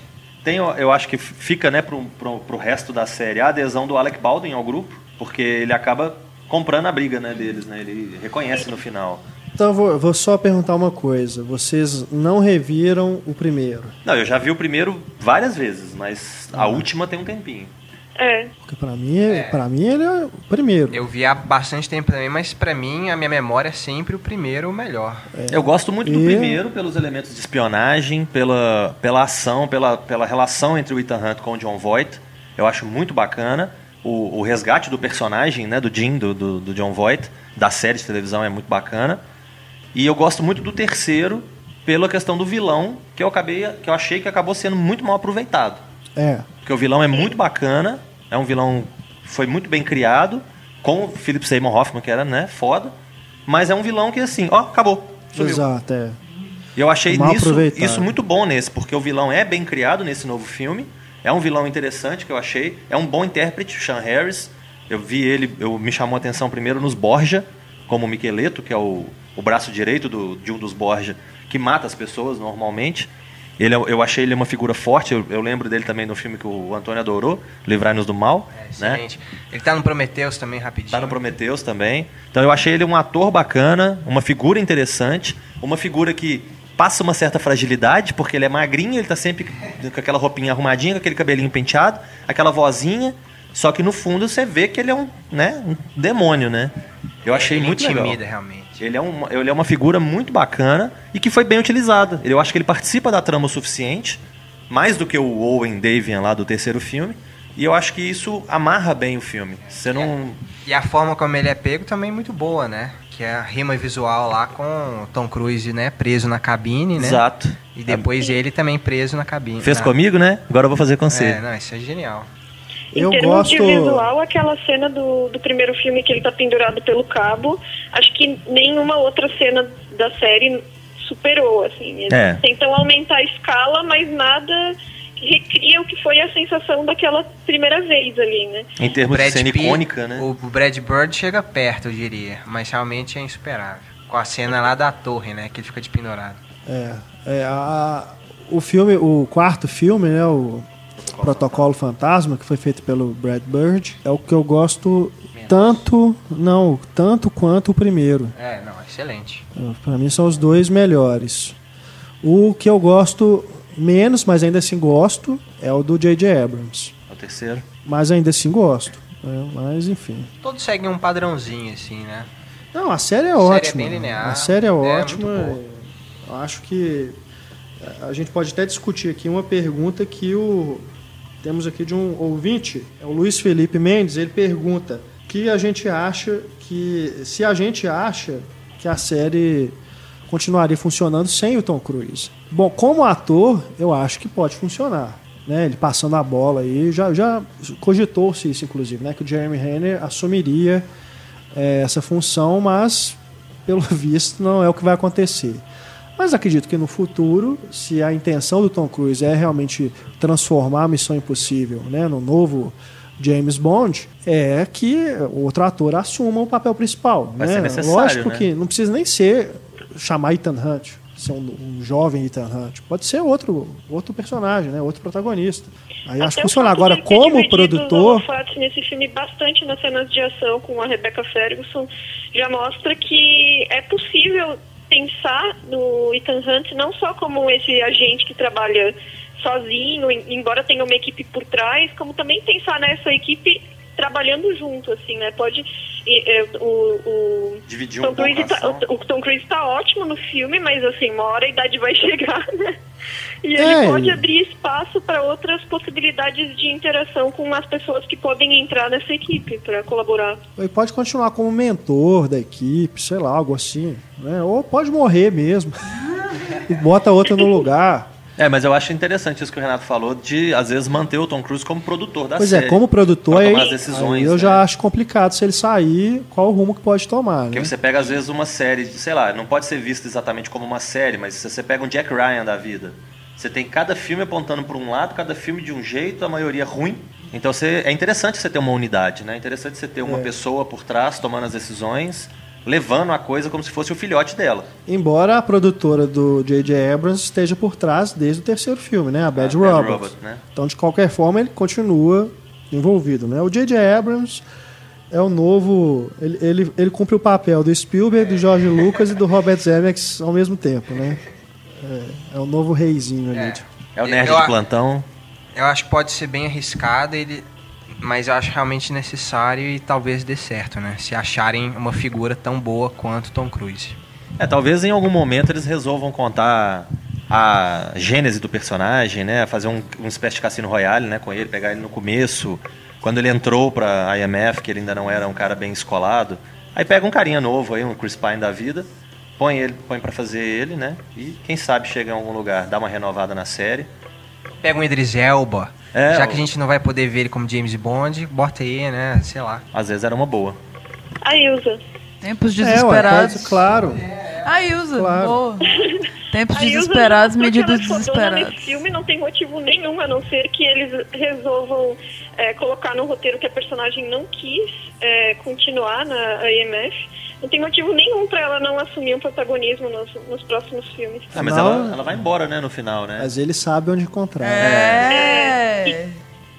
S5: Tem, eu acho que fica, né, pro, pro, pro resto da série a adesão do Alec Baldwin ao grupo, porque ele acaba comprando a briga, né, deles, né? Ele reconhece no final.
S1: Então eu vou, vou só perguntar uma coisa. Vocês não reviram o primeiro?
S5: Não, eu já vi o primeiro várias vezes, mas a última tem um tempinho.
S6: É,
S1: Porque pra mim, pra mim ele é o primeiro.
S3: Eu vi há bastante tempo também, mas pra mim, a minha memória é sempre o primeiro o melhor.
S5: Eu gosto muito do
S1: E-
S5: primeiro pelos elementos de espionagem, pela, pela ação, pela, pela relação entre o Ethan Hunt com o John Voight. Eu acho muito bacana. O, o resgate do personagem, né, do Jim, do, do, do John Voight, da série de televisão é muito bacana. E eu gosto muito do terceiro pela questão do vilão, que eu acabei, que eu achei que acabou sendo muito mal aproveitado.
S1: É.
S5: Porque o vilão é muito bacana, é um vilão foi muito bem criado, com o Philip Seymour Hoffman, que era, né, foda. Mas é um vilão que assim, ó, acabou. Sumiu.
S1: Exato, é.
S5: E eu achei nisso, isso muito bom nesse, porque o vilão é bem criado nesse novo filme. É um vilão interessante que eu achei. É um bom intérprete, o Sean Harris. Eu vi ele, eu me chamou a atenção primeiro nos Borja, como o Miqueleto, que é o, o braço direito do- de um dos Borja, que mata as pessoas normalmente. Ele, é- eu achei ele uma figura forte. Eu, eu lembro dele também no filme que o Antônio adorou, Livrai-nos do Mal.
S3: É,
S5: né?
S3: Ele tá no Prometheus também, rapidinho.
S5: Tá no Prometheus também. Então eu achei ele um ator bacana, uma figura interessante, uma figura que passa uma certa fragilidade, porque ele é magrinho, ele tá sempre com aquela roupinha arrumadinha, com aquele cabelinho penteado, aquela vozinha. Só que no fundo você vê que ele é um, né, um demônio, né? Eu achei
S3: Ele
S5: muito
S3: intimida,
S5: legal.
S3: realmente.
S5: Ele é, uma, ele é uma figura muito bacana e que foi bem utilizada. Eu acho que ele participa da trama o suficiente, mais do que o Owen Davian lá do terceiro filme. E eu acho que isso amarra bem o filme. Você não.
S3: E a forma como ele é pego também é muito boa, né? Que é a rima visual lá com Tom Cruise, né? Preso na cabine, né?
S5: Exato.
S3: E depois ele também preso na cabine.
S5: Fez
S3: na...
S5: comigo, né? Agora eu vou fazer com você.
S3: É, não, isso é genial.
S6: Em
S1: Eu
S6: termos
S1: gosto.
S6: de visual, aquela cena do, do primeiro filme que ele tá pendurado pelo cabo, acho que nenhuma outra cena da série superou, assim. Eles
S5: É.
S6: tentam aumentar a escala, mas nada recria o que foi a sensação daquela primeira vez ali, né?
S5: Em termos de cena
S3: Pitt-
S5: icônica, né?
S3: O, o Brad Bird chega perto, eu diria. Mas realmente é insuperável. Com a cena lá da torre, né? Que ele fica de pendurado.
S1: É, é, a- o filme, o quarto filme, né, o Protocolo Fantasma, que foi feito pelo Brad Bird, é o que eu gosto tanto, não, tanto quanto o primeiro.
S3: É, não, excelente.
S1: Para mim são os dois melhores. O que eu gosto menos, mas ainda assim gosto, é o do J.J. Abrams.
S5: É O terceiro.
S1: Mas ainda assim gosto. né? Mas enfim.
S3: Todos seguem um padrãozinho, assim, né?
S1: Não, a série é
S3: A série é
S1: ótima.
S3: bem linear,
S1: A série é
S3: é
S1: ótima. Eu acho que a gente pode até discutir aqui uma pergunta que o temos aqui de um ouvinte, é o Luiz Felipe Mendes, ele pergunta que a gente acha que se a gente acha que a série continuaria funcionando sem o Tom Cruise. Bom, como ator, eu acho que pode funcionar. Né, ele passando a bola aí, já, já cogitou-se isso, inclusive, né, que o Jeremy Renner assumiria é, essa função, mas pelo visto não é o que vai acontecer. Mas acredito que no futuro, se a intenção do Tom Cruise é realmente transformar a Missão Impossível né, no novo James Bond, é que outro ator assuma o papel principal.
S5: Vai
S1: né?
S5: ser necessário,
S1: Lógico
S5: né?
S1: que não precisa nem ser chamar Ethan Hunt, ser um, um jovem Ethan Hunt. Pode ser outro, outro personagem, né, outro protagonista. Aí acho que
S6: Até o
S1: funciona.
S6: fato
S1: Agora, como produtor.
S6: holofotes nesse filme bastante nas cenas de ação com a Rebecca Ferguson já mostra que é possível pensar no Ethan Hunt não só como esse agente que trabalha sozinho, em- embora tenha uma equipe por trás, como também pensar nessa equipe trabalhando junto, assim, né? Pode e, é, o, o
S5: Dividir
S6: Tom
S5: um
S6: Cruise tá, o, o Tom Cruise tá ótimo no filme, mas assim, uma hora a idade vai chegar, né? E ele
S1: É,
S6: pode abrir espaço para outras possibilidades de interação com as pessoas que podem entrar nessa equipe para colaborar.
S1: Ele pode continuar como mentor da equipe, sei lá, algo assim. Né? Ou pode morrer mesmo. e bota outra no lugar.
S5: É, mas eu acho interessante isso que o Renato falou, de às vezes manter o Tom Cruise como produtor da
S1: Pois
S5: série.
S1: é, como produtor, aí,
S5: tomar as decisões.
S1: aí eu
S5: né?
S1: já acho complicado se ele sair, qual o rumo que pode tomar.
S5: Porque
S1: Né?
S5: você pega, às vezes, uma série, de, sei lá, não pode ser vista exatamente como uma série, mas se você pega um Jack Ryan da vida, você tem cada filme apontando para um lado, cada filme de um jeito, a maioria ruim. Então você, é interessante você ter uma unidade, né? É interessante você ter uma
S1: É.
S5: pessoa por trás tomando as decisões, levando a coisa como se fosse o filhote dela.
S1: Embora a produtora do J.J. Abrams esteja por trás desde o terceiro filme, né? A Bad
S5: A Bad
S1: Robot.
S5: Robot, né?
S1: Então, de qualquer forma, ele continua envolvido, né? O J.J. Abrams é o novo... Ele, ele, ele cumpre o papel do Spielberg, do George Lucas e do Robert Zemeckis ao mesmo tempo, né? É, é o novo reizinho ali.
S3: É.
S1: tipo.
S5: É o nerd
S3: Eu
S5: de
S3: a-
S5: plantão.
S3: Eu acho que pode ser bem arriscado, ele, mas eu acho realmente necessário e talvez dê certo, né? Se acharem uma figura tão boa quanto Tom Cruise.
S5: É, talvez em algum momento eles resolvam contar a gênese do personagem, né? Fazer um, uma espécie de Cassino Royale, né? Com ele, pegar ele no começo, quando ele entrou pra IMF, que ele ainda não era um cara bem escolado. Aí pega um carinha novo aí, um Chris Pine da vida, põe ele, põe para fazer ele, né? E quem sabe chega em algum lugar, dá uma renovada na série.
S3: Pega um Idris Elba,
S5: É,
S3: já
S5: o-
S3: que a gente não vai poder ver ele como James Bond, bota aí, né? Sei lá.
S5: Às vezes era uma boa.
S6: A Ilza.
S2: Tempos
S1: É, ué,
S2: desesperados.
S1: claro.
S2: A Ilza,
S1: Claro.
S2: boa. Tempos
S6: A
S2: desesperados, medidas
S6: é
S2: desesperadas.
S6: Nesse filme não tem motivo nenhum, a não ser que eles resolvam é, colocar no roteiro que a personagem não quis é, continuar na IMF. Não tem motivo nenhum pra ela não assumir um protagonismo nos, nos próximos filmes.
S5: Ah, mas
S1: Não.
S5: ela, ela vai embora, né, no final, né?
S1: Mas ele sabe onde encontrar.
S2: É.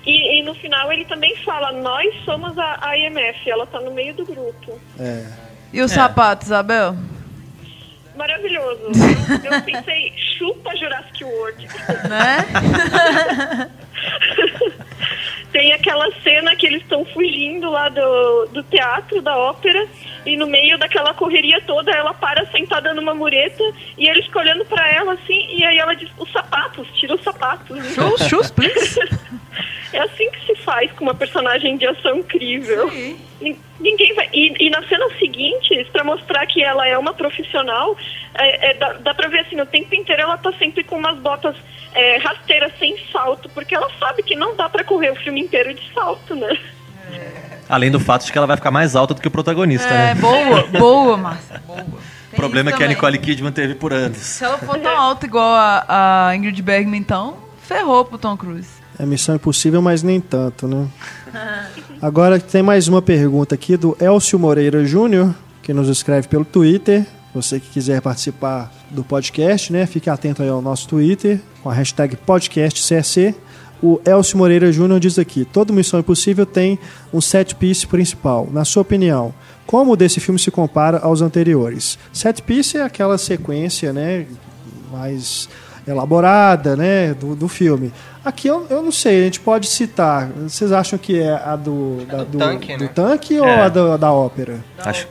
S6: E, e no final ele também fala, nós somos a, a IMF, ela tá no meio do grupo.
S1: É.
S2: E o sapato, Isabel?
S6: Maravilhoso. Eu pensei, chupa Jurassic World.
S2: Né?
S6: Tem aquela cena que eles estão fugindo lá do, do teatro, da ópera, e no meio daquela correria toda ela para sentada numa mureta e ele fica olhando pra ela assim, e aí ela diz: os sapatos, tira os sapatos.
S2: Shoes, shoes, please.
S6: É assim que se faz com uma personagem de ação incrível.
S2: Sim.
S6: Nin- Ninguém vai. E, e nas cenas seguintes, pra mostrar que ela é uma profissional, é, é, dá, dá pra ver assim, o tempo inteiro ela tá sempre com umas botas é, rasteiras sem salto, porque ela sabe que não dá pra correr o filme inteiro de salto, né?
S5: Além do fato de que ela vai ficar mais alta do que o protagonista,
S2: É,
S5: né?
S2: boa, boa, Márcia, boa.
S5: O problema é que a Nicole Kidman teve por anos.
S2: Se ela for tão alta igual a, a Ingrid Bergman, então, ferrou pro Tom Cruise.
S1: É missão impossível, mas nem tanto, né? Agora tem mais uma pergunta aqui do Elcio Moreira Júnior, que nos escreve pelo Twitter. Você que quiser participar do podcast, né? Fique atento aí ao nosso Twitter com a hashtag podcastcsc. O Elcio Moreira Júnior diz aqui: toda Missão Impossível tem um set piece principal. Na sua opinião, como o desse filme se compara aos anteriores? Set piece é aquela sequência, né? Mais elaborada, né? Do, do filme. Aqui eu, eu não sei, a gente pode citar. Vocês acham que é a do, da-
S3: do tanque,
S1: do
S3: né?
S1: tanque ou
S5: É.
S1: a da, da ópera?
S5: Acho,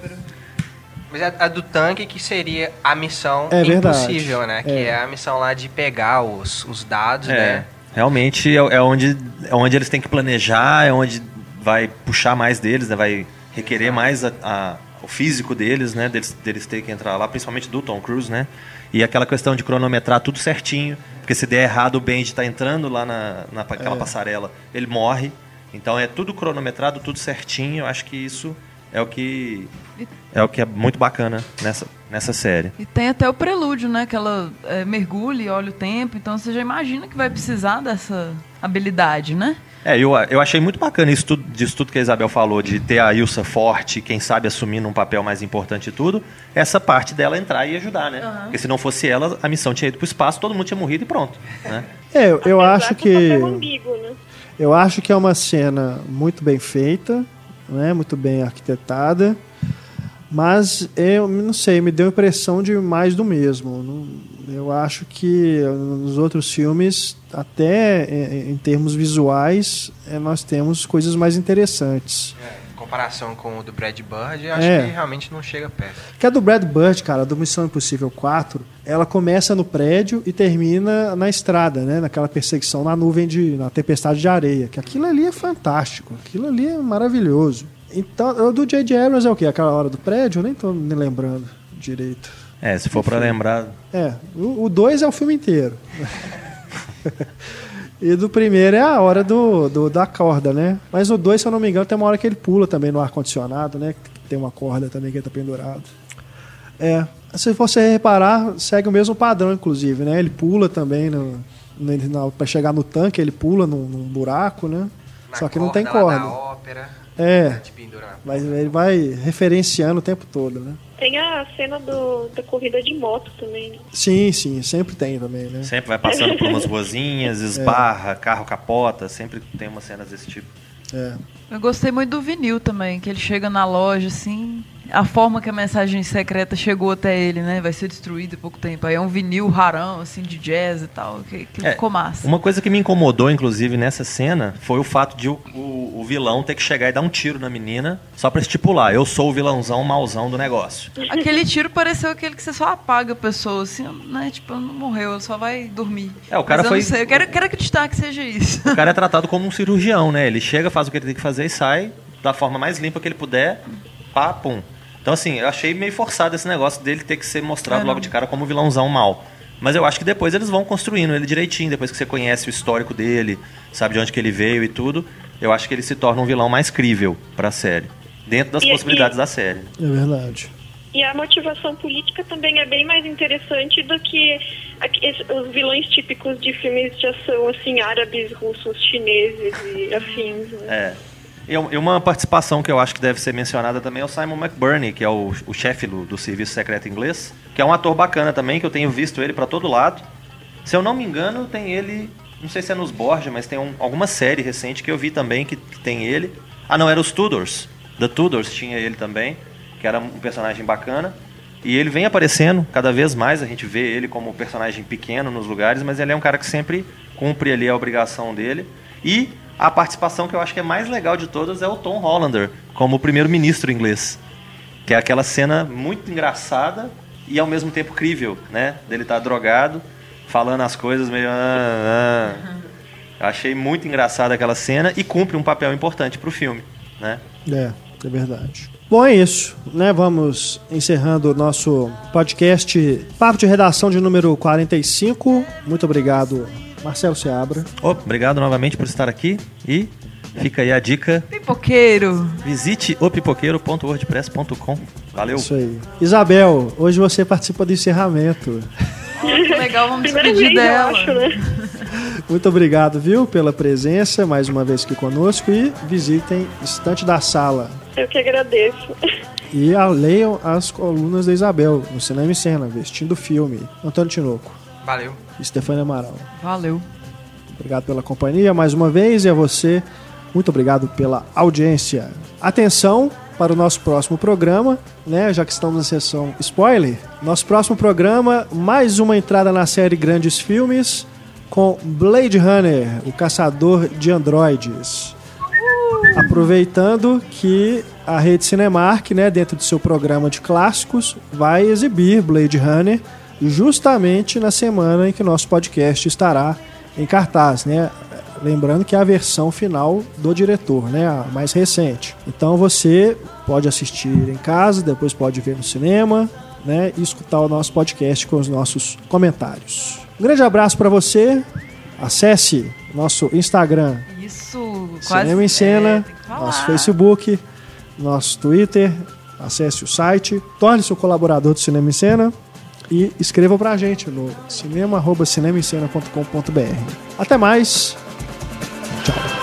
S3: Mas a, a do tanque que seria a missão
S1: É verdade.
S3: impossível, né? Que
S1: É.
S3: é a missão lá de pegar os, os dados,
S5: É,
S3: né?
S5: realmente é, é onde, é onde eles têm que planejar, é onde vai puxar mais deles, né? vai requerer mais a- a- o físico deles, né? Deles, deles terem que entrar lá, principalmente do Tom Cruise, né? E aquela questão de cronometrar tudo certinho, porque se der errado o Benji tá entrando lá na, naquela passarela, ele morre. Então é tudo cronometrado, tudo certinho. Eu acho que isso é o que é o que é muito bacana nessa, nessa série.
S2: E tem até o prelúdio, né? Que ela é, mergulha e olha o tempo, então você já imagina que vai precisar dessa habilidade, né?
S5: É, eu, eu achei muito bacana isso tudo, disso tudo que a Isabel falou, de ter a Ilsa forte, quem sabe assumindo um papel mais importante e tudo, essa parte dela entrar e ajudar, né? Porque se não fosse ela, a missão tinha ido pro espaço, todo mundo tinha morrido e pronto. Né?
S1: É, eu, eu acho que.
S6: ambíguo, né?
S1: Eu acho que é uma cena muito bem feita, né? muito bem arquitetada, Mas eu não sei, me deu a impressão de mais do mesmo. Não- Eu acho que nos outros filmes, até em, em termos visuais, eh, nós temos coisas mais interessantes.
S3: Em comparação com o do Brad Bird, eu acho
S1: É.
S3: que realmente não chega perto.
S1: Que a do Brad Bird, cara, do Missão Impossível 4, ela começa no prédio e termina na estrada, né? Naquela perseguição na nuvem de. na tempestade de areia. Que aquilo ali é fantástico. Aquilo ali é maravilhoso. Então, o do J.J. Abrams é o quê? Aquela hora do prédio? Eu nem tô me lembrando direito.
S5: É, se for pra lembrar.
S1: É, o 2 é o filme inteiro. e do primeiro é a hora do, do- da corda, né? Mas o 2, se eu não me engano, tem uma hora que ele pula também no ar-condicionado, né? Tem uma corda também que ele tá pendurado. É, se você reparar, segue o mesmo padrão, inclusive, né? Ele pula também no, no, na- pra chegar no tanque, ele pula num, num buraco, né? Só que não tem
S3: lá
S1: corda.
S3: Da ópera,
S1: É,
S3: te pendurar.
S1: mas ele vai referenciando o tempo todo, né?
S6: Tem a cena do, da corrida de moto também. né?
S1: Sim, sim, sempre tem também, né?
S5: Sempre vai passando por umas ruazinhas, esbarra, carro capota, sempre tem umas cenas desse tipo.
S1: É.
S2: Eu gostei muito do vinil também, que ele chega na loja assim. A forma que a mensagem secreta chegou até ele, né? Vai ser destruído em pouco tempo. Aí é um vinil rarão, assim, de jazz e tal. Que, que
S5: É,
S2: ficou massa.
S5: Uma coisa que me incomodou, inclusive, nessa cena foi o fato de o, o- o vilão ter que chegar e dar um tiro na menina só pra estipular: eu sou o vilãozão, mauzão do negócio.
S2: Aquele tiro pareceu aquele que você só apaga a pessoa, assim, né? Tipo, não morreu, só vai dormir.
S5: É, o cara
S2: Mas eu
S5: foi-
S2: não sei, eu quero, quero acreditar que seja isso.
S5: O cara é tratado como um cirurgião, né? Ele chega, faz o que ele tem que fazer e sai da forma mais limpa que ele puder, pá, pum. Então, assim, eu achei meio forçado esse negócio dele ter que ser mostrado
S2: É,
S5: logo
S2: não.
S5: de cara como vilãozão mal. Mas eu acho que depois eles vão construindo ele direitinho, depois que você conhece o histórico dele, sabe de onde que ele veio e tudo, eu acho que ele se torna um vilão mais crível pra série. Dentro das
S6: E-
S5: possibilidades
S6: e-
S5: da série.
S1: É verdade.
S6: E a motivação política também é bem mais interessante do que os vilões típicos de filmes de ação, assim, árabes, russos, chineses e afins. Né?
S5: É. E um- e uma participação que eu acho que deve ser mencionada também é o Simon McBurney, que é o, o chefe do, do Serviço Secreto Inglês, que é um ator bacana também, que eu tenho visto ele pra todo lado. Se eu não me engano, tem ele, não sei se é nos Borgia, mas tem um- alguma série recente que eu vi também que, que tem ele. Ah, não, era os Tudors. The Tudors tinha ele também, que era um personagem bacana. E ele vem aparecendo cada vez mais, a gente vê ele como um personagem pequeno nos lugares, mas ele é um cara que sempre cumpre ali a obrigação dele. E a participação que eu acho que é mais legal de todas é o Tom Hollander, como primeiro-ministro inglês. Que é aquela cena muito engraçada e ao mesmo tempo crível, né? Dele estar drogado, falando as coisas meio. Ah, ah. Eu achei muito engraçada aquela cena e cumpre um papel importante pro filme, né?
S1: É, é verdade. Bom, é isso, né? Vamos encerrando o nosso podcast Papo de Redação de número 45. Muito obrigado, Marcelo Seabra.
S5: Ô, obrigado novamente por estar aqui e fica aí a dica:
S2: Pipoqueiro.
S5: visite opipoqueiro.wordpress.com. Valeu!
S1: Isso aí. Isabel, hoje você participa do encerramento.
S2: Que legal, vamos despedir dela.
S6: eu acho, né?
S1: Muito obrigado, viu, pela presença mais uma vez aqui conosco e visitem Estante da Sala.
S6: Eu que agradeço.
S1: E a- leiam as colunas da Isabel no Cinema e Cena, vestindo o filme. Antônio Tinoco,
S3: Valeu.
S1: Stefania Amaral.
S2: Valeu.
S1: Obrigado pela companhia mais uma vez e a você, muito obrigado pela audiência. Atenção para o nosso próximo programa, né? Já que estamos na sessão spoiler. Nosso próximo programa, mais uma entrada na série Grandes Filmes com Blade Runner, o caçador de androides. Aproveitando que a rede Cinemark, né, dentro do seu programa de clássicos, vai exibir Blade Runner justamente na semana em que nosso podcast estará em cartaz, né? Lembrando que é a versão final do diretor, né? A mais recente. Então você pode assistir em casa, depois pode ver no cinema, né? E escutar o nosso podcast com os nossos comentários. Um grande abraço para você. Acesse nosso Instagram,
S2: Isso.
S1: Cinema em Cena,
S2: é,
S1: nosso Facebook, nosso Twitter. Acesse o site, torne-se um colaborador do Cinema em Cena e escreva pra gente no cinema.cinemascena.com.br. Até mais. Tchau.